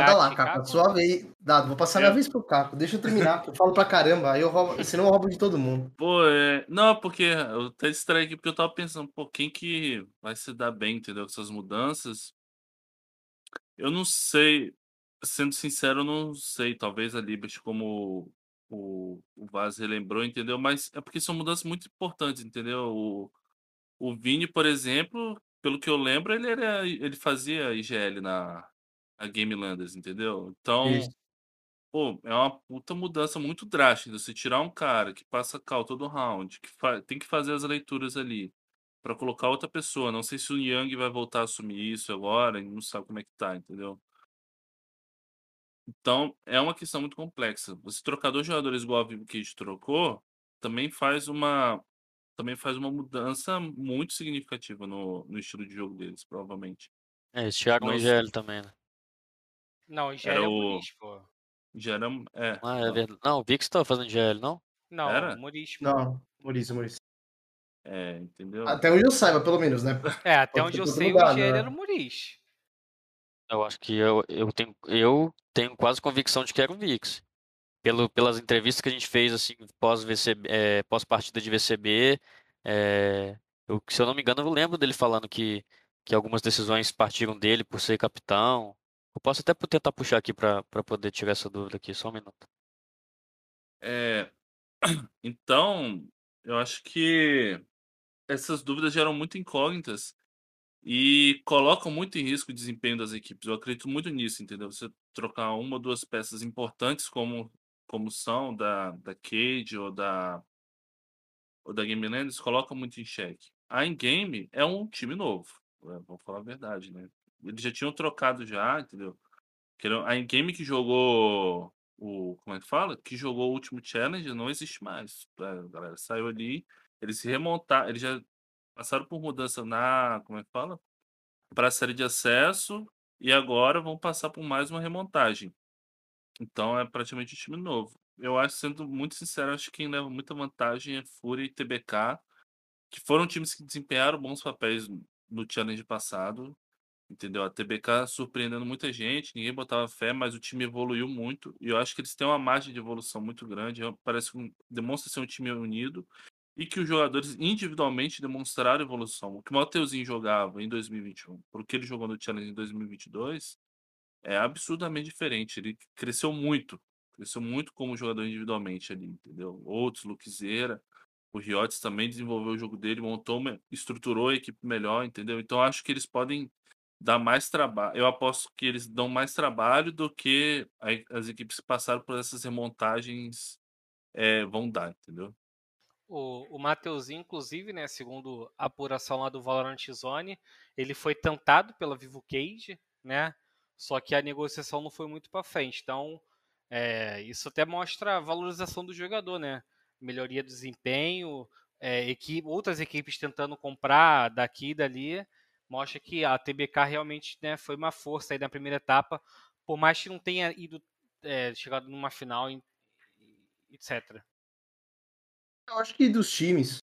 Speaker 3: Manda lá,
Speaker 1: Gatti,
Speaker 3: Caco,
Speaker 1: Caco?
Speaker 3: sua vez. Dado, vou passar minha
Speaker 4: Eu?
Speaker 3: vez pro Caco. Deixa eu terminar, que eu falo pra caramba, aí eu roubo, senão eu roubo de todo mundo.
Speaker 4: Pô, é... Não, porque eu até distraí aqui porque eu tava pensando, pô, quem que vai se dar bem, entendeu? Com essas mudanças. Eu não sei, sendo sincero, eu não sei. Talvez a Liberty, como o, o Vaz relembrou, entendeu? Mas é porque são mudanças muito importantes, entendeu? O, o Vini, por exemplo, pelo que eu lembro, ele era, ele fazia IGL na, na Game Landers, entendeu? Então,
Speaker 3: Isso.
Speaker 4: pô, é uma puta mudança muito drástica. Você tirar um cara que passa cal todo round, que tem que fazer as leituras ali pra colocar outra pessoa. Não sei se o Yang vai voltar a assumir isso agora, a não sabe como é que tá, entendeu? Então, é uma questão muito complexa. Você trocar dois jogadores igual a Vivo Cage trocou, também faz uma também faz uma mudança muito significativa no, no estilo de jogo deles, provavelmente.
Speaker 5: É, eles tiraram o IGL também, né?
Speaker 1: Não, já
Speaker 4: Era
Speaker 1: é o Muris, pô.
Speaker 4: Já era. É.
Speaker 5: Ah, é verdade. Não, o Vix tava fazendo GL, não?
Speaker 1: Não,
Speaker 4: Era?
Speaker 1: o Muris, pô.
Speaker 3: Não, Maurício, Maurício.
Speaker 4: É, entendeu?
Speaker 3: Até onde eu saiba, pelo menos, né? *laughs*
Speaker 1: É, até
Speaker 3: Pode
Speaker 1: onde eu sei,
Speaker 3: lugar,
Speaker 1: o IGL
Speaker 3: né?
Speaker 1: era o Muris.
Speaker 5: Eu acho que eu, eu tenho eu tenho quase convicção de que era o Vix. Pelo, pelas entrevistas que a gente fez assim pós VCB, é, pós partida de VCB, é, eu, se eu não me engano, eu lembro dele falando que que algumas decisões partiram dele por ser capitão. Eu posso até tentar puxar aqui para poder tirar essa dúvida aqui, só um minuto.
Speaker 4: É, *clears throat* então, eu acho que essas dúvidas geram muito incógnitas e colocam muito em risco o desempenho das equipes. Eu acredito muito nisso, entendeu? Você trocar uma ou duas peças importantes como, como são da, da Cage ou da, ou da Game Landers, coloca muito em xeque. A Endgame é um time novo, né? vamos falar a verdade, né? Eles já tinham trocado já, entendeu? A Endgame que jogou o. Como é que fala? Que jogou o último challenge não existe mais. A galera saiu ali, eles se remontaram, eles já passaram por mudança na. Como é que fala? Para a série de acesso e agora vão passar por mais uma remontagem. Então é praticamente um time novo. Eu acho, sendo muito sincero, acho que quem leva muita vantagem é Fúria e TBK, que foram times que desempenharam bons papéis no challenge passado. Entendeu? A TBK surpreendendo muita gente, ninguém botava fé, mas o time evoluiu muito. E eu acho que eles têm uma margem de evolução muito grande. é- Parece um, demonstra ser um time unido e que os jogadores individualmente demonstraram evolução. O que o Mateuzinho jogava em 2021, por que ele jogou no Challenge em 2022, é absurdamente diferente. Ele cresceu muito, cresceu muito como jogador individualmente ali, entendeu? Outros, Luquezeira, o Riotes também desenvolveu o jogo dele, montou, estruturou a equipe melhor, entendeu? Então acho que eles podem dar mais trabalho. Eu aposto que eles dão mais trabalho do que as equipes que passaram por essas remontagens é, vão dar, entendeu?
Speaker 1: O, o Mateuzinho, inclusive, né, segundo a apuração lá do Valorant Zone, ele foi tentado pela Vivo Cage, né? Só que a negociação não foi muito para frente. Então, É, isso até mostra a valorização do jogador, né? Melhoria do desempenho, é, equipe, outras equipes tentando comprar daqui e dali, mostra que a TBK realmente né, foi uma força aí na primeira etapa, por mais que não tenha ido é, chegado numa final, etc.
Speaker 3: Eu acho que dos times,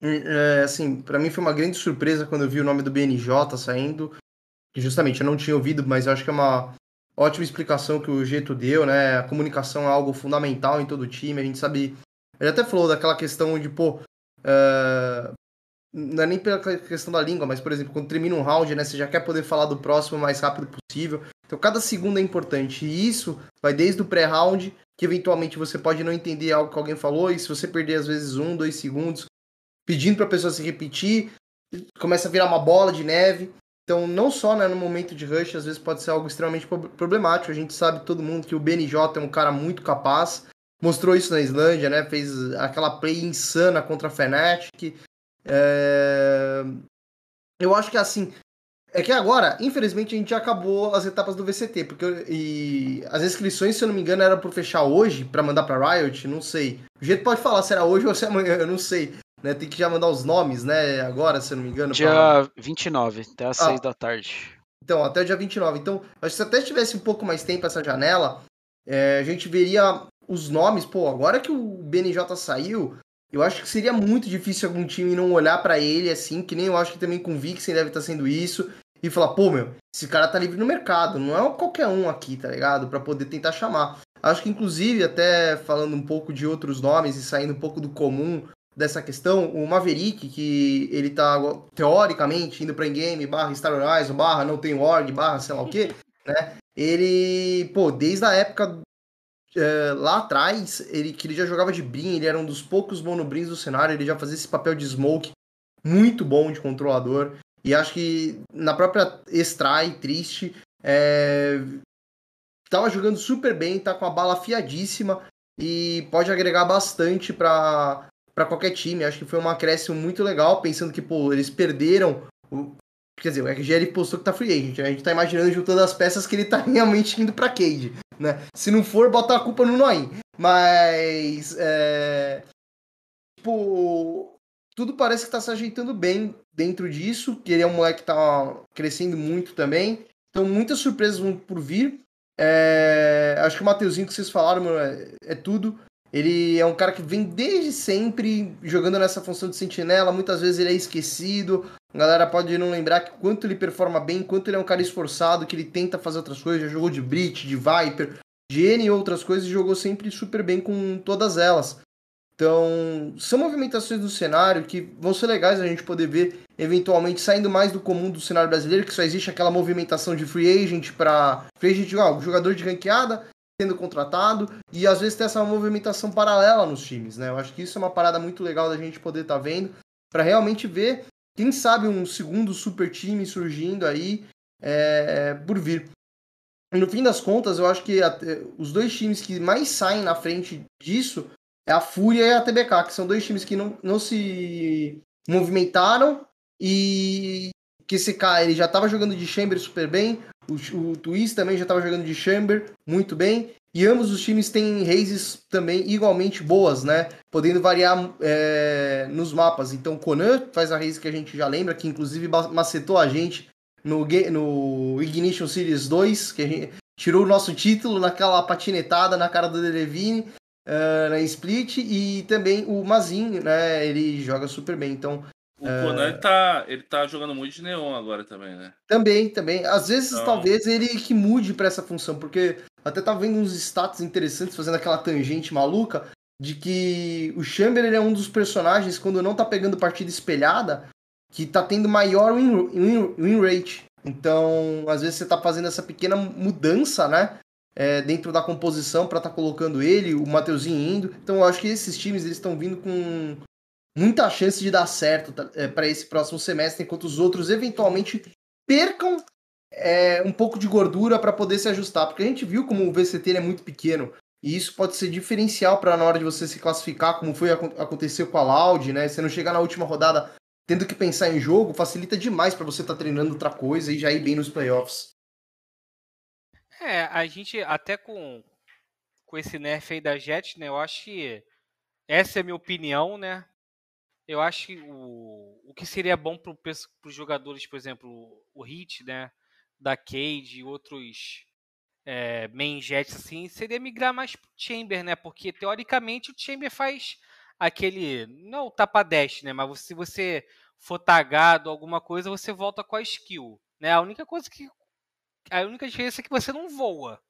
Speaker 3: é, assim, para mim foi uma grande surpresa quando eu vi o nome do BNJ saindo, que justamente eu não tinha ouvido, mas eu acho que é uma ótima explicação que o Geto deu, né? A comunicação é algo fundamental em todo o time, a gente sabe. Ele até falou daquela questão de, pô, uh, não é nem pela questão da língua, mas, por exemplo, quando termina um round, né, você já quer poder falar do próximo o mais rápido possível. Então, cada segundo é importante. E isso vai desde o pré-round, que eventualmente você pode não entender algo que alguém falou, e se você perder, às vezes, um, dois segundos, pedindo para a pessoa se repetir, começa a virar uma bola de neve. Então, não só né, no momento de rush, às vezes pode ser algo extremamente problemático. A gente sabe, todo mundo, que o BNJ é um cara muito capaz. Mostrou isso na Islândia, né? Fez aquela play insana contra a Fnatic. É... Eu acho que assim. É que agora, infelizmente, a gente já acabou as etapas do VCT, porque e as inscrições, se eu não me engano, eram para fechar hoje, para mandar para Riot, não sei. O jeito pode falar se era hoje ou se é amanhã, eu não sei. Né? Tem que já mandar os nomes, né? Agora, se eu não me engano.
Speaker 2: Dia pra... 29, até às ah, 6 da tarde.
Speaker 3: Então, até o dia 29. Então, acho que se até tivesse um pouco mais tempo essa janela, é, a gente veria os nomes. Pô, agora que o BNJ saiu, eu acho que seria muito difícil algum time não olhar para ele assim, que nem eu acho que também com o Vixen deve estar tá sendo isso, e falar, pô, meu, esse cara tá livre no mercado, não é qualquer um aqui, tá ligado? para poder tentar chamar. Acho que, inclusive, até falando um pouco de outros nomes e saindo um pouco do comum dessa questão, o Maverick, que ele tá teoricamente indo pra in-game, barra Star Horizon, barra não tem org, barra sei lá o que, né? Ele, pô, desde a época é, lá atrás, ele que ele já jogava de Brin, ele era um dos poucos monobrins do cenário, ele já fazia esse papel de smoke muito bom de controlador. E acho que na própria Estrai, triste, é, tava jogando super bem, tá com a bala afiadíssima e pode agregar bastante para para qualquer time. Acho que foi uma acréscimo muito legal, pensando que, pô, eles perderam. O... Quer dizer, o RGL postou que tá free agent. Né? A gente tá imaginando juntando as peças que ele tá *laughs* realmente indo pra Cade, né? Se não for, bota a culpa no Noim. Mas. É... Tipo. Tudo parece que tá se ajeitando bem dentro disso. Que ele é um moleque que tá crescendo muito também. Então, muitas surpresas vão por vir. É... Acho que o Mateuzinho que vocês falaram, mano, é, é tudo. Ele é um cara que vem desde sempre jogando nessa função de sentinela. Muitas vezes ele é esquecido. A galera pode não lembrar que quanto ele performa bem, quanto ele é um cara esforçado, que ele tenta fazer outras coisas. Já jogou de Breach, de Viper, de N e outras coisas e jogou sempre super bem com todas elas. Então, são movimentações do cenário que vão ser legais a gente poder ver eventualmente saindo mais do comum do cenário brasileiro, que só existe aquela movimentação de free agent para free agent, ó, jogador de ranqueada, sendo contratado e às vezes tem essa movimentação paralela nos times, né? Eu acho que isso é uma parada muito legal da gente poder estar tá vendo para realmente ver, quem sabe, um segundo super time surgindo aí é, por vir. No fim das contas, eu acho que a, os dois times que mais saem na frente disso é a Fúria e a TBK, que são dois times que não, não se movimentaram e que esse cara ele já estava jogando de Chamber super bem, o, o Twist também já estava jogando de Chamber muito bem. E ambos os times têm races também igualmente boas, né? Podendo variar é, nos mapas. Então, Conan faz a race que a gente já lembra, que inclusive macetou a gente no, no Ignition Series 2, que a gente tirou o nosso título naquela patinetada na cara do Delevine uh, na Split. E também o Mazin, né? Ele joga super bem. Então,
Speaker 4: o é... Conan ele tá, ele tá jogando muito de neon agora também, né?
Speaker 3: Também, também. Às vezes, então... talvez ele que mude para essa função, porque até tá vendo uns status interessantes fazendo aquela tangente maluca de que o Chamber é um dos personagens, quando não tá pegando partida espelhada, que tá tendo maior win, win, win rate. Então, às vezes você tá fazendo essa pequena mudança, né? É, dentro da composição para tá colocando ele, o Mateuzinho indo. Então, eu acho que esses times eles estão vindo com muita chance de dar certo tá, é, para esse próximo semestre, enquanto os outros eventualmente percam é, um pouco de gordura para poder se ajustar, porque a gente viu como o VCT é muito pequeno. E isso pode ser diferencial para na hora de você se classificar, como foi aconteceu com a Loud, né? Você não chegar na última rodada tendo que pensar em jogo, facilita demais para você estar tá treinando outra coisa e já ir bem nos playoffs.
Speaker 1: É, a gente até com com esse nerf aí da Jet, né? Eu acho que essa é a minha opinião, né? Eu acho que o, o que seria bom para os jogadores, por exemplo, o Hit, né? Da Cade e outros é, main jets assim, seria migrar mais pro Chamber, né? Porque teoricamente o Chamber faz aquele. Não o tapa dash, né? Mas se você for tagado alguma coisa, você volta com a skill. Né? A única coisa que. A única diferença é que você não voa.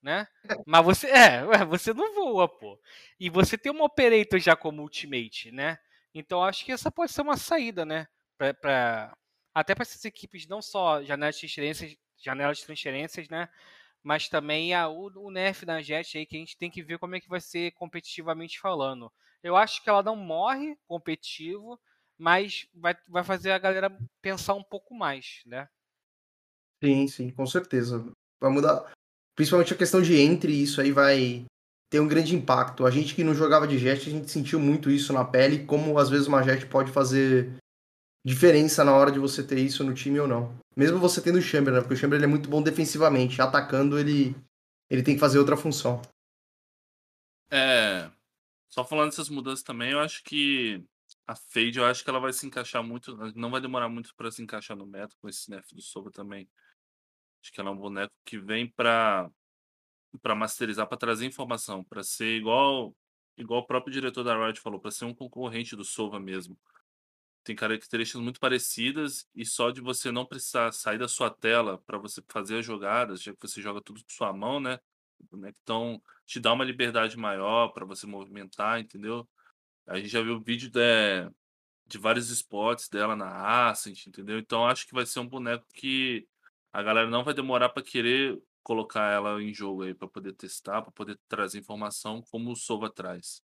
Speaker 1: Né? Mas você. É, *laughs* você não voa, pô. E você tem uma operator já como ultimate, né? Então acho que essa pode ser uma saída, né? Pra, pra até para essas equipes, não só janelas de transferências, janelas de transferências, né? Mas também a, o, o nerf da Jet aí, que a gente tem que ver como é que vai ser competitivamente falando. Eu acho que ela não morre competitivo, mas vai, vai fazer a galera pensar um pouco mais, né?
Speaker 3: Sim, sim, com certeza. Vai mudar. Principalmente a questão de entre, isso aí vai ter um grande impacto. A gente que não jogava de jet, a gente sentiu muito isso na pele, como às vezes uma jet pode fazer diferença na hora de você ter isso no time ou não. Mesmo você tendo o Chamber, né? Porque o Chamber é muito bom defensivamente. Atacando, ele, ele tem que fazer outra função.
Speaker 4: É. Só falando dessas mudanças também, eu acho que a Fade, eu acho que ela vai se encaixar muito. Não vai demorar muito para se encaixar no meta com esse nerf do Sova também. Acho que ela é um boneco que vem para para masterizar, para trazer informação, para ser igual igual o próprio diretor da Riot falou, para ser um concorrente do Sova mesmo. Tem características muito parecidas e só de você não precisar sair da sua tela para você fazer as jogadas, já que você joga tudo com sua mão, né? Então, te dá uma liberdade maior para você movimentar, entendeu? A gente já viu vídeo de, de vários spots dela na Ascent, entendeu? Então, acho que vai ser um boneco que a galera não vai demorar para querer colocar ela em jogo aí para poder testar, para poder trazer informação como o Sova traz.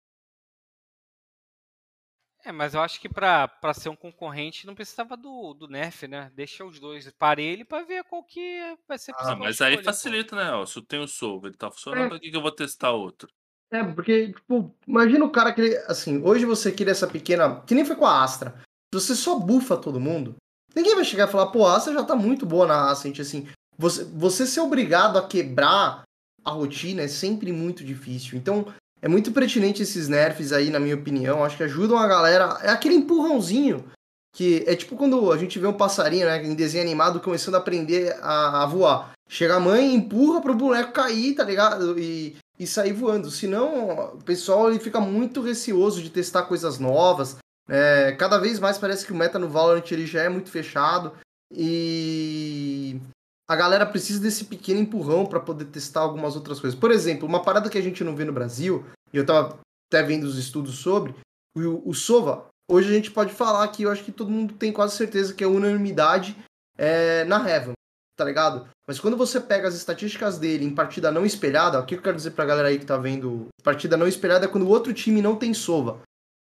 Speaker 1: É, mas eu acho que para ser um concorrente não precisava do, do nerf, né? Deixa os dois parelho para ver qual que vai ser
Speaker 4: Ah, mas aí
Speaker 1: pô.
Speaker 4: facilita, né? Ó, se eu tenho o Sova, ele tá funcionando,
Speaker 3: É.
Speaker 4: pra que, que eu vou testar outro?
Speaker 3: É, porque, tipo, imagina o cara que, assim, hoje você queria essa pequena. Que nem foi com a Astra. Você só bufa todo mundo. Ninguém vai chegar e falar, pô, a Astra já tá muito boa na Ascent, assim. Você, você ser obrigado a quebrar a rotina é sempre muito difícil. Então, é muito pertinente esses nerfs aí, na minha opinião. Acho que ajudam a galera. É aquele empurrãozinho. Que é tipo quando a gente vê um passarinho, né, em desenho animado, começando a aprender a, a voar. Chega a mãe, empurra pro boneco cair, tá ligado? E, e sair voando. Senão, o pessoal ele fica muito receoso de testar coisas novas. É, cada vez mais parece que o meta no Valorant ele já é muito fechado. E a galera precisa desse pequeno empurrão para poder testar algumas outras coisas. Por exemplo, uma parada que a gente não vê no Brasil, e eu tava até vendo os estudos sobre, o, o Sova, hoje a gente pode falar que eu acho que todo mundo tem quase certeza que é unanimidade é, na Heaven, tá ligado? Mas quando você pega as estatísticas dele em partida não espelhada, o que eu quero dizer pra galera aí que tá vendo, partida não espelhada é quando o outro time não tem Sova.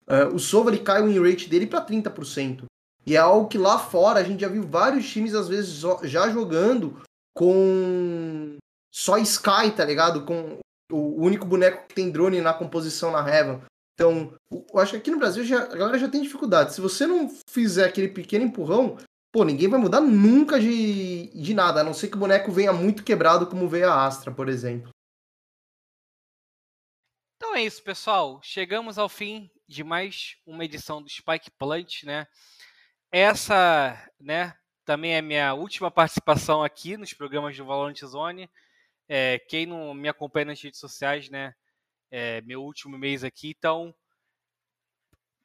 Speaker 3: É, o Sova ele cai o rate dele pra 30%. E é algo que lá fora a gente já viu vários times, às vezes, já jogando com só Sky, tá ligado? Com o único boneco que tem drone na composição na Heaven. Então, eu acho que aqui no Brasil já, a galera já tem dificuldade. Se você não fizer aquele pequeno empurrão, pô, ninguém vai mudar nunca de, de nada, a não ser que o boneco venha muito quebrado, como veio a Astra, por exemplo.
Speaker 1: Então é isso, pessoal. Chegamos ao fim de mais uma edição do Spike Plant, né? Essa, né, também é minha última participação aqui nos programas do Valorant Zone. É, quem não me acompanha nas redes sociais, né, é meu último mês aqui, então,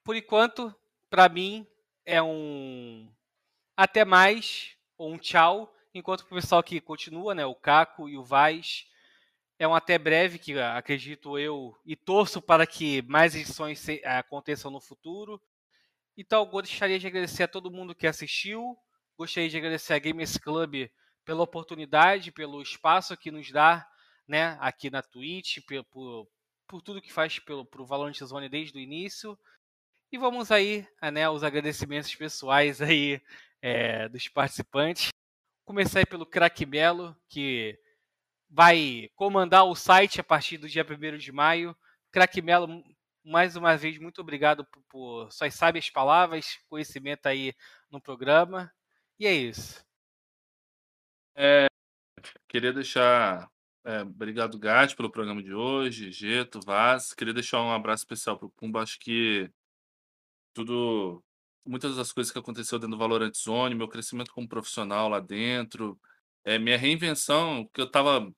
Speaker 1: por enquanto, para mim é um até mais ou um tchau, enquanto o pessoal que continua, né, o Caco e o Vaz, é um até breve, que acredito eu, e torço para que mais edições aconteçam no futuro. Então, gostaria de agradecer a todo mundo que assistiu. Gostaria de agradecer a Gamers Club pela oportunidade, pelo espaço que nos dá né, aqui na Twitch, pe- por, por tudo que faz pelo pro Valorant Zone desde o início. E vamos aí, né, os agradecimentos pessoais *laughs* aí é, dos participantes. Começar pelo Crack Melo, que vai comandar o site a partir do dia 1 de maio. Crack Melo, mais uma vez, muito obrigado por, por suas sábias palavras, conhecimento aí no programa. E é isso.
Speaker 4: Queria deixar É, obrigado, Gat, pelo programa de hoje, Geto, Vaz. Queria deixar um abraço especial pro Pumba. Acho que tudo, muitas das coisas que aconteceu dentro do Valorant Zone, meu crescimento como profissional lá dentro, é, minha reinvenção, que eu tava,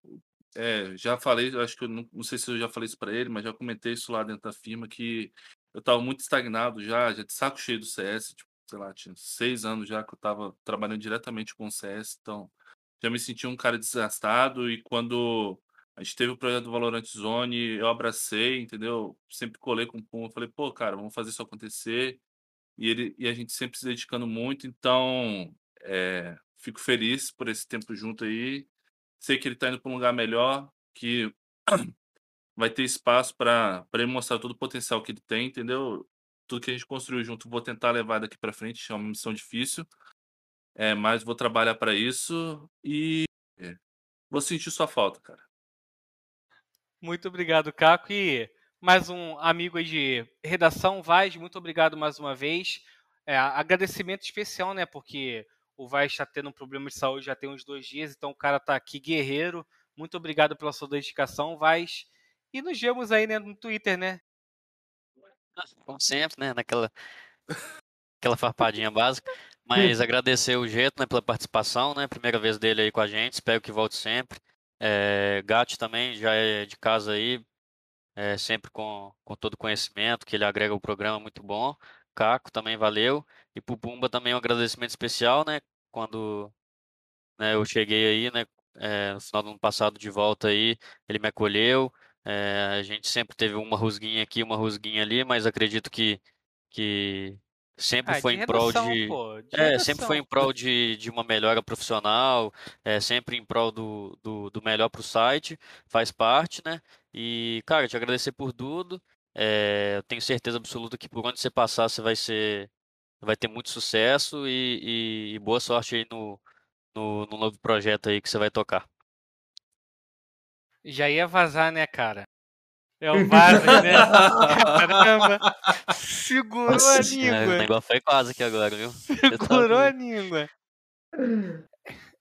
Speaker 4: é, já falei, acho que eu não, não sei se eu já falei isso para ele, mas já comentei isso lá dentro da firma, que eu tava muito estagnado já, já de saco cheio do CS, tipo, sei lá, tinha seis anos já que eu tava trabalhando diretamente com o CS, então já me senti um cara desgastado e quando a gente teve o projeto do Valorant Zone, eu abracei, entendeu? Sempre colei com o Pum, falei, pô, cara, vamos fazer isso acontecer. E, ele, e a gente sempre se dedicando muito, então é, fico feliz por esse tempo junto aí. Sei que ele tá indo para um lugar melhor, que *clears throat* vai ter espaço para ele mostrar todo o potencial que ele tem, entendeu? Tudo que a gente construiu junto, vou tentar levar daqui para frente, é uma missão difícil. É, mas vou trabalhar para isso e vou sentir sua falta, cara.
Speaker 1: Muito obrigado, Caco. E mais um amigo aí de redação, Vaz, muito obrigado mais uma vez. É, agradecimento especial, né? Porque o Vaz está tendo um problema de saúde já tem uns dois dias, então o cara tá aqui guerreiro. Muito obrigado pela sua dedicação, Vaz. E nos vemos aí né, no Twitter, né?
Speaker 5: Como sempre, né? Naquela aquela farpadinha básica. Mas agradecer o Geto né, pela participação, né? Primeira vez dele aí com a gente, espero que volte sempre. É, Gatti também já é de casa aí, é, sempre com, com todo conhecimento, que ele agrega o programa muito bom. Caco também valeu. E pro Pumba também um agradecimento especial, né? Quando né, eu cheguei aí, né? É, no final do ano passado de volta aí, ele me acolheu. É, a gente sempre teve uma rusguinha aqui, uma rusguinha ali, mas acredito que, que sempre
Speaker 1: Ah,
Speaker 5: foi em prol de.
Speaker 1: pô. De
Speaker 5: É, sempre foi em prol de, de uma melhora profissional, é, sempre em prol do, do, do melhor para o site, faz parte, né? E, cara, te agradecer por tudo. É, eu tenho certeza absoluta que por onde você passar, você vai ser, vai ter muito sucesso e, e- e boa sorte aí no, no, no novo projeto aí que você vai tocar.
Speaker 1: Já ia vazar, né, cara? É o vaso, né? Caramba! Segurou a
Speaker 5: É, o
Speaker 1: língua!
Speaker 5: negócio foi quase aqui agora, viu?
Speaker 1: Segurou a língua!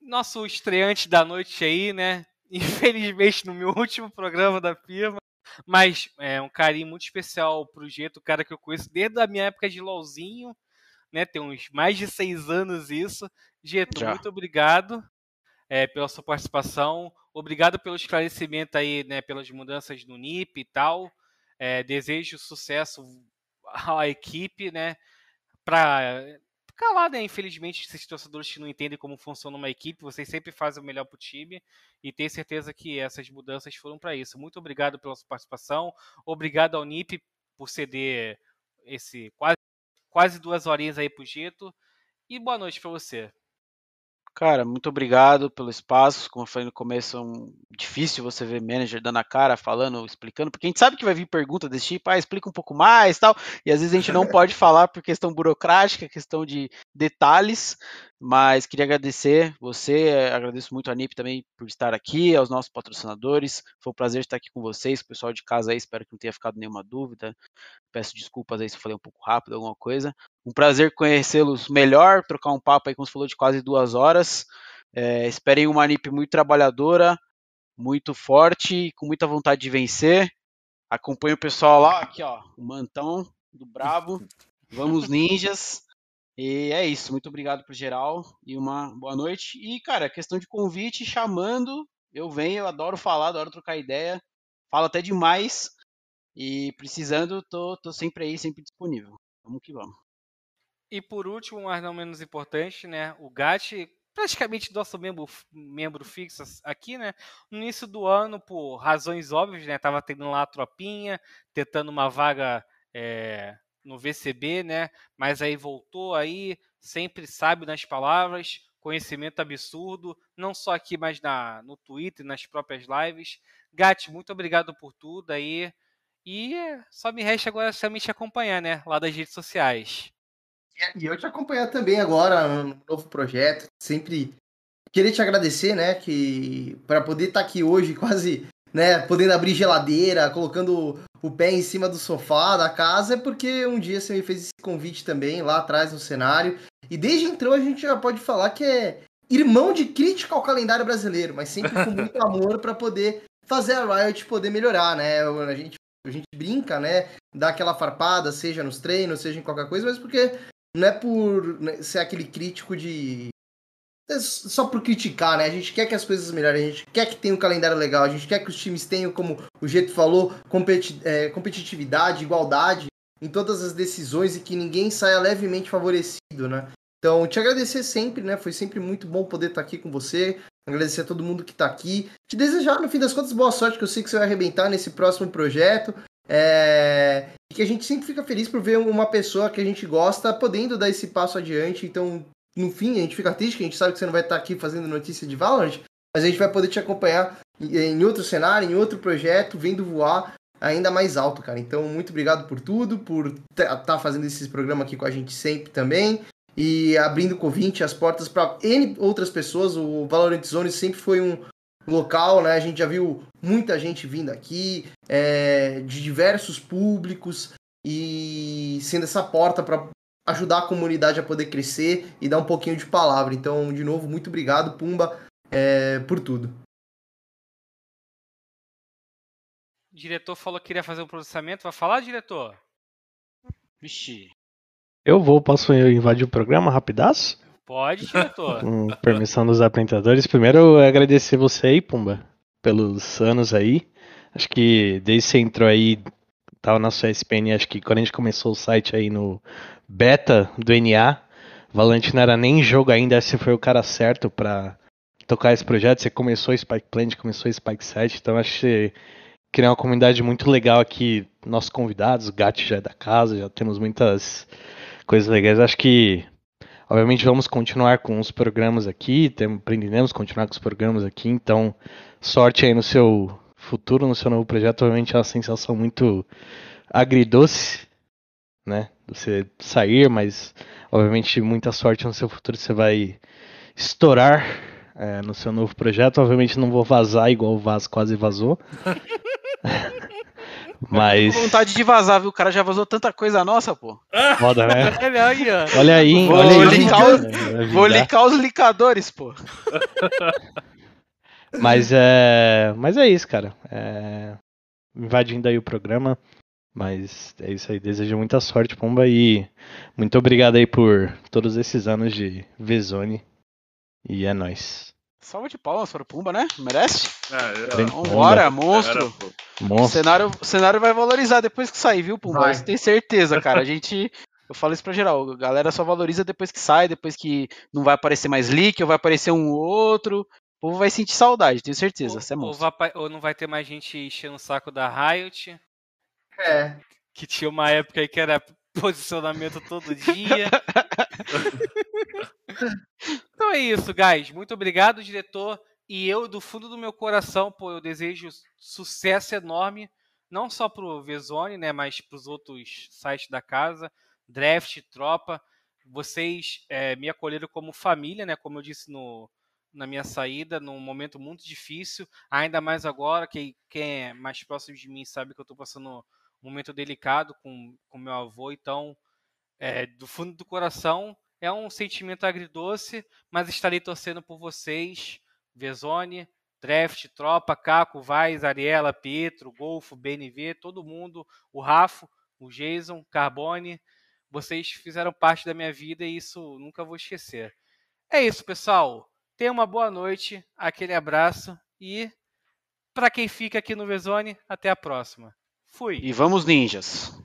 Speaker 1: Nosso estreante da noite aí, né? Infelizmente no meu último programa da firma. Mas é um carinho muito especial pro Geto, cara que eu conheço desde a minha época de LOLzinho, né? Tem uns mais de seis anos isso. Geto,
Speaker 2: Já.
Speaker 1: muito obrigado é, pela sua participação. Obrigado pelo esclarecimento aí, né? Pelas mudanças no NIP e tal. É, desejo sucesso *laughs* à equipe, né? Pra calar, né? Infelizmente, esses torcedores que não entendem como funciona uma equipe, vocês sempre fazem o melhor pro time e tenho certeza que essas mudanças foram para isso. Muito obrigado pela sua participação. Obrigado ao NIP por ceder esse quase, quase duas horinhas aí pro Gito. E boa noite para você.
Speaker 2: Cara, muito obrigado pelo espaço. Como eu falei no começo, é um... difícil você ver manager dando a cara, falando, explicando, porque a gente sabe que vai vir pergunta desse tipo, ah, explica um pouco mais tal, e às vezes a gente não *laughs* pode falar por questão burocrática, questão de detalhes, mas queria agradecer você, agradeço muito a NIP também por estar aqui, aos nossos patrocinadores, foi um prazer estar aqui com vocês, pessoal de casa aí, espero que não tenha ficado nenhuma dúvida, peço desculpas aí se eu falei um pouco rápido, alguma coisa. Um prazer conhecê-los melhor, trocar um papo aí, como você falou, de quase duas horas. É, esperem uma NIP muito trabalhadora, muito forte, com muita vontade de vencer. Acompanhe o pessoal lá, aqui ó, o Mantão do Brabo. *laughs* Vamos ninjas. E é isso, muito obrigado pro geral e uma boa noite. E cara, questão de convite, chamando, eu venho, eu adoro falar, adoro trocar ideia. Falo até demais. E precisando, tô, tô sempre aí, sempre disponível. Vamos que vamos.
Speaker 1: E por último, mas não menos importante, né? O Gatti, praticamente nosso membro, membro fixo aqui, né? No início do ano, por razões óbvias, né? Tava tendo lá a tropinha, tentando uma vaga é, no VCB, né? Mas aí voltou aí, sempre sabe nas palavras, conhecimento absurdo, não só aqui, mas na, no Twitter, nas próprias lives. Gatti, muito obrigado por tudo aí. E só me resta agora somente acompanhar, né? Lá das redes sociais.
Speaker 3: E eu te acompanhar também agora no novo projeto. Sempre querer te agradecer, né? Que para poder estar aqui hoje, *laughs* quase, né? Podendo abrir geladeira, colocando o pé em cima do sofá da casa, é porque um dia você me fez esse convite também lá atrás no cenário. E desde então a gente já pode falar que é irmão de crítica ao calendário brasileiro, mas sempre com muito *laughs* amor para poder fazer a Riot poder melhorar, né? A gente, a gente brinca, né? Dá aquela farpada, seja nos treinos, seja em qualquer coisa, mas porque não é por né, ser aquele crítico de. É só por criticar, né? A gente quer que as coisas melhorem, a gente quer que tenha um calendário legal, a gente quer que os times tenham, como o Jeito falou, competi é, competitividade, igualdade em todas as decisões e que ninguém saia levemente favorecido, né? Então, te agradecer sempre, né? Foi sempre muito bom poder estar aqui com você. Agradecer a todo mundo que está aqui. Te desejar, no fim das contas, boa sorte, que eu sei que você vai arrebentar nesse próximo projeto. É... E que a gente sempre fica feliz por ver uma pessoa que a gente gosta podendo dar esse passo adiante. Então, no fim, a gente fica triste, que a gente sabe que você não vai estar aqui fazendo notícia de Valorant, mas a gente vai poder te acompanhar em outro cenário, em outro projeto, vendo voar ainda mais alto, cara. Então, muito obrigado por tudo, por estar tá fazendo esse programa aqui com a gente sempre também e abrindo 20 as portas para outras pessoas. O Valorant Zone sempre foi um local, né? A gente já viu muita gente vindo aqui, é, de diversos públicos e sendo essa porta para ajudar a comunidade a poder crescer e dar um pouquinho de palavra. Então, de novo, muito obrigado, Pumba, é, por tudo.
Speaker 1: O diretor falou que queria fazer um processamento. Vai falar, diretor?
Speaker 2: Vixe.
Speaker 6: Eu vou, posso invadir o programa rapidaço?
Speaker 1: Pode, diretor. *laughs*
Speaker 6: Com permissão dos apresentadores. Primeiro, agradecer você aí, Pumba, pelos anos aí. Acho que desde que você entrou aí, tava na sua SPN, acho que quando a gente começou o site aí no beta do NA, Valente não era nem jogo ainda, você foi o cara certo para tocar esse projeto. Você começou Spike Plant, começou Spike 7, então acho que você criou uma comunidade muito legal aqui. Nossos convidados, o Gat já é da casa, já temos muitas coisas legais. Acho que, obviamente, vamos continuar com os programas aqui, tem, pretendemos continuar com os programas aqui, então, sorte aí no seu futuro, no seu novo projeto. Obviamente é uma sensação muito agridoce, né? Você sair, mas, obviamente, muita sorte no seu futuro, você vai estourar é, no seu novo projeto. Obviamente não vou vazar igual o Vaz quase vazou. *laughs* Mas.
Speaker 2: Com vontade de vazar, viu? O cara já vazou tanta coisa nossa, pô.
Speaker 6: Foda, né? *laughs*
Speaker 1: Olha aí, ó.
Speaker 6: Olha aí,
Speaker 2: Vou,
Speaker 6: olha aí.
Speaker 2: linkar os,
Speaker 6: É,
Speaker 2: vou linkar os linkadores, pô. *laughs*
Speaker 6: Mas é. Mas é isso, cara. É, Invadindo aí o programa. Mas é isso aí. Desejo muita sorte, Pomba. E muito obrigado aí por todos esses anos de Vezone. E é nóis.
Speaker 2: Salva de palmas para o Pumba, né? Merece?
Speaker 4: É, é,
Speaker 2: Vambora, monstro.
Speaker 4: pô.
Speaker 2: O
Speaker 6: Monstro.
Speaker 2: cenário, o cenário vai valorizar depois que sair, viu, Pumba?
Speaker 3: Vai.
Speaker 2: Você tem certeza, cara. A gente. Eu falo isso pra geral. A galera só valoriza depois que sai, depois que não vai aparecer mais leak, ou vai aparecer um outro. O povo vai sentir saudade, tenho certeza. Você é
Speaker 1: ou,
Speaker 2: monstro.
Speaker 1: vai pa- ou não vai ter mais gente enchendo o saco da Riot,
Speaker 3: É.
Speaker 1: que tinha uma época aí que era *laughs* posicionamento todo dia. *laughs* então é isso, guys. Muito obrigado, diretor. E eu, do fundo do meu coração, pô, eu desejo sucesso enorme, não só pro Vezone, né, mas pros outros sites da casa, Draft, Tropa. Vocês é, me acolheram como família, né, como eu disse no, na minha saída, num momento muito difícil, ainda mais agora, que quem é mais próximo de mim sabe que eu estou passando momento delicado com, com meu avô, então, é, do fundo do coração, é um sentimento agridoce, mas estarei torcendo por vocês, Vezone, Draft, Tropa, Caco, Vaz, Ariela, Pietro, Golfo, BNV, todo mundo, o Rafo, o Jason, Carbone, vocês fizeram parte da minha vida e isso nunca vou esquecer. É isso, pessoal. Tenha uma boa noite, aquele abraço e para quem fica aqui no Vezone, até a próxima. Fui.
Speaker 2: E vamos, ninjas.